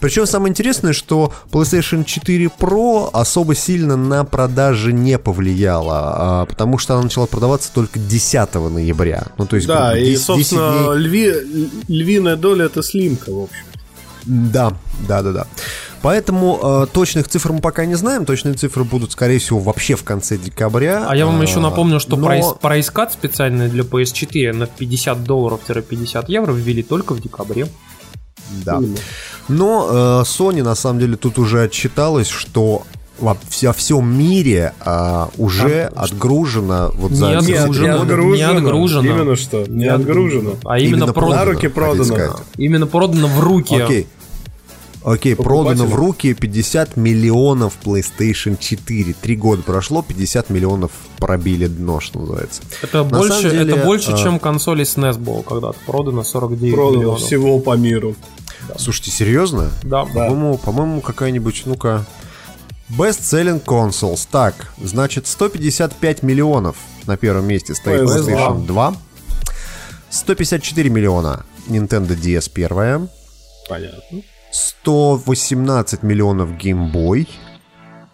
Причем самое интересное, что PlayStation 4 Pro особо сильно на продажи не повлияла, а, потому что она начала продаваться только 10 ноября. Ну, то есть, Да, грубо, и, 10 собственно, дней- льви- львиная доля это слимка, в общем. Да, да, да, да. Поэтому э, точных цифр мы пока не знаем. Точные цифры будут, скорее всего, вообще в конце декабря. А я вам А, еще напомню, что но- прайс, прайс-кат специальный для PS4 на 50 долларов-50 евро ввели только в декабре. Да. Но э, Sony на самом деле тут уже отчиталась, что во вся- всем мире а, уже отгружено вот за Не за- отгружено, за- не отгружено. Именно что, не отгружено. А именно, Именно продано. На руки хотите продано. Именно продано в руки. Окей. Окей, продано в руки 50 миллионов PlayStation 4. Три года прошло, 50 миллионов пробили дно, что называется. Это На больше, деле, это больше, а, чем консоли SNES было когда-то. Продано 49 Продано миллионов. всего по миру. Слушайте, серьезно? Да. По-моему, по-моему, какая-нибудь, ну-ка... Best Selling Consoles. Так, значит, 155 миллионов на первом месте стоит PS2. PlayStation 2. 154 миллиона Nintendo DS 1. Понятно. 118 миллионов Game Boy.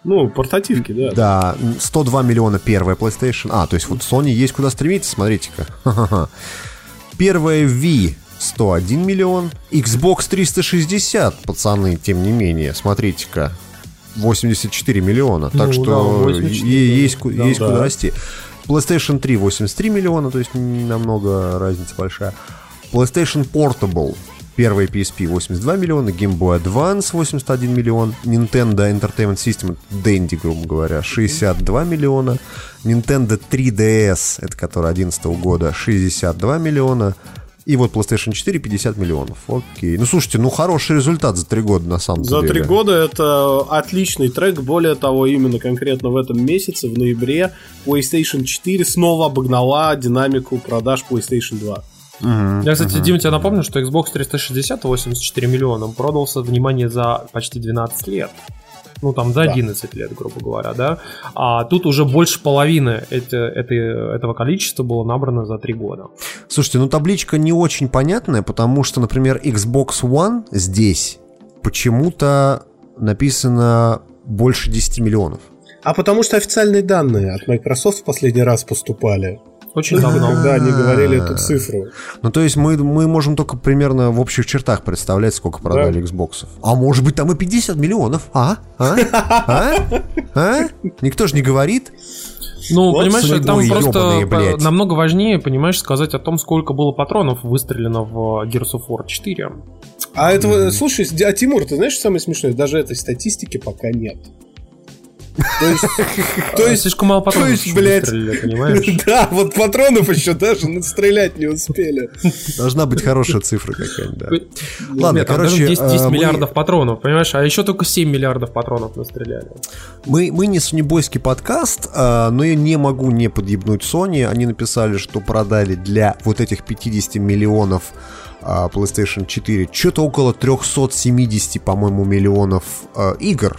Ну, портативки, да. Да, 102 миллиона первая PlayStation. А, то есть вот Sony есть куда стремиться, смотрите-ка. Первая Wii 101 миллион. Xbox 360, пацаны, тем не менее, смотрите-ка. 84 миллиона. Так Ну что да, 84, е- да. есть, Да, есть да. куда расти. PlayStation 3 83 миллиона, то есть намного разница большая. PlayStation Portable Первая PSP 82 миллиона, Game Boy Advance 81 миллион, Nintendo Entertainment System, Dendy, грубо говоря, 62 миллиона, Nintendo 3DS, это который 11 года, 62 миллиона, и вот PlayStation 4 50 миллионов. Окей. Ну, слушайте, ну хороший результат за три года, на самом За деле. три года это отличный трек. Более того, именно конкретно в этом месяце, в ноябре, PlayStation 4 снова обогнала динамику продаж PlayStation 2. Я, кстати, Дим, тебе напомню, что Xbox 360 84 миллиона продался, внимание, за почти 12 лет. Ну, там, за 11 лет, грубо говоря, да. А тут уже больше половины это, это, этого количества было набрано за 3 года. Слушайте, ну табличка не очень понятная, потому что, например, Xbox One здесь почему-то написано больше 10 миллионов. А потому что официальные данные от Microsoft в последний раз поступали. Очень давно. Когда они говорили эту цифру. Ну, то есть мы, мы можем только примерно в общих чертах представлять, сколько продали Xbox. А может быть, там и 50 миллионов? А? А? А? А? Никто же не говорит. Ну, Вот понимаешь, там просто блядь. намного важнее, понимаешь, сказать о том, сколько было патронов выстрелено в Gears of War 4. А этого, слушай, а Тимур, ты знаешь, что самое смешное? Даже этой статистики пока нет. То есть, то есть слишком мало патронов то есть, блядь, понимаешь? Да, вот патронов еще даже стрелять не успели. Должна быть хорошая цифра какая-нибудь, да. Ладно, короче, даже 10, 10 э, миллиардов патронов, понимаешь? А еще только 7 миллиардов патронов настреляли. Мы, мы не сонебойский подкаст, а, но я не могу не подъебнуть Sony. Они написали, что продали для вот этих 50 миллионов а, PlayStation 4 что-то около 370, по-моему, миллионов игр.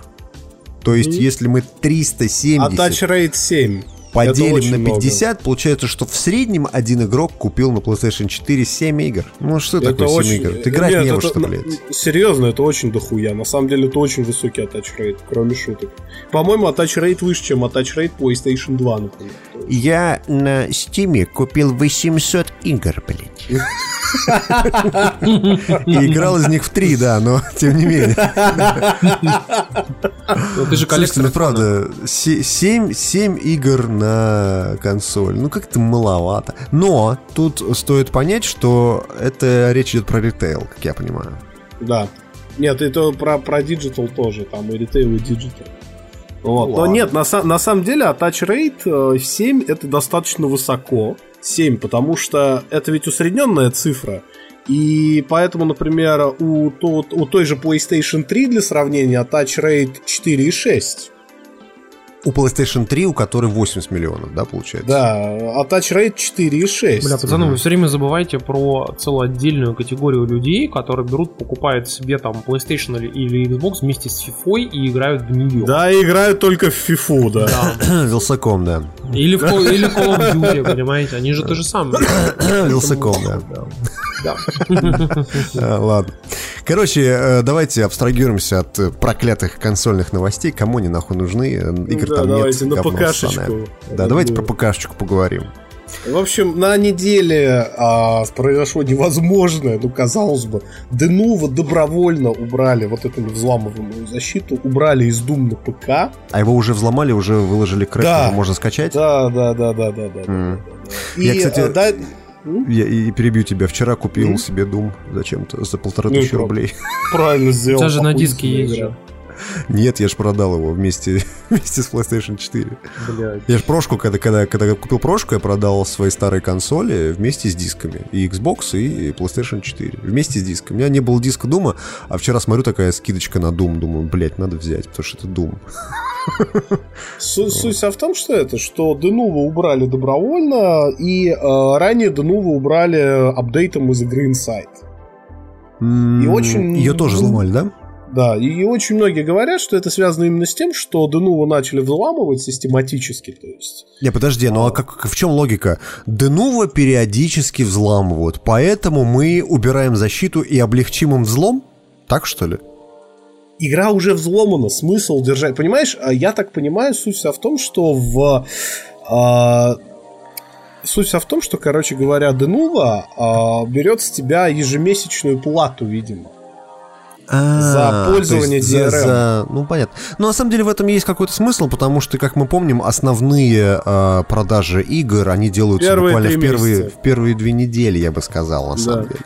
То есть, если мы 370 А Touch Rate 7. поделим на 50, получается, что в среднем один игрок купил на PlayStation 4 7 игр. Ну, что Это такое 7 очень- игр? Ты играть Нет, не во что, блядь. Серьезно, это очень дохуя. На самом деле это очень высокий attach rate, кроме шуток. По-моему, attach rate выше, чем attach rate PlayStation 2, например. Я на Стиме купил 800 игр, блядь. И играл из них в три, да, но тем не менее. Ну, ты же коллектор. ну правда, 7, игр на консоль. Ну как-то маловато. Но тут стоит понять, что это речь идет про ритейл, как я понимаю. Да. Нет, это про, про Digital тоже, там и ритейл, и Digital. Вот. Ну Но нет, на, на самом деле attach rate э, 7 это достаточно высоко. 7, потому что это ведь усредненная цифра. И поэтому, например, у, тот- у той же PlayStation 3 для сравнения attach rate 4,6. У PlayStation 3, у которой 80 миллионов, да, получается? Да, а Touch Rate 4,6. Бля, пацаны, вы все время забываете про целую отдельную категорию людей, которые берут, покупают себе там PlayStation или, или Xbox вместе с FIFA и играют в нее. Да, и играют только в FIFA, да. Вилсаком, да. Или, в, Call- или Call of Duty, понимаете? Они же то же самое. Вилсаком, да. Да. А, Ладно. Короче, э, давайте абстрагируемся от э, проклятых консольных новостей. Кому они нахуй нужны? Э, Игр Да, там давайте нет. на ПКшечку. Да, давайте про ПКшечку поговорим. В общем, на неделе а, произошло невозможное, ну, казалось бы. Denuvo добровольно убрали вот эту взламываемую защиту, убрали из Doom на ПК. А его уже взломали, уже выложили crack, Да. можно скачать? Да, да, да, да, да, да. М. И, Я, кстати, а, да, я и перебью тебя. Вчера купил себе Doom зачем-то за полторы Ну тысячи рублей. правильно сделал. У тебя же на диске есть же. Нет, я ж продал его вместе, вместе с PlayStation 4. Блядь. Я ж прошку, когда, когда, когда купил прошку, я продал свои старые консоли вместе с дисками. И Xbox, и PlayStation 4. Вместе с диском. У меня не было диска Дума, а вчера смотрю такая скидочка на Doom. Думаю, блядь, надо взять, потому что это Doom. Су- Суть в том, что это, что Denuvo убрали добровольно, и э, ранее Denuvo убрали апдейтом из игры Inside. И очень- Ее тоже взломали, да? Да, и, очень многие говорят, что это связано именно с тем, что Denuvo начали взламывать систематически, то есть. Не, подожди, ну а как, в чем логика? Denuvo периодически взламывают, поэтому мы убираем защиту и облегчим им взлом? Так что ли? Игра уже взломана, смысл держать. Понимаешь, а я так понимаю, суть вся в том, что в... а, Суть вся в том, что, короче говоря, Denuvo а, берет с тебя ежемесячную плату, видимо. За пользование А, есть за- DRM. за- Ну, понятно. Но на самом деле в этом есть какой-то смысл, потому что, как мы помним, основные э, продажи игр, они делаются Первые буквально в первые, месяца. в первые две недели, я бы сказал, на самом Да. деле.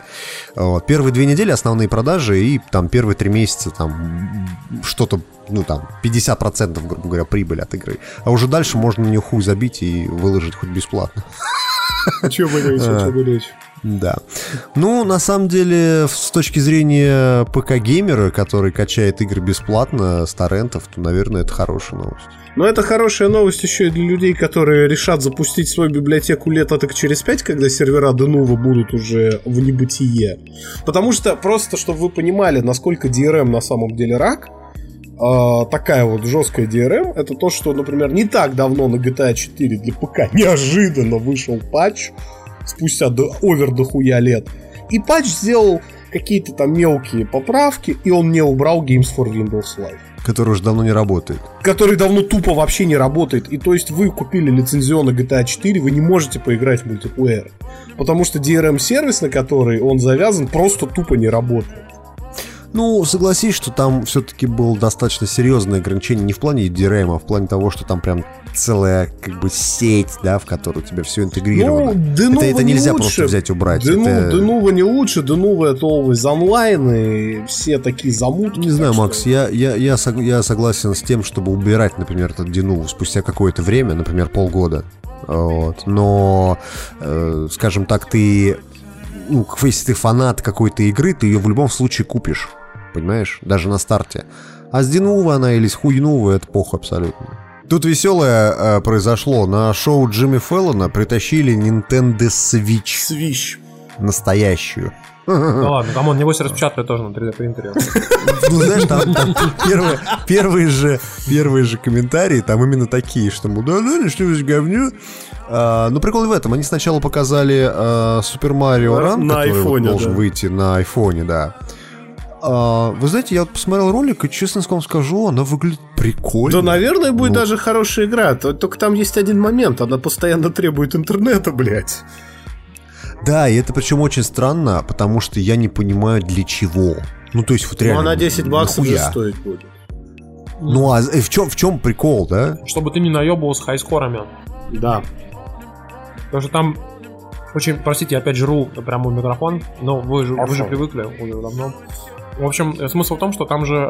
Вот. Первые две недели основные продажи, и там первые три месяца там что-то, ну там, 50%, грубо говоря, прибыли от игры. А уже дальше можно на нее хуй забить и выложить хоть бесплатно. О чем бы речь, Да. Ну, на самом деле, с точки зрения ПК-геймера, который качает игры бесплатно с торрентов, то, наверное, это хорошая новость. Но это хорошая новость еще и для людей, которые решат запустить свою библиотеку лет так через пять, когда сервера Denuvo будут уже в небытие. Потому что, просто чтобы вы понимали, насколько DRM на самом деле рак, а, такая вот жесткая DRM, это то, что, например, не так давно на GTA 4 для ПК неожиданно вышел патч, спустя до, овер дохуя лет. И патч сделал какие-то там мелкие поправки, и он не убрал Games for Windows Live Который уже давно не работает. который давно тупо вообще не работает. И то есть вы купили лицензионно GTA 4, вы не можете поиграть в мультиплеер. Потому что DRM-сервис, на который он завязан, просто тупо не работает. Ну, согласись, что там все-таки было достаточно серьезное ограничение не в плане DRM, а в плане того, что там прям целая как бы сеть, да, в которой у тебя все интегрировано. Ну, Denuvo это, это не нельзя лучше. просто взять убрать. Дену, это... Не лучше, Denuvo это always online, и все такие замутки. Не знаю, так Макс, что- я, я, я, сог- я согласен с тем, чтобы убирать, например, этот Denuvo спустя какое-то время, например, полгода. Вот. Но, э, скажем так, ты, ну, если ты фанат какой-то игры, ты ее в любом случае купишь, понимаешь, даже на старте. А с Denuvo она или с Хуйнува, это похуй абсолютно. Тут веселое э, произошло. На шоу Джимми Феллона притащили Nintendo Switch. Switch. Настоящую. Ну ладно, come on, небось распечатали тоже на 3D принтере. Ну, знаешь, там, там первые, первые, же, первые же комментарии там именно такие, что, мол, да, да, что вы говню. А, ну, прикол в этом. Они сначала показали а, Супер Марио На- Ран, на который вот должен да. выйти на айфоне, да. А, вы знаете, я вот посмотрел ролик, и, честно вам скажу, она выглядит прикольно. Да, наверное, будет Ну. даже хорошая игра. То- Только там есть один момент. Она постоянно требует интернета, блядь. Да, и это причем очень странно, потому что я не понимаю, для чего. Ну, то есть, вот Ну, реально. она 10 баксов нахуя? стоить будет. Ну, а э, в чем, в чем прикол, да? Чтобы ты не наебывал с хайскорами. Да. Потому что там очень, простите, я опять жру прямо в микрофон, но вы же, вы же привыкли уже давно. В общем, э, смысл в том, что там же, э,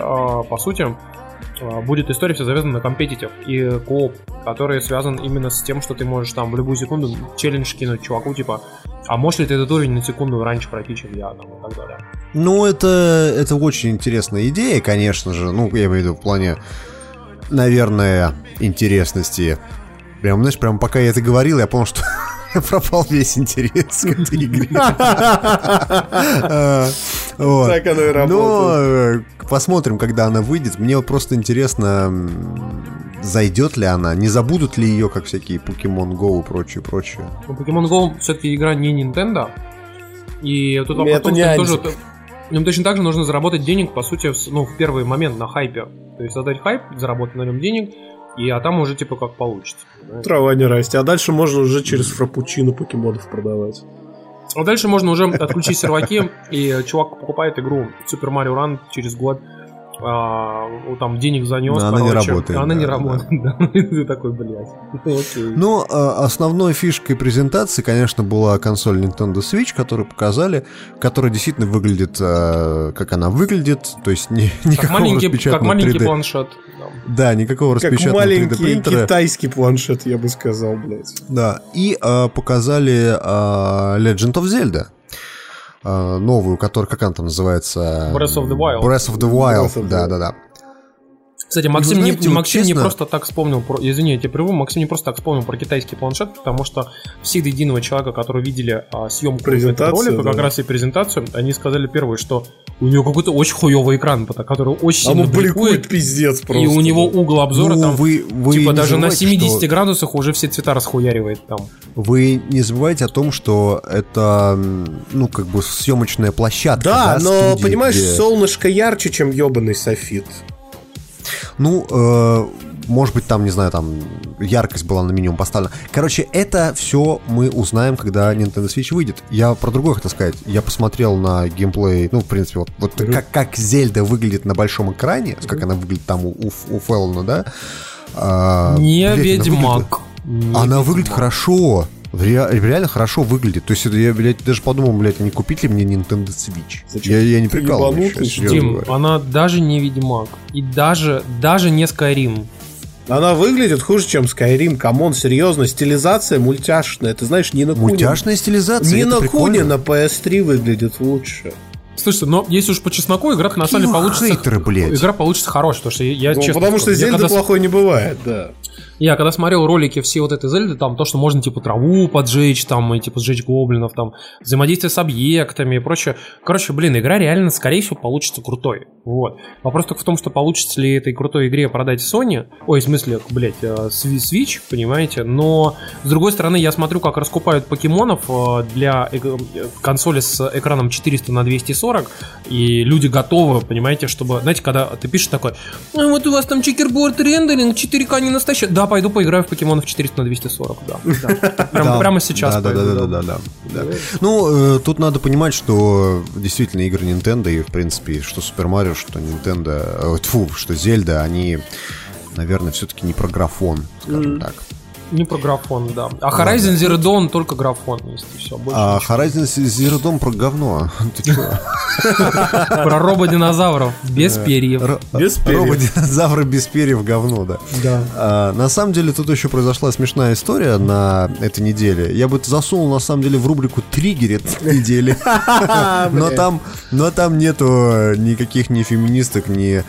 по сути, э, будет история вся завязана на компетитив и кооп, который связан именно с тем, что ты можешь там в любую секунду челлендж кинуть чуваку, типа, а можешь ли ты этот уровень на секунду раньше пройти, чем я, там, и так далее. Ну, это, это очень интересная идея, конечно же. Ну, я имею в виду в плане... наверное, интересности. Прям, знаешь, прям пока я это говорил, я понял, что пропал весь интерес к этой игре. Вот. Так оно и Но работает. э, посмотрим, когда она выйдет. Мне вот просто интересно, зайдет ли она, не забудут ли ее, как всякие Pokemon Go и прочее, прочее. Но Pokemon Go все-таки игра не Nintendo. И тут Это потом не тоже, им точно так же нужно заработать денег, по сути, ну, в первый момент на хайпе. То есть создать хайп, заработать на нем денег, и а там уже типа как получится. Трава не растет. А дальше можно уже через фрапучино покемонов продавать. А дальше можно уже отключить серваки, и чувак покупает игру Super Mario Run через год. А, там денег занес, Но она не работает, а Она да, не да. работает, да. Ты такой, блядь. ну, окей. Но э, основной фишкой презентации, конечно, была консоль Nintendo Switch, которую показали, которая действительно выглядит, э, как она выглядит, то есть Как никакого как распечатанного маленький 3D. планшет. Да, никакого Как распечатанного 3D маленький принтера. китайский планшет, я бы сказал, блядь. Да, и э, показали э, Legend of Zelda. Э, новую, которая, как она там называется? Breath of the Wild. Breath of the Wild, Breath Кстати, Максим, вы не, знаете, вот Максим не честно- просто так вспомнил про. Извини, я тебя прерву. Максим не просто так вспомнил про китайский планшет, потому что все до единого человека, которые видели а, съемку этого ролика, как да. раз и презентацию, они сказали первое, что у него какой-то очень хуёвый экран, который очень А сильно ну бликует бликует, пиздец просто. и у него угол обзора Ну, там, вы, вы типа, не даже на забывайте, 70 что- градусах уже все цвета расхуяривает там. Вы не забывайте о том, что это, ну, как бы съемочная площадка. Да, но, студии, понимаешь, где- солнышко ярче, чем ебаный софит. Ну, э, может быть, там, не знаю, там яркость была на минимум поставлена. Короче, это все мы узнаем, когда Nintendo Switch выйдет. Я про другое хотел сказать. Я посмотрел на геймплей, ну, в принципе, вот, вот как, как Зельда выглядит на большом экране, как она выглядит там у, у, у Феллона, да? А, Не блядь, она Ведьмак. выглядит- Она выглядит хорошо. В ре- реально хорошо выглядит. То есть я, блядь, даже подумал, блядь, а не купить ли мне Nintendo Switch? Зачем? Я, я не прикалываюсь. Дим, говорю. она даже не Ведьмак. И даже, даже не Skyrim. Она выглядит хуже, чем Skyrim. Come on, серьезно, стилизация мультяшная. Ты знаешь, Ni no Kuni. Мультяшная стилизация, Ni это no прикольно. Kuni, на PS3 выглядит лучше. Слушай, но если уж по чесноку, игра на самом деле получится... хейтеры, блядь. Игра получится хорошая, потому что я, Ну, честно потому что Зельда когда плохой не бывает, да. Я когда смотрел ролики все вот этой Зельды, там то, что можно типа траву поджечь, там и типа сжечь гоблинов, там взаимодействие с объектами и прочее. Короче, блин, игра реально, скорее всего, получится крутой. Вот. Вопрос только в том, что получится ли этой крутой игре продать Sony, ой, в смысле, блядь, э, Swi- Switch, понимаете, но с другой стороны, я смотрю, как раскупают покемонов э, для э, консоли с экраном 400 на 240, и люди готовы, понимаете, чтобы, знаете, когда ты пишешь такой, «А вот у вас там чекерборд рендеринг, 4К не настоящий, да, пойду поиграю в покемонов 400 на 240, да. да. Прям- Да. Прямо сейчас Да, пойду, да, да, да, да, да. Ну, э, тут надо понимать, что действительно игры Nintendo и, в принципе, что Super Mario, что Nintendo, э, тьфу, что Зельда, они, наверное, все-таки не про графон, скажем так. Не про графон, да. А Horizon Zero Dawn только графон есть, и все. Больше А ничего. Horizon Zero Dawn про говно. Про рободинозавров без Э, перьев. ро- Без перьев. Рободинозавры без перьев говно, да. Да. А, на самом деле тут еще произошла смешная история на этой неделе. Я бы это засунул на самом деле в рубрику триггерит недели. Но там, но там нету никаких ни феминисток, ни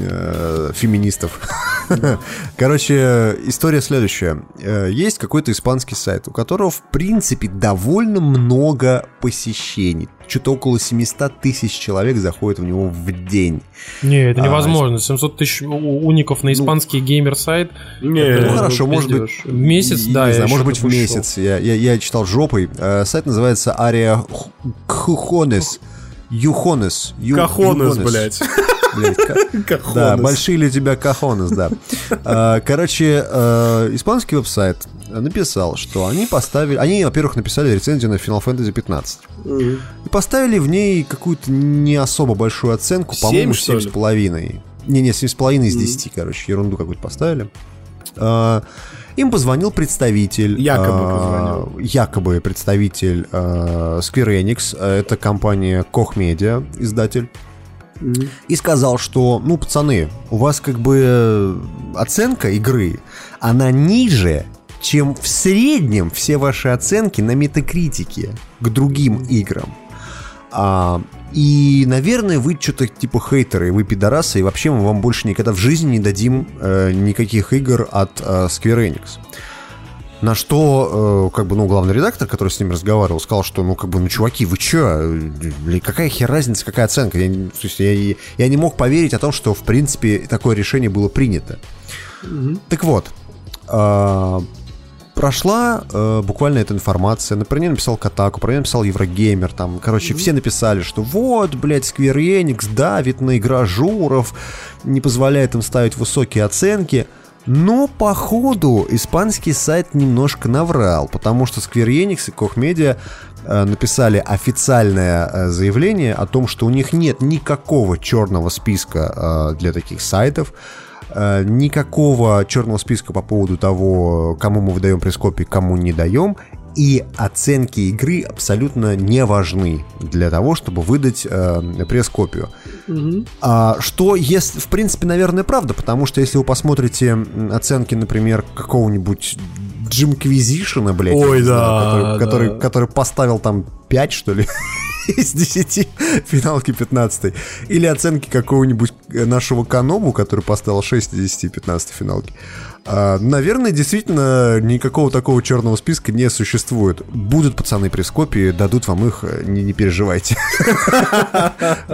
э, феминистов. Короче, история следующая. Э, Есть какой-то испанский сайт, у которого, в принципе, довольно много посещений. Что-то около 700 тысяч человек заходит в него в день. Не, это А, невозможно. 700 тысяч уников на испанский геймер-сайт. Не, Ну хорошо, может быть. В месяц, не да. я знаю, может быть в месяц. Я, я, я читал жопой. Э, сайт называется Ария Кухонес. Юхонес. Кахонес, блядь. Блядь, Да, большие ли у тебя кахонес, да. А, Короче, э, испанский веб-сайт написал, что они поставили... Они, во-первых, написали рецензию на Final Fantasy 15. И поставили в ней какую-то не особо большую оценку, по-моему, Семь, что ли? 7,5. Не-не, 7,5 из 10, короче, ерунду какую-то поставили. А, Им позвонил представитель... Якобы а, позвонил. Якобы представитель а, Square Enix, а, это компания Koch Media, издатель и сказал, что, ну, пацаны, у вас как бы э, оценка игры, она ниже, чем в среднем все ваши оценки на метакритике к другим играм. А, И, наверное, вы что-то типа хейтеры, вы пидорасы, и вообще мы вам больше никогда в жизни не дадим э, никаких игр от э, Square Enix. На что, э, как бы, ну, главный редактор, который с ним разговаривал, сказал, что, ну, как бы, ну, чуваки, вы чё? Блин, какая хер разница, какая оценка? Я, то есть я, я не мог поверить о том, что, в принципе, такое решение было принято. Так вот, а, прошла э, буквально эта информация. Про нее написал Катаку, про нее написал Еврогеймер. Там, короче, все написали, что вот, блядь, Square Enix давит на игражуров, не позволяет им ставить высокие оценки. Но, походу, испанский сайт немножко наврал, потому что Square Enix и Koch Media э, написали официальное э, заявление о том, что у них нет никакого черного списка э, для таких сайтов, никакого черного списка по поводу того, кому мы выдаем пресс-копии, кому не даем, и оценки игры абсолютно не важны для того, чтобы выдать э, пресс-копию. А, что есть, в принципе, наверное, правда, потому что если вы посмотрите оценки, например, какого-нибудь Джимквизишена, блядь, я Ой, не знаю, да, который, да. который, который поставил там 5, что ли, из 10 финалки 15 или оценки какого-нибудь э, нашего Каному, который поставил 6 из 10 15 финалки. А, наверное, действительно, никакого такого черного списка не существует. Будут пацаны пресс-копии, дадут вам их, э, не, не переживайте.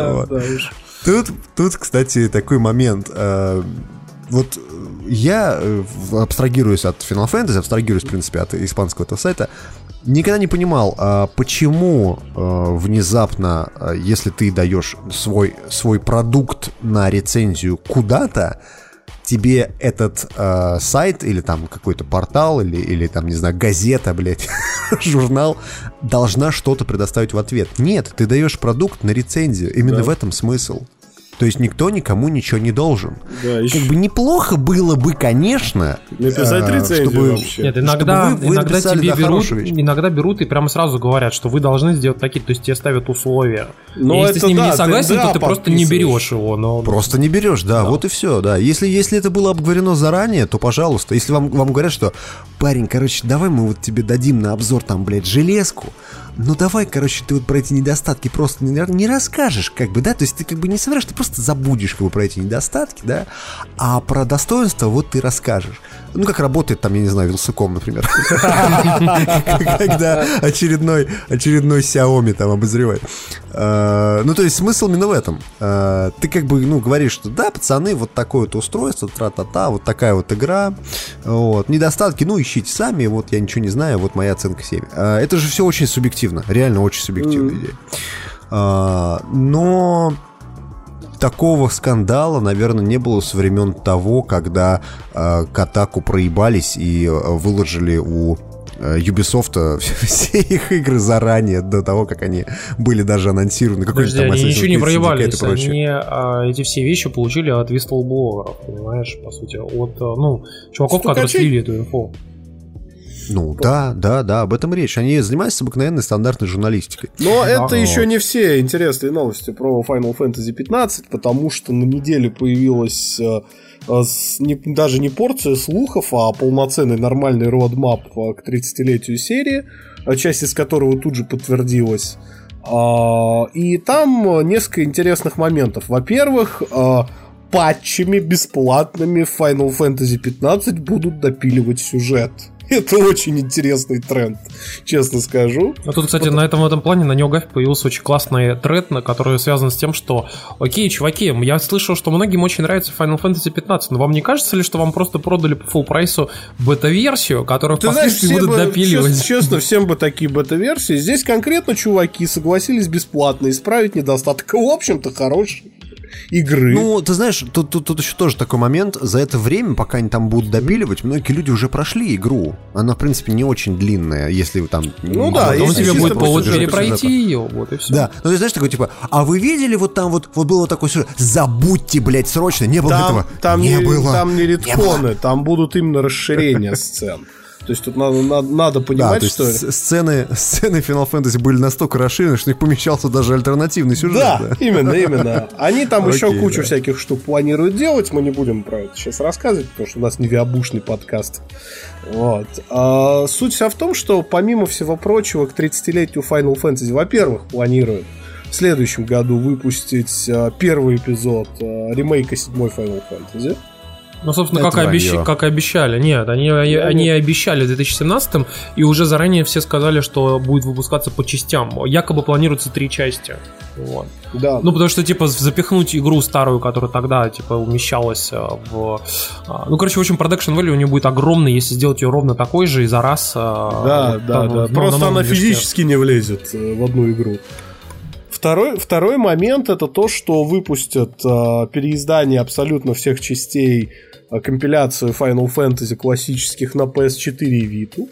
Тут, тут, кстати, такой момент. э, Вот я э, абстрагируюсь от Final Fantasy, абстрагируюсь, в принципе, от испанского этого сайта, никогда не понимал, а почему э, внезапно, э, если ты даешь свой, свой продукт на рецензию куда-то, тебе этот э, сайт или там какой-то портал или, или там, не знаю, газета, блядь, журнал должна что-то предоставить в ответ. Нет, ты даешь продукт на рецензию. Именно Да. в этом смысл. То есть никто никому ничего не должен. Да, Как бы неплохо было бы, конечно, Написать э, рецензию чтобы- вообще. Нет, иногда, чтобы вы- вы иногда тебе да, берут, иногда берут и прямо сразу говорят, что вы должны сделать такие, то есть тебе ставят условия. Ну, И если ты это с ними да, не ты согласен, да, то ты просто не берешь его. Но... Просто не берешь, да, вот и все, да. Если, если это было обговорено заранее, то пожалуйста. Если вам, вам говорят, что парень, короче, давай мы вот тебе дадим на обзор там, блядь, железку, ну давай, короче, ты вот про эти недостатки просто не, не расскажешь, как бы, да, то есть ты как бы не соврешь, ты просто забудешь как бы про эти недостатки, да, а про достоинства вот ты расскажешь. Ну, как работает там, я не знаю, Вилсаком, например. Когда очередной, очередной Xiaomi там обозревает. Э, Ну, то есть смысл именно в этом. Э, Ты как бы, ну, говоришь, что да, пацаны, вот такое вот устройство, тра-та-та, вот такая вот игра. Вот. Недостатки, ну, ищите сами, вот я ничего не знаю, вот моя оценка 7. Э, Это же все очень субъективно, реально очень субъективная идея. Э, Но такого скандала, наверное, не было со времен того, когда э, Катаку проебались и э, выложили у э, Ubisoft все их игры заранее, до того, как они были даже анонсированы. Подожди, там они ничего не проебались, прочее. они а, эти все вещи получили от вистлбловеров, понимаешь, по сути, от, а, ну, чуваков, которые Стукачей? слили эту инфу. Ну, да, да, да, об этом речь. Они занимаются обыкновенной стандартной журналистикой. Но это Вот. еще не все интересные новости про Final Fantasy 15, потому что на неделе появилась э, э, даже не порция слухов, а полноценный нормальный родмап к 30-летию серии, часть из которого тут же подтвердилась. А, И там несколько интересных моментов. Во-первых, э, патчами бесплатными Final Fantasy 15 будут допиливать сюжет. Это очень интересный тренд, честно скажу. А тут, кстати, на этом, в этом плане на NeoGAF появился очень классный тред, на который связан с тем, что, окей, чуваки, я слышал, что многим очень нравится Final Fantasy 15, но вам не кажется ли, что вам просто продали по full прайсу бета-версию, которую Ты знаешь, впоследствии все будут бы, допиливать? честно, честно, всем бы такие бета-версии. Здесь конкретно чуваки согласились бесплатно исправить недостаток. В общем-то, хорошей игры. Ну, ты знаешь, тут, тут, тут еще тоже такой момент. За это время, пока они там будут допиливать, многие люди уже прошли игру. Она, в принципе, не очень длинная, если вы там... Ну да, Потом если тебе будет по повод перепройти ее, вот и все. Да, ну ты знаешь, такой типа, а вы видели вот там вот, вот было такое сюжет, забудьте, блядь, срочно, не было там, этого. там не, не, было. там не редконы, там будут именно расширения сцен. То есть тут надо, надо, надо Да, понимать, есть что... сцены, сцены Final Fantasy были настолько расширены, что в них помещался даже альтернативный сюжет. Да, именно, именно. Они там еще Окей, кучу да. всяких штук планируют делать. Мы не будем про это сейчас рассказывать, потому что у нас не виабушный подкаст. Вот. А, суть вся в том, что помимо всего прочего, к 30-летию Final Fantasy, во-первых, планируют в следующем году выпустить э, первый эпизод э, ремейка седьмой Final Fantasy. Ну, собственно, как и, обещ- как и обещали. Нет, они, они обещали в 2017 и уже заранее все сказали, что будет выпускаться по частям. Якобы планируется три части. Вот. Да. Ну, потому что, типа, запихнуть игру старую, которая тогда, типа, умещалась э, в... а, Ну, короче, в общем, продакшн value у нее будет огромный, если сделать ее ровно такой же и за раз... э, Да, вот да, там, да. ну, Просто она движке. физически не влезет э, в одну игру. Второй, второй момент это то, что выпустят э, переиздание абсолютно всех частей э, компиляцию Final Fantasy классических на PS4 и Vita.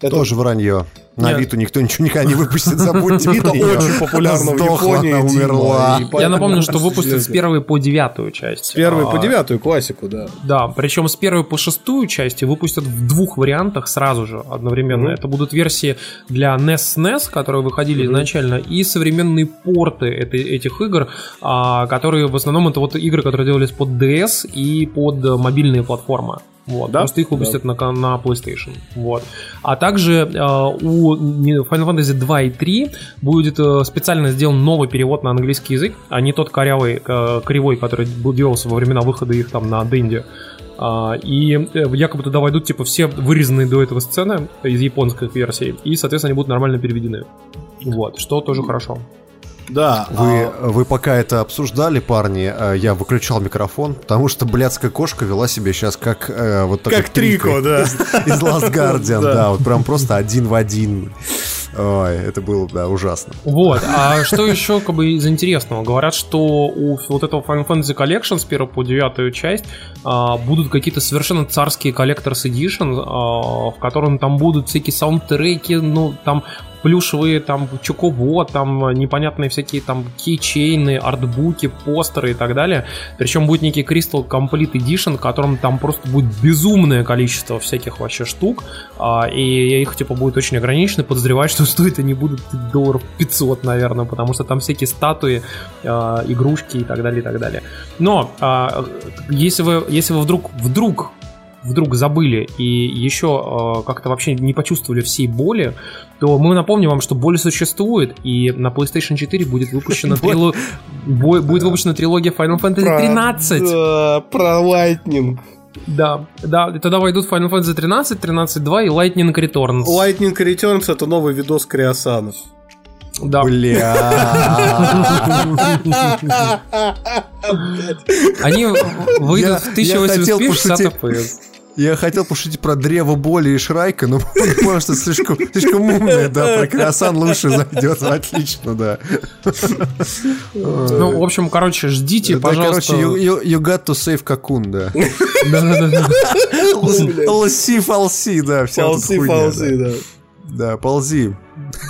Это Тоже вранье. На Нет. Виту никто ничего никогда не выпустит, забудьте. Вита очень популярна в Японии. она умерла. Я напомню, что выпустят с первой по девятую часть. С первой по девятую классику, да. Да, причем с первой по шестую части выпустят в двух вариантах сразу же одновременно. Это будут версии для NES SNES, которые выходили изначально, и современные порты этой- этих игр, а, которые в основном это вот игры, которые делались под DS и под э, мобильные платформы. Вот, Да, просто их выпустят да. на, на PlayStation. Вот. А также э, у Final Fantasy 2 и 3 будет э, специально сделан новый перевод на английский язык, а не тот корявый, э, кривой, который был- делался во времена выхода их там на Денде. А, и э, якобы туда войдут типа все вырезанные до этого сцены из японских версий, и, соответственно, они будут нормально переведены. Вот, что тоже хорошо. Да. Вы, вы пока это обсуждали, парни, э, я выключал микрофон, потому что блядская кошка вела себя сейчас как э, вот такой Как Трико, да. из, из Last Guardian, Да. да. вот прям просто один в один. Ой, это было, да, ужасно. Вот, а что еще как бы из интересного? Говорят, что у вот этого Final Fantasy Collection с 1 по 9 часть а, будут какие-то совершенно царские Collector's Edition, а, в котором там будут всякие саундтреки, ну, там плюшевые, там, чокобо, там, непонятные всякие там кейчейны, артбуки, постеры и так далее. Причем будет некий Crystal Complete Edition, в котором там просто будет безумное количество всяких вообще штук, а, и их, типа, будет очень ограничено. Подозреваю, что стоят они будут долларов 500, наверное, потому что там всякие статуи, а, игрушки и так далее, и так далее. Но, а, если вы, если вы вдруг, вдруг вдруг забыли и еще э, как-то вообще не почувствовали всей боли, то мы напомним вам, что боль существует, и на PlayStation 4 будет выпущена, трило- будет выпущена трилогия Final Fantasy Про- 13. да, про Lightning. Да, да, и тогда войдут Final Fantasy 13, 13.2 и Lightning Returns. Lightning Returns это новый видос Криосанов. Да. Они выйдут в я хотел 1080p 60 пошутить. FPS. Я хотел пошутить про древо боли и Шрайка, но понял, что слишком, слишком умное, да, про Круассан лучше зайдет, отлично, да. Ну, в общем, короче, ждите, Да, пожалуйста. короче, you, you- you got to save Cocoon, да. Да-да-да. Лси, фалси, да, вся хуйня, ползи, да. Да, ползи.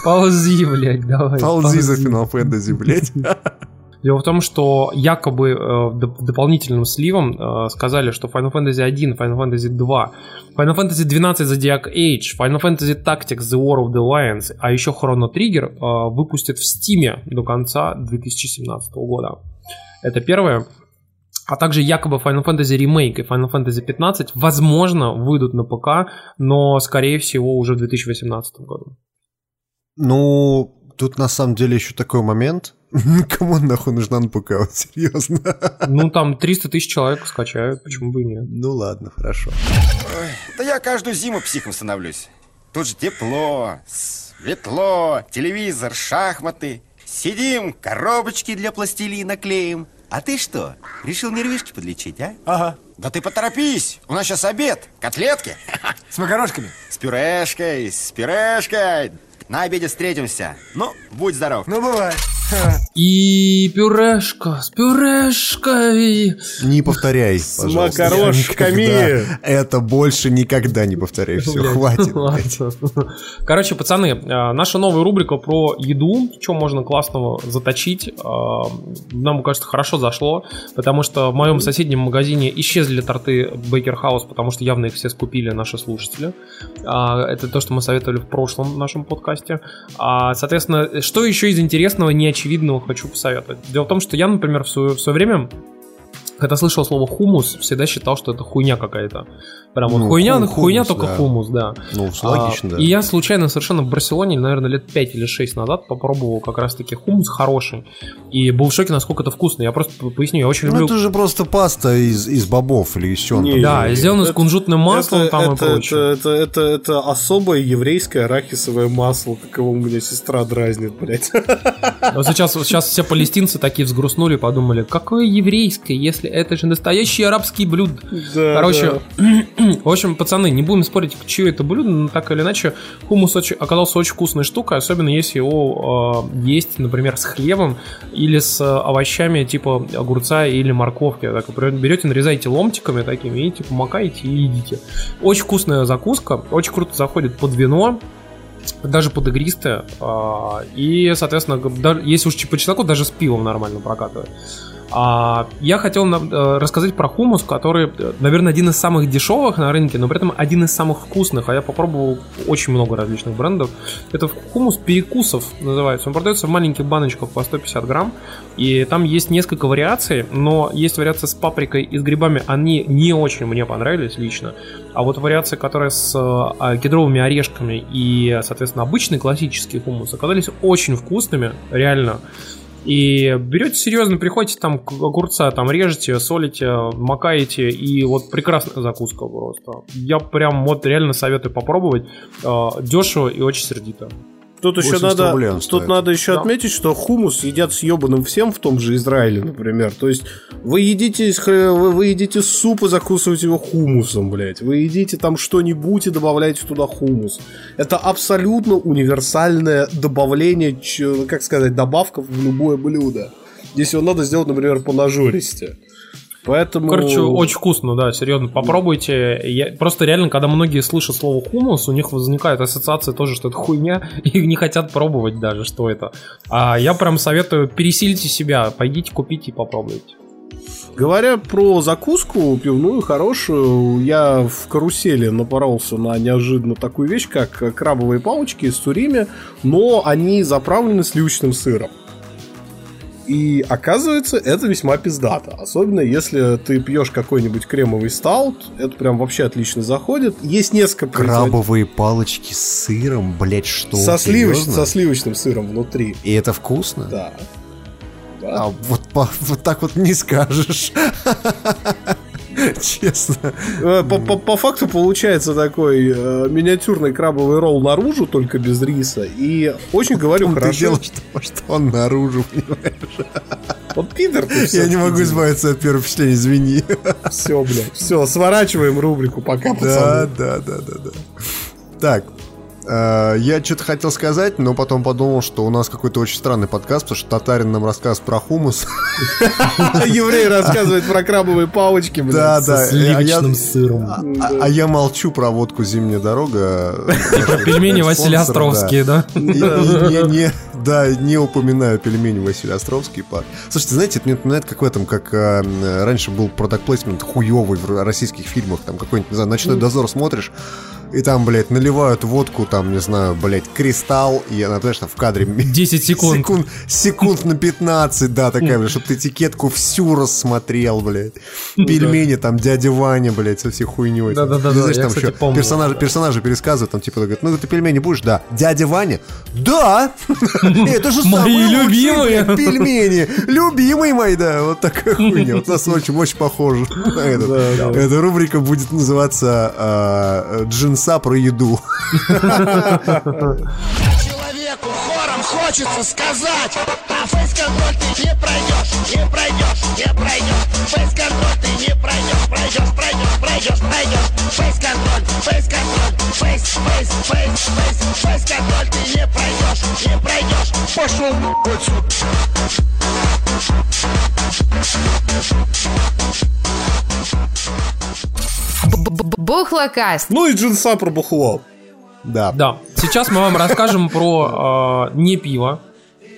Ползи, блядь, давай. Ползи за Final Fantasy, блядь. Дело в том, что якобы э, доп- дополнительным сливом э, сказали, что Final Fantasy 1, Final Fantasy 2, Final Fantasy 12 Zodiac Age, Final Fantasy Tactics The War of the Lions, а еще Chrono Trigger э, выпустят в Steam до конца 2017 года. Это первое. А также якобы Final Fantasy Remake и Final Fantasy 15, возможно, выйдут на ПК, но, скорее всего, уже в 2018 году. Ну, тут на самом деле еще такой момент. Кому нахуй нужна на ПК, вот серьезно. Ну, там 300 тысяч человек скачают, почему бы и нет. Ну ладно, хорошо. Да я каждую зиму психом становлюсь. Тут же тепло, светло, телевизор, шахматы. Сидим, коробочки для пластилина клеим. А ты что, решил нервишки подлечить, а? Ага. Да ты поторопись, у нас сейчас обед. Котлетки. С макарошками? С пюрешкой, с пюрешкой. На обеде встретимся. Ну, будь здоров. Ну, бывай. И пюрешка с пюрешкой. Не повторяй, пожалуйста. макарошками. Никогда. Это больше никогда не повторяй. Все, Блядь, хватит. ладно. Короче, пацаны, э, наша новая рубрика про еду, что можно классного заточить, э, нам, кажется, хорошо зашло, потому что в моем соседнем магазине исчезли торты Baker House, потому что явно их все скупили наши слушатели. А, Это то, что мы советовали в прошлом нашем подкасте. А, Соответственно, что еще из интересного, неочевидного хочу посоветовать? Дело в том, что я, например, в свое, в свое время когда слышал слово хумус, всегда считал, что это хуйня какая-то. Прям вот Ну, хуйня, ху- хуйня хумус, только да. хумус, да. Ну, логично, да. И я случайно совершенно в Барселоне, наверное, лет 5 или 6 назад попробовал как раз-таки хумус хороший. И был в шоке, насколько это вкусно. Я просто по- поясню, я очень Ну, люблю... это же просто паста из, из бобов или из чего он Не, там. Да, и сделано с кунжутным маслом это, там и это, прочее. это, это, это, это особое еврейское арахисовое масло, как его у меня сестра дразнит, блядь. Вот сейчас, сейчас все палестинцы такие взгрустнули, подумали, какое еврейское, если это же настоящий арабский блюд. Да, Короче, в общем, пацаны, не будем спорить, чье это блюдо, но так или иначе, хумус очень, оказался очень вкусной штукой, особенно если его э, есть, например, с хлебом или с э, овощами типа огурца или морковки. Так, берете, нарезаете ломтиками такими и типа макаете и едите. Очень вкусная закуска, очень круто заходит под вино, даже под игристое. а, И, соответственно, да- если уж по чесноку, даже с пивом нормально прокатывает. А, Я хотел э, рассказать про хумус, который, э, наверное, один из самых дешевых на рынке, но при этом один из самых вкусных. А я попробовал очень много различных брендов. Это хумус перекусов называется. Он продается в маленьких баночках по 150 грамм. И там есть несколько вариаций, но есть вариация с паприкой и с грибами. Они не очень мне понравились лично. А вот вариации, которые с э, кедровыми орешками и, соответственно, обычный классический хумус оказались очень вкусными, реально. И берете серьезно, приходите там к огурца, там режете, солите, макаете, и вот прекрасная закуска просто. Я прям вот реально советую попробовать. Э, Дешево и очень сердито. Тут еще 80 надо, тут стоит. надо еще Да. отметить, что хумус едят с ебаным всем в том же Израиле, например. То есть вы едите, вы, вы едите суп и закусываете его хумусом, блядь. Вы едите там что-нибудь и добавляете туда хумус. Это абсолютно универсальное добавление, как сказать, добавка в любое блюдо. Если его надо сделать, например, по нажористе. Поэтому... Короче, очень вкусно, да, серьезно, попробуйте. Я, просто реально, когда многие слышат слово хумус, у них возникает ассоциация тоже, что это хуйня, и не хотят пробовать даже, что это. А я прям советую, пересилите себя, пойдите купите и попробуйте. Говоря про закуску пивную хорошую, я в карусели напоролся на неожиданно такую вещь, как крабовые палочки из сурими, но они заправлены сливочным сыром. И оказывается, это весьма пиздато. Особенно если ты пьешь какой-нибудь кремовый стаут. Это прям вообще отлично заходит. Есть несколько Крабовые палочки с сыром, блять, что? со, сливоч- со сливочным сыром внутри. И это вкусно? Да. А вот, по- вот так вот не скажешь. Честно. Э, По, факту получается такой э, миниатюрный крабовый ролл наружу, только без риса. И очень говорю хорошо. делаешь, что, он наружу, понимаешь? Вот пидор ты Я не могу избавиться от первого впечатления, извини. Все, блядь. Все, сворачиваем рубрику, пока, Да, пацаны. да, да, да, да. Так, э, я что-то хотел сказать, но потом подумал, что у нас какой-то очень странный подкаст, потому что Татарин нам рассказывает про хумус. Еврей рассказывает про крабовые палочки. Да, да. Со сливочным а сыром. А, а я молчу про водку «Зимняя дорога». И про пельмени Василия. Островские, да? Да, не упоминаю пельмени Василия Островский пар. Слушайте, знаете, это мне напоминает, как в этом, как э, раньше был продакт плейсмент хуёвый в российских фильмах, там какой-нибудь, не знаю, «Ночной дозор» смотришь, и там, блядь, наливают водку, там, не знаю, блядь, кристалл, и она, знаешь, там в кадре... 10 секунд. Секунд, секунд на 15, да, такая, блядь, чтобы ты этикетку всю рассмотрел, блядь. Пельмени, там, дядя Ваня, блядь, со всей хуйней. Да-да-да, знаешь, там еще персонажи, персонажи пересказывают, там, типа, говорят, ну, ты пельмени будешь? Да. Дядя Ваня? Да! Это же самые любимые. пельмени. Любимые мои, да. Вот такая хуйня. Вот нас очень, очень похоже. Эта рубрика будет называться а, «Джинса про еду». Человеку хором хочется сказать А фейс-контроль ты не пройдешь, не пройдешь, не пройдешь Фейс-контроль ты не пройдешь, пройдешь, пройдешь, пройдешь, пройдешь Фейс-контроль, фейс-контроль, фейс, фейс, фейс, фейс Фейс-контроль ты не пройдешь, не пройдешь Пошел Бухлокаст. Ну и джинса про бухло. Да. Да. Сейчас мы вам расскажем про э, не пиво,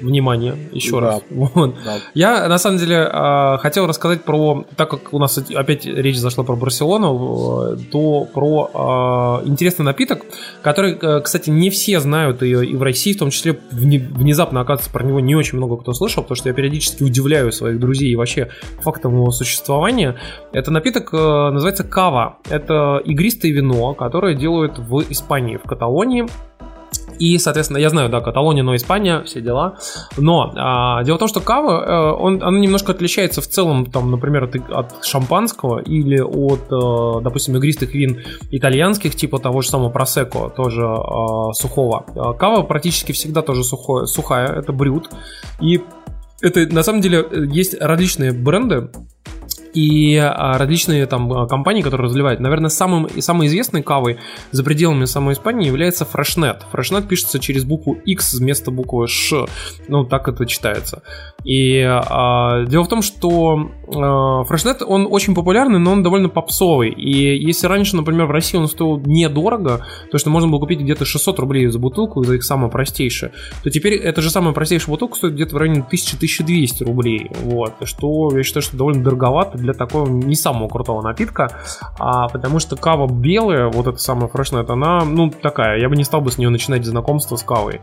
Внимание, еще Да. раз. Вот. Да. Я, на самом деле, э, хотел рассказать про, так как у нас опять речь зашла про Барселону, то про э, интересный напиток, который, кстати, не все знают и, и в России, в том числе вне- внезапно, оказывается, про него не очень много кто слышал, потому что я периодически удивляю своих друзей и вообще фактом его существования. Это напиток э, называется кава. Это игристое вино, которое делают в Испании, в Каталонии. И, соответственно, я знаю, да, Каталония, но Испания, все дела. Но а, дело в том, что кава, э, он, она немножко отличается в целом, там, например, от, от шампанского или от, э, допустим, игристых вин итальянских, типа того же самого просеко, тоже э, сухого. А Кава практически всегда тоже сухое, сухая, это брют. И это, на самом деле, есть различные бренды, и а, различные там а, компании, которые разливают. Наверное, самым, самой известной кавой за пределами самой Испании является Фрешнет. Фрешнет пишется через букву X вместо буквы Ш. Ну, так это читается. И а, дело в том, что а, Фрешнет, он очень популярный, но он довольно попсовый. И если раньше, например, в России он стоил недорого, то что можно было купить где-то 600 рублей за бутылку, за их самое простейшее, то теперь эта же самая простейшая бутылка стоит где-то в районе 1000-1200 рублей. Вот. Что я считаю, что довольно дороговато для такого не самого крутого напитка, а, потому что кава белая, вот эта самая фрешнет, она, ну, такая, я бы не стал бы с нее начинать знакомство с кавой.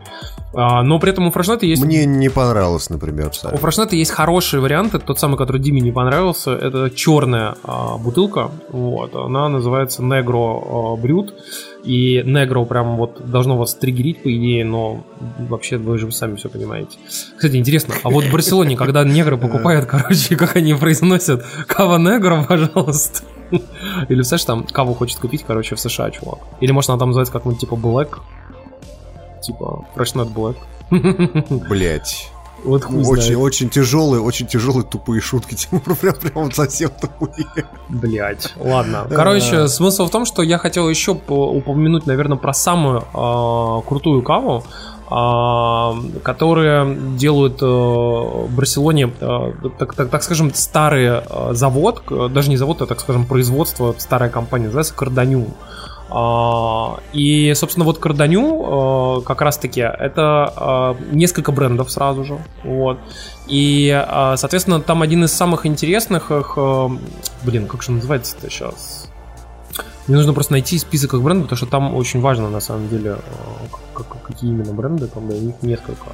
А, но при этом у фрешнета есть... Мне не понравилось, например, У Саша. фрешнета есть хороший вариант, это тот самый, который Диме не понравился, это черная а, бутылка, вот, она называется Negro а, Brut, и Negro прям вот должно вас триггерить, по идее, но вообще вы же сами все понимаете. Кстати, интересно, а вот в Барселоне, когда негры покупают, короче, как они произносят кава Негро, пожалуйста. Или, представляешь, там каву хочет купить, короче, в США, чувак. Или, может, она там называется как-нибудь типа Black, типа Freshnut Black. Блять. Вот хуй Очень, знает. очень тяжелые, очень тяжелые тупые шутки. Тимур прям, прям совсем тупые. Блять, ладно. Короче, смысл в том, что я хотел еще по- упомянуть, наверное, про самую а, крутую каву, а, которые делают а, в Барселоне, а, так, так- так скажем, старый а, завод, даже не завод, а, так скажем, производство, старая компания, называется Карданю. А, И, собственно, вот Карданю а, как раз-таки это а, несколько брендов сразу же. Вот. И, соответственно, там один из самых интересных их... а, Блин, как же он называется-то сейчас? Мне нужно просто найти список их брендов, потому что там очень важно, на самом деле, как- какие именно бренды, там, да, их несколько.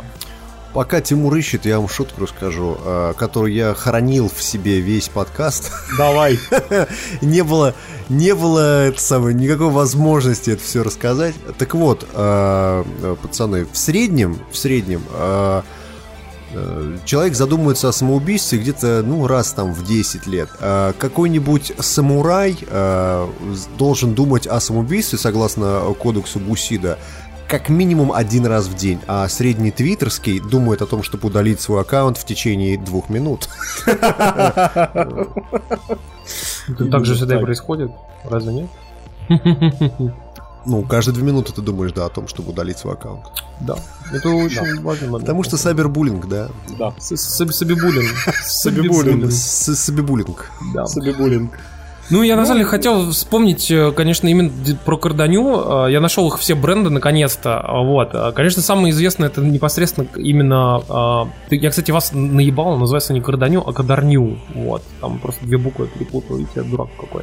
Пока Тимур ищет, я вам шутку расскажу, э, которую я хранил в себе весь подкаст. Давай. не было, не было это самое, никакой возможности это все рассказать. Так вот, э, пацаны, в среднем, в среднем э, человек задумывается о самоубийстве где-то, ну, раз там в 10 лет. Какой-нибудь самурай должен думать о самоубийстве, согласно кодексу Бусида, как минимум один раз в день, а средний твиттерский думает о том, чтобы удалить свой аккаунт в течение двух минут. Это так же всегда и происходит, разве нет? Ну, каждые две минуты ты думаешь, да, о том, чтобы удалить свой аккаунт. Да, это очень важно. момент. Потому что сайбербуллинг, да. Да. С- с- Сабибулин. Сабибулин. С- Сабибуллинг. Да. Сабибулинг. Ну, я на самом деле хотел вспомнить, э, конечно, именно про Карданю. Э, Я нашел их все бренды наконец-то. А, Вот. Конечно, самое известное это непосредственно именно. Я, кстати, вас наебал, называется не Карданю, а Кадарню. Вот. Там просто две буквы перепутал, видите, я дурак какой.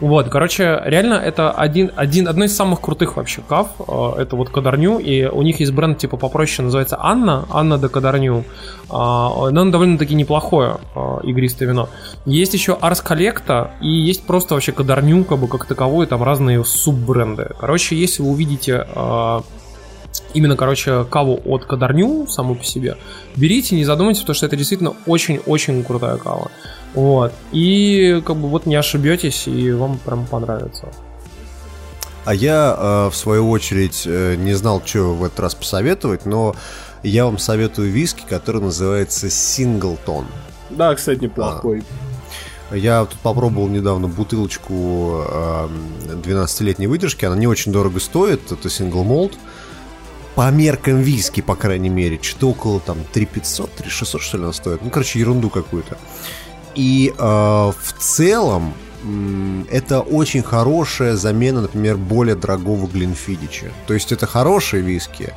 Вот, короче, реально это один, один, одно из самых крутых вообще кав. э, Это вот Кадарню, и у них есть бренд типа попроще, называется Анна, Анна де Кадарню. А, Но он довольно-таки неплохое э, игристое вино. Есть еще Арс Коллекта, и есть просто вообще Кадарню, как бы как таковой, там разные суббренды. Короче, если вы увидите э, именно, короче, каву от Кадарню саму по себе, берите, не задумайтесь, потому что это действительно очень-очень крутая кава. Вот. И как бы вот не ошибетесь, и вам прям понравится. А я, э, в свою очередь, э, не знал, что в этот раз посоветовать, но я вам советую виски, который называется Синглтон. Да, кстати, неплохой. Я тут попробовал недавно бутылочку э, 12-летней выдержки. Она не очень дорого стоит. Это сингл молд. По меркам виски, по крайней мере. Что-то около там 3500, 3600 что ли она стоит. Ну, короче, ерунду какую-то. И э, в целом это очень хорошая замена, например, более дорогого Глинфидича. То есть это хорошие виски,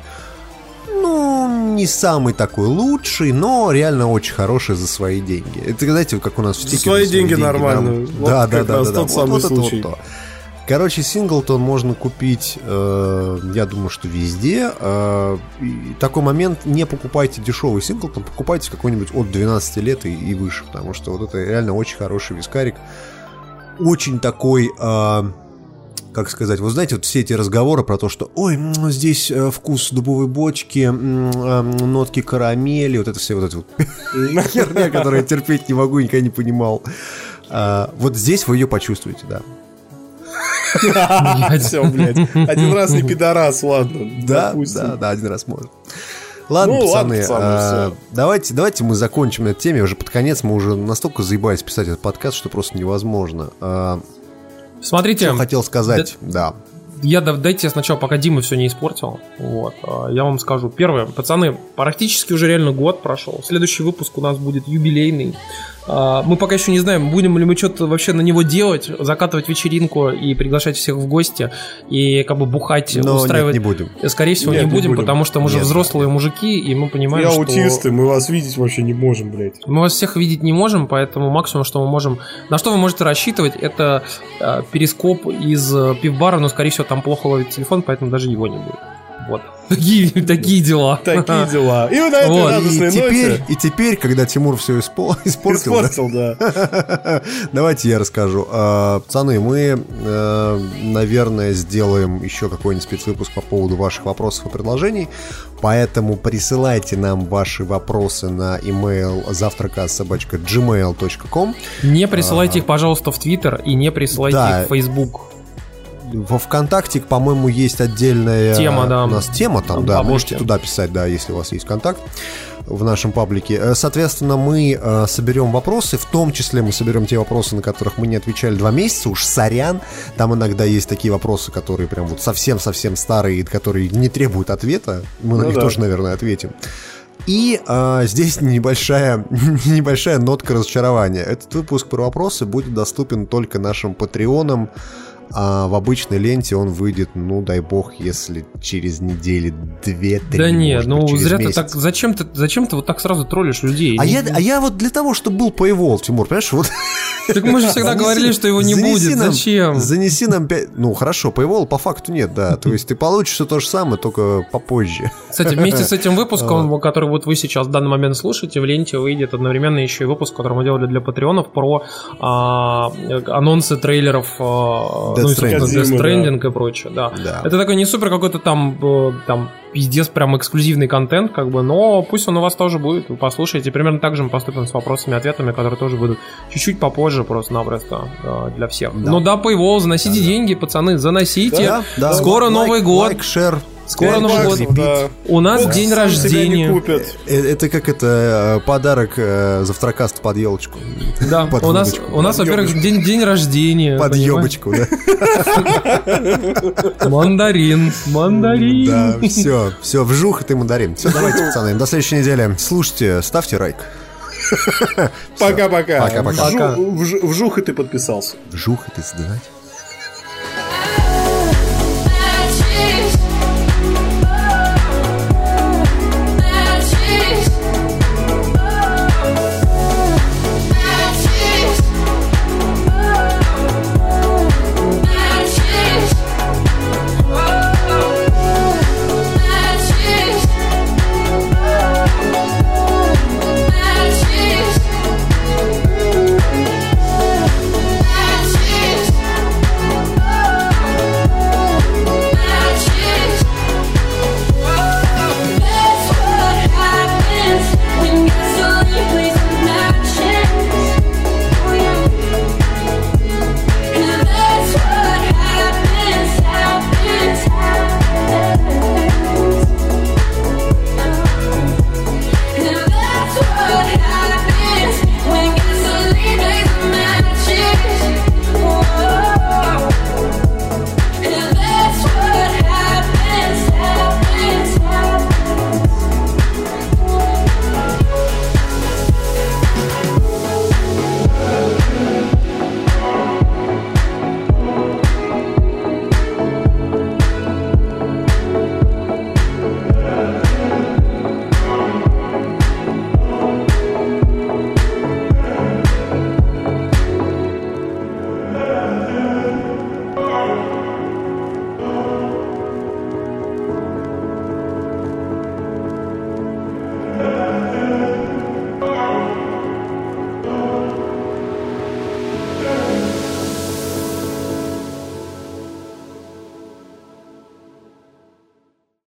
ну, не самый такой лучший, но реально очень хороший за свои деньги. Это, знаете, как у нас в За стике свои деньги нормально. Вот Да, да, да, да, да. Вот- вот вот случай. то. Короче, синглтон можно купить, э, я думаю, что везде. Э, такой момент, не покупайте дешевый синглтон, покупайте какой-нибудь от 12 лет и, и выше, потому что вот это реально очень хороший вискарик. Очень такой... э, как сказать, вы знаете, вот все эти разговоры про то, что, ой, м, здесь э, вкус дубовой бочки, э, нотки карамели, вот это все вот эти вот херня, которую я терпеть не могу, никогда не понимал. А, Вот здесь вы ее почувствуете, да. Все, блядь. Один раз не пидорас, ладно. Да, да, да, один раз можно. Ладно, Ну, ладно, пацаны, пацаны, а, давайте, давайте мы закончим на этой теме. Уже под конец мы уже настолько заебались писать этот подкаст, что просто невозможно. А, Смотрите, Что хотел сказать, да. Я да- дайте я сначала, пока Дима все не испортил. Вот, а, я вам скажу. Первое, пацаны, практически уже реально год прошел. Следующий выпуск у нас будет юбилейный. А, Мы пока еще не знаем, будем ли мы что-то вообще на него делать, закатывать вечеринку и приглашать всех в гости и как бы бухать, Но устраивать. нет, не будем. Скорее всего, Нет, не не будем, будем. потому что мы же Нет. взрослые мужики, и мы понимаем, Я что... аутисты, мы вас видеть вообще не можем, блядь. Мы вас всех видеть не можем, поэтому максимум, что мы можем... На что вы можете рассчитывать, это э, перископ из э, пивбара, но, скорее всего, там плохо ловит телефон, поэтому даже его не будет. Вот. Такие, такие дела. Такие дела. И на этой Вот. радостной И теперь, ноте... и теперь, когда Тимур все испортил, да, Испортил, да. Давайте я расскажу. А, Пацаны, мы, э, наверное, сделаем еще какой-нибудь спецвыпуск по поводу ваших вопросов и предложений. Поэтому присылайте нам ваши вопросы на email завтрака.gmail.com Не присылайте их, пожалуйста, в Твиттер и не присылайте Да. их в Facebook. Во ВКонтакте, по-моему, есть отдельная Тема, да. У нас тема там, да. паблике. Можете туда писать, да, если у вас есть контакт в нашем паблике. Э, Соответственно, мы э, соберем вопросы, в том числе мы соберем те вопросы, на которых мы не отвечали два месяца, уж сорян. Там иногда есть такие вопросы, которые прям вот совсем-совсем старые, которые не требуют ответа. Мы на Ну них да. тоже, наверное, ответим. И а, здесь небольшая, небольшая нотка разочарования. Этот выпуск про вопросы будет доступен только нашим патреонам. А в обычной ленте он выйдет, ну дай бог, если через недели две-три. Да не, ну быть, зря месяц. ты так... Зачем ты, зачем ты вот так сразу троллишь людей? А Не- я, а я вот для того, чтобы был Paywall, Тимур, понимаешь, вот... Так мы же всегда Занеси- говорили, что его не будет. нам- Зачем? Занеси нам 5... Ну, хорошо, Paywall по факту нет, да. То есть ты получишь все то же самое, только попозже. Кстати, вместе с этим выпуском, который вот вы сейчас в данный момент слушаете, в ленте выйдет одновременно еще и выпуск, который мы делали для патреонов про а, анонсы трейлеров а, Death ну, Stranding. Да. И прочее, да. Да. Это такой не супер какой-то там, э, там пиздец, прям эксклюзивный контент, как бы, но пусть он у вас тоже будет, вы послушаете. Примерно так же мы поступим с вопросами и ответами, которые тоже будут чуть-чуть попозже просто-напросто э, для всех. Да. Ну да, Paywall, заносите деньги, пацаны, заносите. Да, да. Скоро Лайк- Новый год. Лайк, share. Скоро Новый год. да. У нас Бог день рождения. купит. Э, Это как это э, подарок э, завтракаста под елочку. Да, Под у нас, у нас, во-первых, день, день рождения. Под ёбочку, да. Мандарин, мандарин. Да, все, все, вжух и ты мандарин. Все, давайте, пацаны, до следующей недели. Слушайте, ставьте лайк. Пока-пока. Пока-пока. Вжу- вж- Вжух, и ты подписался. Вжух и ты сдать.